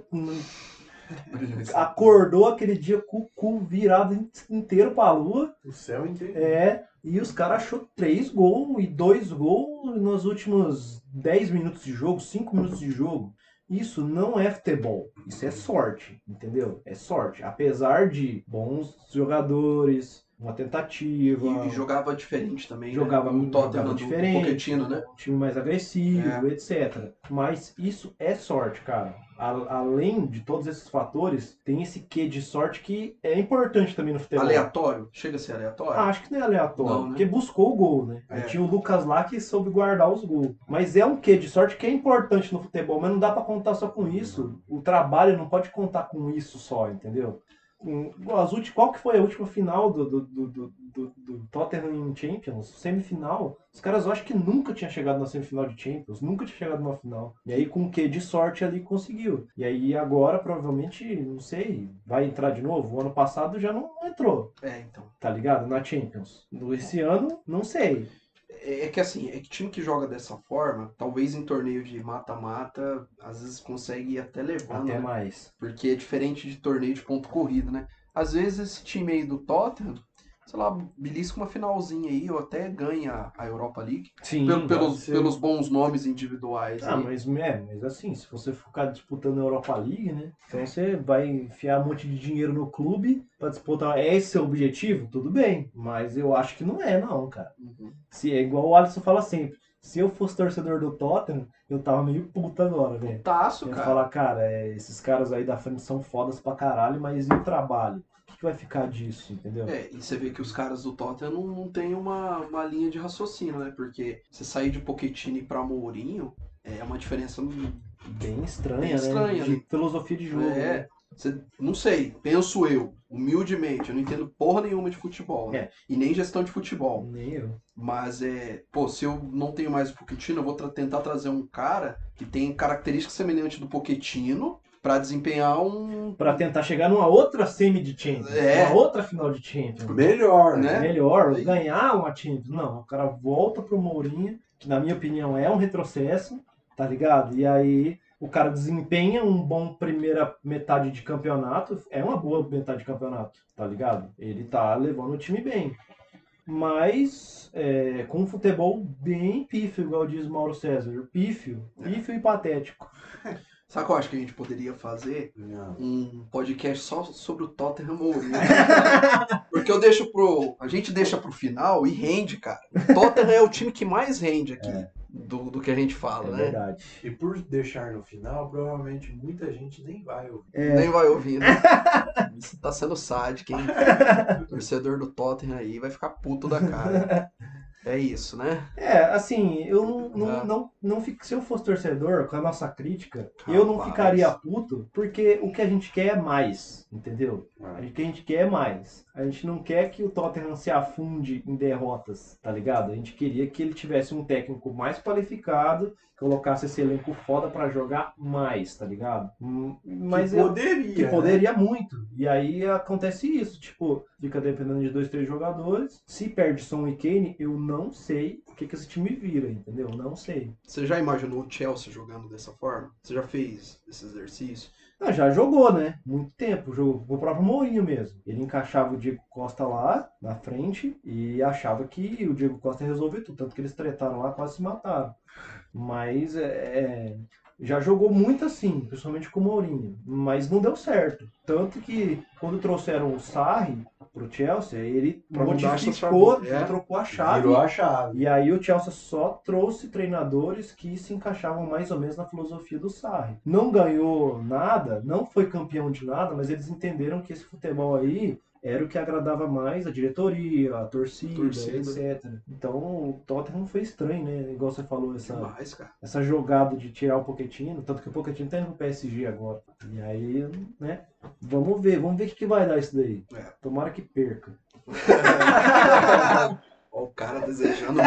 Speaker 2: acordou aquele dia com o cu virado inteiro pra lua,
Speaker 3: O céu inteiro.
Speaker 2: é, e os caras achou três gols e dois gols nos últimos 10 minutos de jogo, 5 minutos de jogo. Isso não é futebol, isso é sorte, entendeu? É sorte. Apesar de bons jogadores, uma tentativa,
Speaker 1: E, jogava diferente também.
Speaker 2: Jogava-
Speaker 1: né? o Tottenham
Speaker 2: diferente.
Speaker 1: Pochettino, né?
Speaker 2: um time mais agressivo,
Speaker 1: É.
Speaker 2: etc. Mas isso é sorte, cara. A- além de todos esses fatores, tem esse quê de sorte que é importante também no futebol.
Speaker 1: Aleatório? Chega a ser aleatório?
Speaker 2: Ah, acho que não é aleatório,
Speaker 1: Não, né?
Speaker 2: porque buscou o gol, né?
Speaker 1: É.
Speaker 2: tinha o Lucas lá que soube guardar os gols. Mas é um quê de sorte que é importante no futebol, mas não dá pra contar só com isso. O trabalho não pode contar com isso só, entendeu? As qual que foi a última final do, do, do, do, do- Tottenham Champions? Semifinal? Os caras eu acho que nunca tinham chegado na semifinal de Champions, nunca tinha chegado numa final. E aí com o quê de sorte ali conseguiu. E aí agora provavelmente, não sei, vai entrar de novo? O ano passado já não entrou
Speaker 1: É, então.
Speaker 2: tá ligado? Na Champions. Esse ano, não sei.
Speaker 1: É, é que assim, é que time que joga dessa forma, talvez em torneio de mata-mata, às vezes consegue ir até levando.
Speaker 2: Até
Speaker 1: né?
Speaker 2: mais.
Speaker 1: Porque é diferente de torneio de ponto corrido, né? Às vezes esse time aí do Tottenham, sei lá, belisca uma finalzinha aí, ou até ganha a Europa League.
Speaker 2: Sim.
Speaker 1: Pelo- pelos,
Speaker 3: ser.
Speaker 1: pelos bons nomes individuais.
Speaker 2: Ah,
Speaker 1: aí.
Speaker 2: mas, é, mas assim, se você ficar disputando a Europa League, né? Então você vai enfiar um monte de dinheiro no clube pra disputar. É esse seu objetivo? Tudo bem. Mas eu acho que não é, não, cara.
Speaker 1: Uhum.
Speaker 2: Se é igual o Alisson fala sempre. Se eu fosse torcedor do Tottenham, eu tava meio puta agora, velho.
Speaker 1: Taço,
Speaker 2: Eu ia
Speaker 1: cara.
Speaker 2: falar, cara, é, esses caras aí da frente são fodas pra caralho, mas e o trabalho? Vai ficar disso, entendeu?
Speaker 1: É, e você vê que os caras do Tottenham não, não tem uma, uma linha de raciocínio, né? Porque você sair de Pochettino pra Mourinho é uma diferença.
Speaker 2: Bem estranha,
Speaker 1: Bem
Speaker 2: né?
Speaker 1: estranha,
Speaker 2: De
Speaker 1: né?
Speaker 2: filosofia de jogo.
Speaker 1: É,
Speaker 2: né?
Speaker 1: você, não sei, penso eu, humildemente, eu não entendo porra nenhuma de futebol, né?
Speaker 2: É.
Speaker 1: E nem gestão de futebol.
Speaker 2: Nem eu.
Speaker 1: Mas é, pô, se eu não tenho mais o Pochettino, eu vou tra- tentar trazer um cara que tem características semelhantes do Pochettino pra desempenhar um.
Speaker 2: Pra tentar chegar numa outra semi de Champions.
Speaker 1: É.
Speaker 2: Uma outra final de Champions.
Speaker 3: Melhor,
Speaker 1: Né?
Speaker 3: né?
Speaker 2: Melhor,
Speaker 1: Aí-
Speaker 2: ganhar uma Champions. Não, o cara volta pro Mourinho, que na minha opinião é um retrocesso, tá ligado? E aí o cara desempenha um bom primeira metade de campeonato, é uma boa metade de campeonato, tá ligado? Ele tá levando o time bem. Mas é, com um futebol bem pífio, igual diz Mauro César. Pífio, pífio e patético.
Speaker 1: Sabe o que eu acho que a gente poderia fazer?
Speaker 3: Não.
Speaker 1: um podcast só sobre o Tottenham Mourinho. Porque eu deixo pro. A gente deixa pro final e rende, cara. O Tottenham é o time que mais rende aqui do, do que a gente fala,
Speaker 2: É
Speaker 1: né?
Speaker 2: verdade.
Speaker 3: E por deixar no final, provavelmente muita gente nem vai ouvir.
Speaker 2: É.
Speaker 1: Nem vai ouvir, né? Isso tá sendo sádico, hein? Torcedor do Tottenham aí vai ficar puto da cara. É isso, né?
Speaker 2: É, assim, eu não, não, não, não fico, se eu fosse torcedor com a nossa crítica, eu não
Speaker 1: Rapaz.
Speaker 2: ficaria puto, porque o que a gente quer é mais, entendeu? A gente- O que a gente quer é mais. A gente não quer que o Tottenham se afunde em derrotas, tá ligado? A gente queria que ele tivesse um técnico mais qualificado, colocasse esse elenco foda pra jogar mais, tá ligado? Hum, Mas
Speaker 3: que
Speaker 2: eu,
Speaker 3: poderia.
Speaker 2: que
Speaker 3: né?
Speaker 2: poderia muito. E aí acontece isso, tipo, fica dependendo de dois, três jogadores. Se perde Son e Kane, eu não sei o que, que esse time vira, entendeu? Não sei.
Speaker 1: Você já imaginou o Chelsea jogando dessa forma? Você já fez esse exercício?
Speaker 2: Ah, já jogou, né? Muito tempo. Jogou o próprio Mourinho mesmo. Ele encaixava o Diego Costa lá na frente e achava que o Diego Costa ia resolver tudo. Tanto que eles tretaram lá, quase se mataram. Mas é, é, já jogou muito assim, principalmente com o Mourinho. Mas não deu certo. Tanto que quando trouxeram o Sarri pro Chelsea, ele
Speaker 1: Pra
Speaker 2: modificou,
Speaker 1: é.
Speaker 2: trocou a chave.
Speaker 3: Virou a chave.
Speaker 2: E aí o Chelsea só trouxe treinadores que se encaixavam mais ou menos na filosofia do Sarri. Não ganhou nada, não foi campeão de nada, mas eles entenderam que esse futebol aí era o que agradava mais a diretoria, a torcida,
Speaker 1: Torcida.
Speaker 2: etc. Então o Tottenham foi estranho, né? Igual você falou, essa,
Speaker 1: Demais,
Speaker 2: essa jogada de tirar o Pochettino, tanto que o Pochettino tá indo pro PSG agora. E aí, né? Vamos ver, vamos ver o que, que vai dar isso daí.
Speaker 1: É.
Speaker 2: Tomara que perca.
Speaker 1: Ó, o cara desejando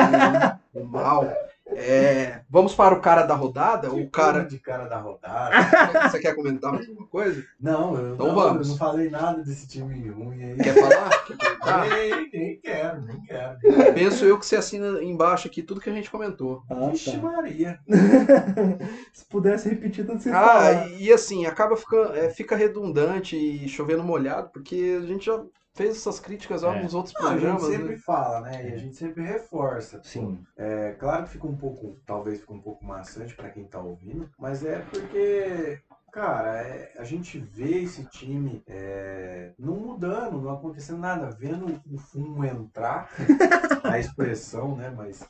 Speaker 1: o mal. É, vamos para o cara da rodada? O cara.
Speaker 3: de cara da rodada.
Speaker 1: Você quer comentar mais alguma coisa?
Speaker 3: Não, eu,
Speaker 1: Então
Speaker 3: não,
Speaker 1: vamos.
Speaker 3: eu não falei nada desse time ruim aí.
Speaker 1: Quer falar? Quer comentar?
Speaker 3: Nem, nem quero, nem quero.
Speaker 1: Penso eu que você assina embaixo aqui tudo que a gente comentou.
Speaker 2: Ah,
Speaker 3: Vixe
Speaker 2: tá.
Speaker 3: Maria.
Speaker 2: Se pudesse repetir tudo que você
Speaker 1: Ah,
Speaker 2: falar.
Speaker 1: e, e assim, acaba ficando, é, fica redundante e chovendo molhado, porque a gente já fez essas críticas lá
Speaker 2: É.
Speaker 1: nos outros
Speaker 3: Não, a gente
Speaker 1: programas.
Speaker 3: sempre
Speaker 1: né?
Speaker 3: fala, né? E a gente sempre reforça.
Speaker 2: Sim.
Speaker 3: É claro que fica um pouco, talvez fica um pouco maçante pra quem tá ouvindo, mas é porque, cara, é- a gente vê esse time é, não mudando, não acontecendo nada, vendo o fumo entrar, a expressão, né? Mas.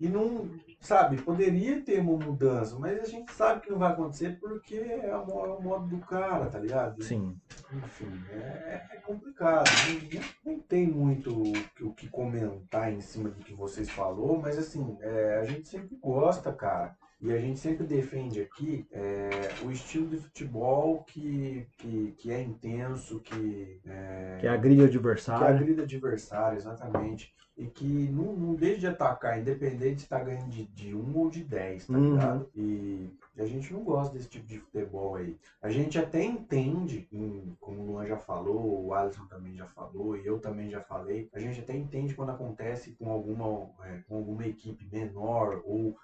Speaker 3: E não, sabe, poderia ter uma mudança, mas a gente sabe que não vai acontecer porque é o mo- é o modo do cara, tá ligado?
Speaker 2: Sim.
Speaker 3: Enfim, é, é complicado. Nem, nem tem muito o que- o comentar em cima do que vocês falou, mas assim, é, a gente sempre gosta, cara. E a gente sempre defende aqui é, o estilo de futebol que, que, que é intenso, que, é,
Speaker 2: Que é a grilha
Speaker 3: que
Speaker 2: adversária.
Speaker 3: agrida adversário, exatamente. E que não, não deixa de atacar, independente de estar ganhando de, de um ou de dez, tá
Speaker 2: Uhum.
Speaker 3: ligado? E a gente não gosta desse tipo de futebol aí. A gente até entende, como o Luan já falou, o Alisson também já falou, e eu também já falei, a gente até entende quando acontece com alguma, é, com alguma equipe menor ou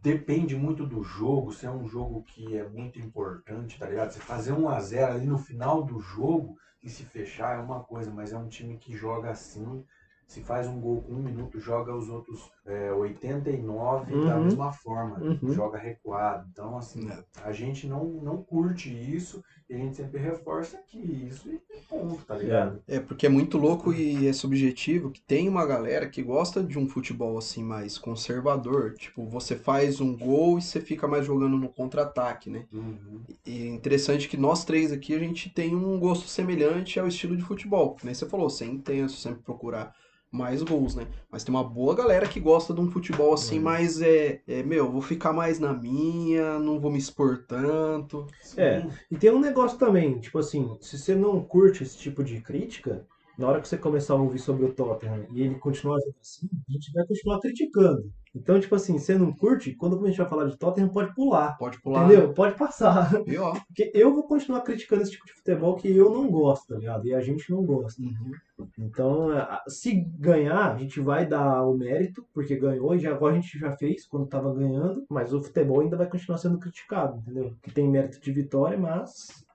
Speaker 3: depende muito do jogo, se é um jogo que é muito importante, tá ligado? Você fazer um a 0 ali no final do jogo e se fechar é uma coisa, mas é um time que joga assim, se faz um gol com um minuto, joga os outros é, 89 uhum. da mesma forma, uhum. joga recuado. Então, assim, é. a gente não, não curte isso e a gente sempre reforça que isso e ponto, tá ligado?
Speaker 1: É, porque é muito louco e é subjetivo que tem uma galera que gosta de um futebol assim mais conservador. Tipo, você faz um gol e você fica mais jogando no contra-ataque, né? Uhum. E é interessante que nós três aqui a gente tem um gosto semelhante ao estilo de futebol. Né? Você falou, ser intenso, sempre procurar mais gols, né? Mas tem uma boa galera que gosta de um futebol assim, mais é, é, meu, vou ficar mais na minha, não vou me expor tanto.
Speaker 2: É, e tem um negócio também, tipo assim, se você não curte esse tipo de crítica, na hora que você começar a ouvir sobre o Tottenham e ele continuar assim, a gente vai continuar criticando. Então, tipo assim, você não curte, quando a gente vai falar de Tottenham, pode pular.
Speaker 1: Pode pular.
Speaker 2: Entendeu? Pode passar.
Speaker 1: Pior.
Speaker 2: Porque eu vou continuar criticando esse tipo de futebol que eu não gosto, tá ligado? E a gente não gosta. Uhum. Então, se ganhar, a gente vai dar o mérito, porque ganhou, e já, agora a gente já fez quando tava ganhando, mas o futebol ainda vai continuar sendo criticado, entendeu? Que tem mérito de vitória, mas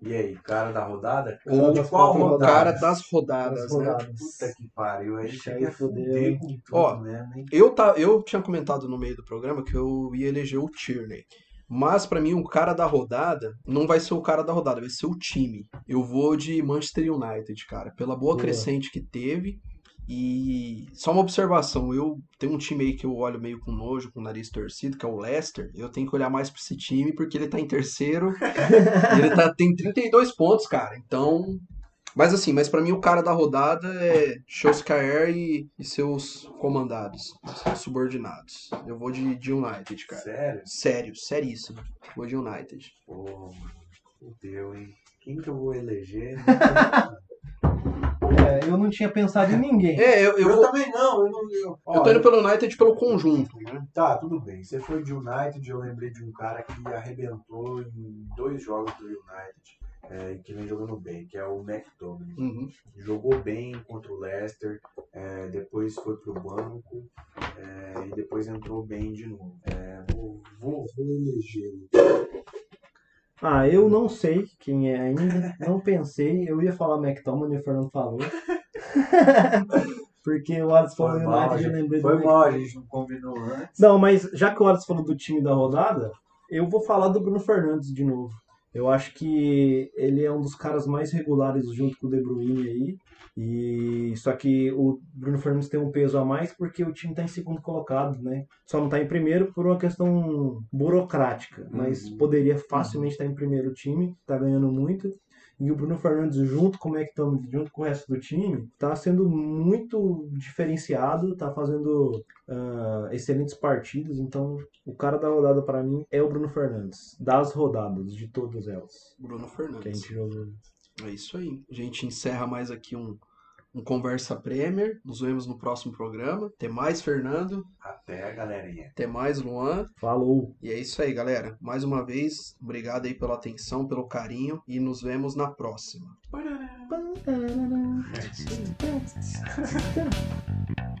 Speaker 3: e aí, cara da rodada?
Speaker 1: Ou de qual rodada? cara das rodadas, das rodadas,
Speaker 3: né? Puta que pariu, aí chega a fuder com tudo
Speaker 1: Ó, mesmo, hein? Eu, tá, eu tinha comentado no meio do programa que eu ia eleger o Tierney. Mas para mim, o cara da rodada não vai ser o cara da rodada, vai ser o time. Eu vou de Manchester United, cara. Pela boa, boa. crescente que teve e só uma observação, eu tenho um time aí que eu olho meio com nojo, com o nariz torcido, que é o Leicester. Eu tenho que olhar mais para esse time porque ele tá em terceiro. ele tá, tem 32 pontos, cara. Então. Mas assim, mas para mim o cara da rodada é Solskjaer e, e seus comandados, seus subordinados. Eu vou de, de United, cara.
Speaker 3: Sério?
Speaker 1: Sério, seríssimo. Vou de United.
Speaker 3: Pô, fudeu, hein? Quem que eu vou eleger?
Speaker 2: eu não tinha pensado em ninguém.
Speaker 1: É, eu,
Speaker 3: eu, eu também não. Eu, não eu,
Speaker 1: eu tô indo pelo United pelo conjunto. Né?
Speaker 3: Tá, tudo bem. Você foi de United, eu lembrei de um cara que arrebentou em dois jogos do United. É, que vem jogando bem, que é o McTominay. Uhum. Jogou bem contra o Leicester, é, depois foi pro banco é, e depois entrou bem de novo. É, vou, vou, vou elegê-lo.
Speaker 2: Ah, eu não sei quem é ainda, não pensei. Eu ia falar McTominay, o Fernando falou. Porque o Alisson falou do United, eu lembrei
Speaker 3: foi do. Foi mal, a gente não combinou antes.
Speaker 2: Não, mas já que o Alisson falou do time da rodada, eu vou falar do Bruno Fernandes de novo. Eu acho que ele é um dos caras mais regulares junto com o De Bruyne aí. E só que o Bruno Fernandes tem um peso a mais porque o time está em segundo colocado, né? Só não está em primeiro por uma questão burocrática, mas uhum. poderia facilmente estar uhum. tá em primeiro time, está ganhando muito. E o Bruno Fernandes, junto com o McTominay, junto com o resto do time, está sendo muito diferenciado, está fazendo uh, excelentes partidas. Então, o cara da rodada para mim é o Bruno Fernandes, das rodadas, de todas elas.
Speaker 1: Bruno Fernandes.
Speaker 2: Que a gente jogou.
Speaker 1: É isso aí. A gente encerra mais aqui um, um Conversa Premier. Nos vemos no próximo programa. Até mais, Fernando.
Speaker 3: Até, galerinha.
Speaker 1: Até mais, Luan.
Speaker 2: Falou.
Speaker 1: E é isso aí, galera. Mais uma vez, obrigado aí pela atenção, pelo carinho e nos vemos na próxima.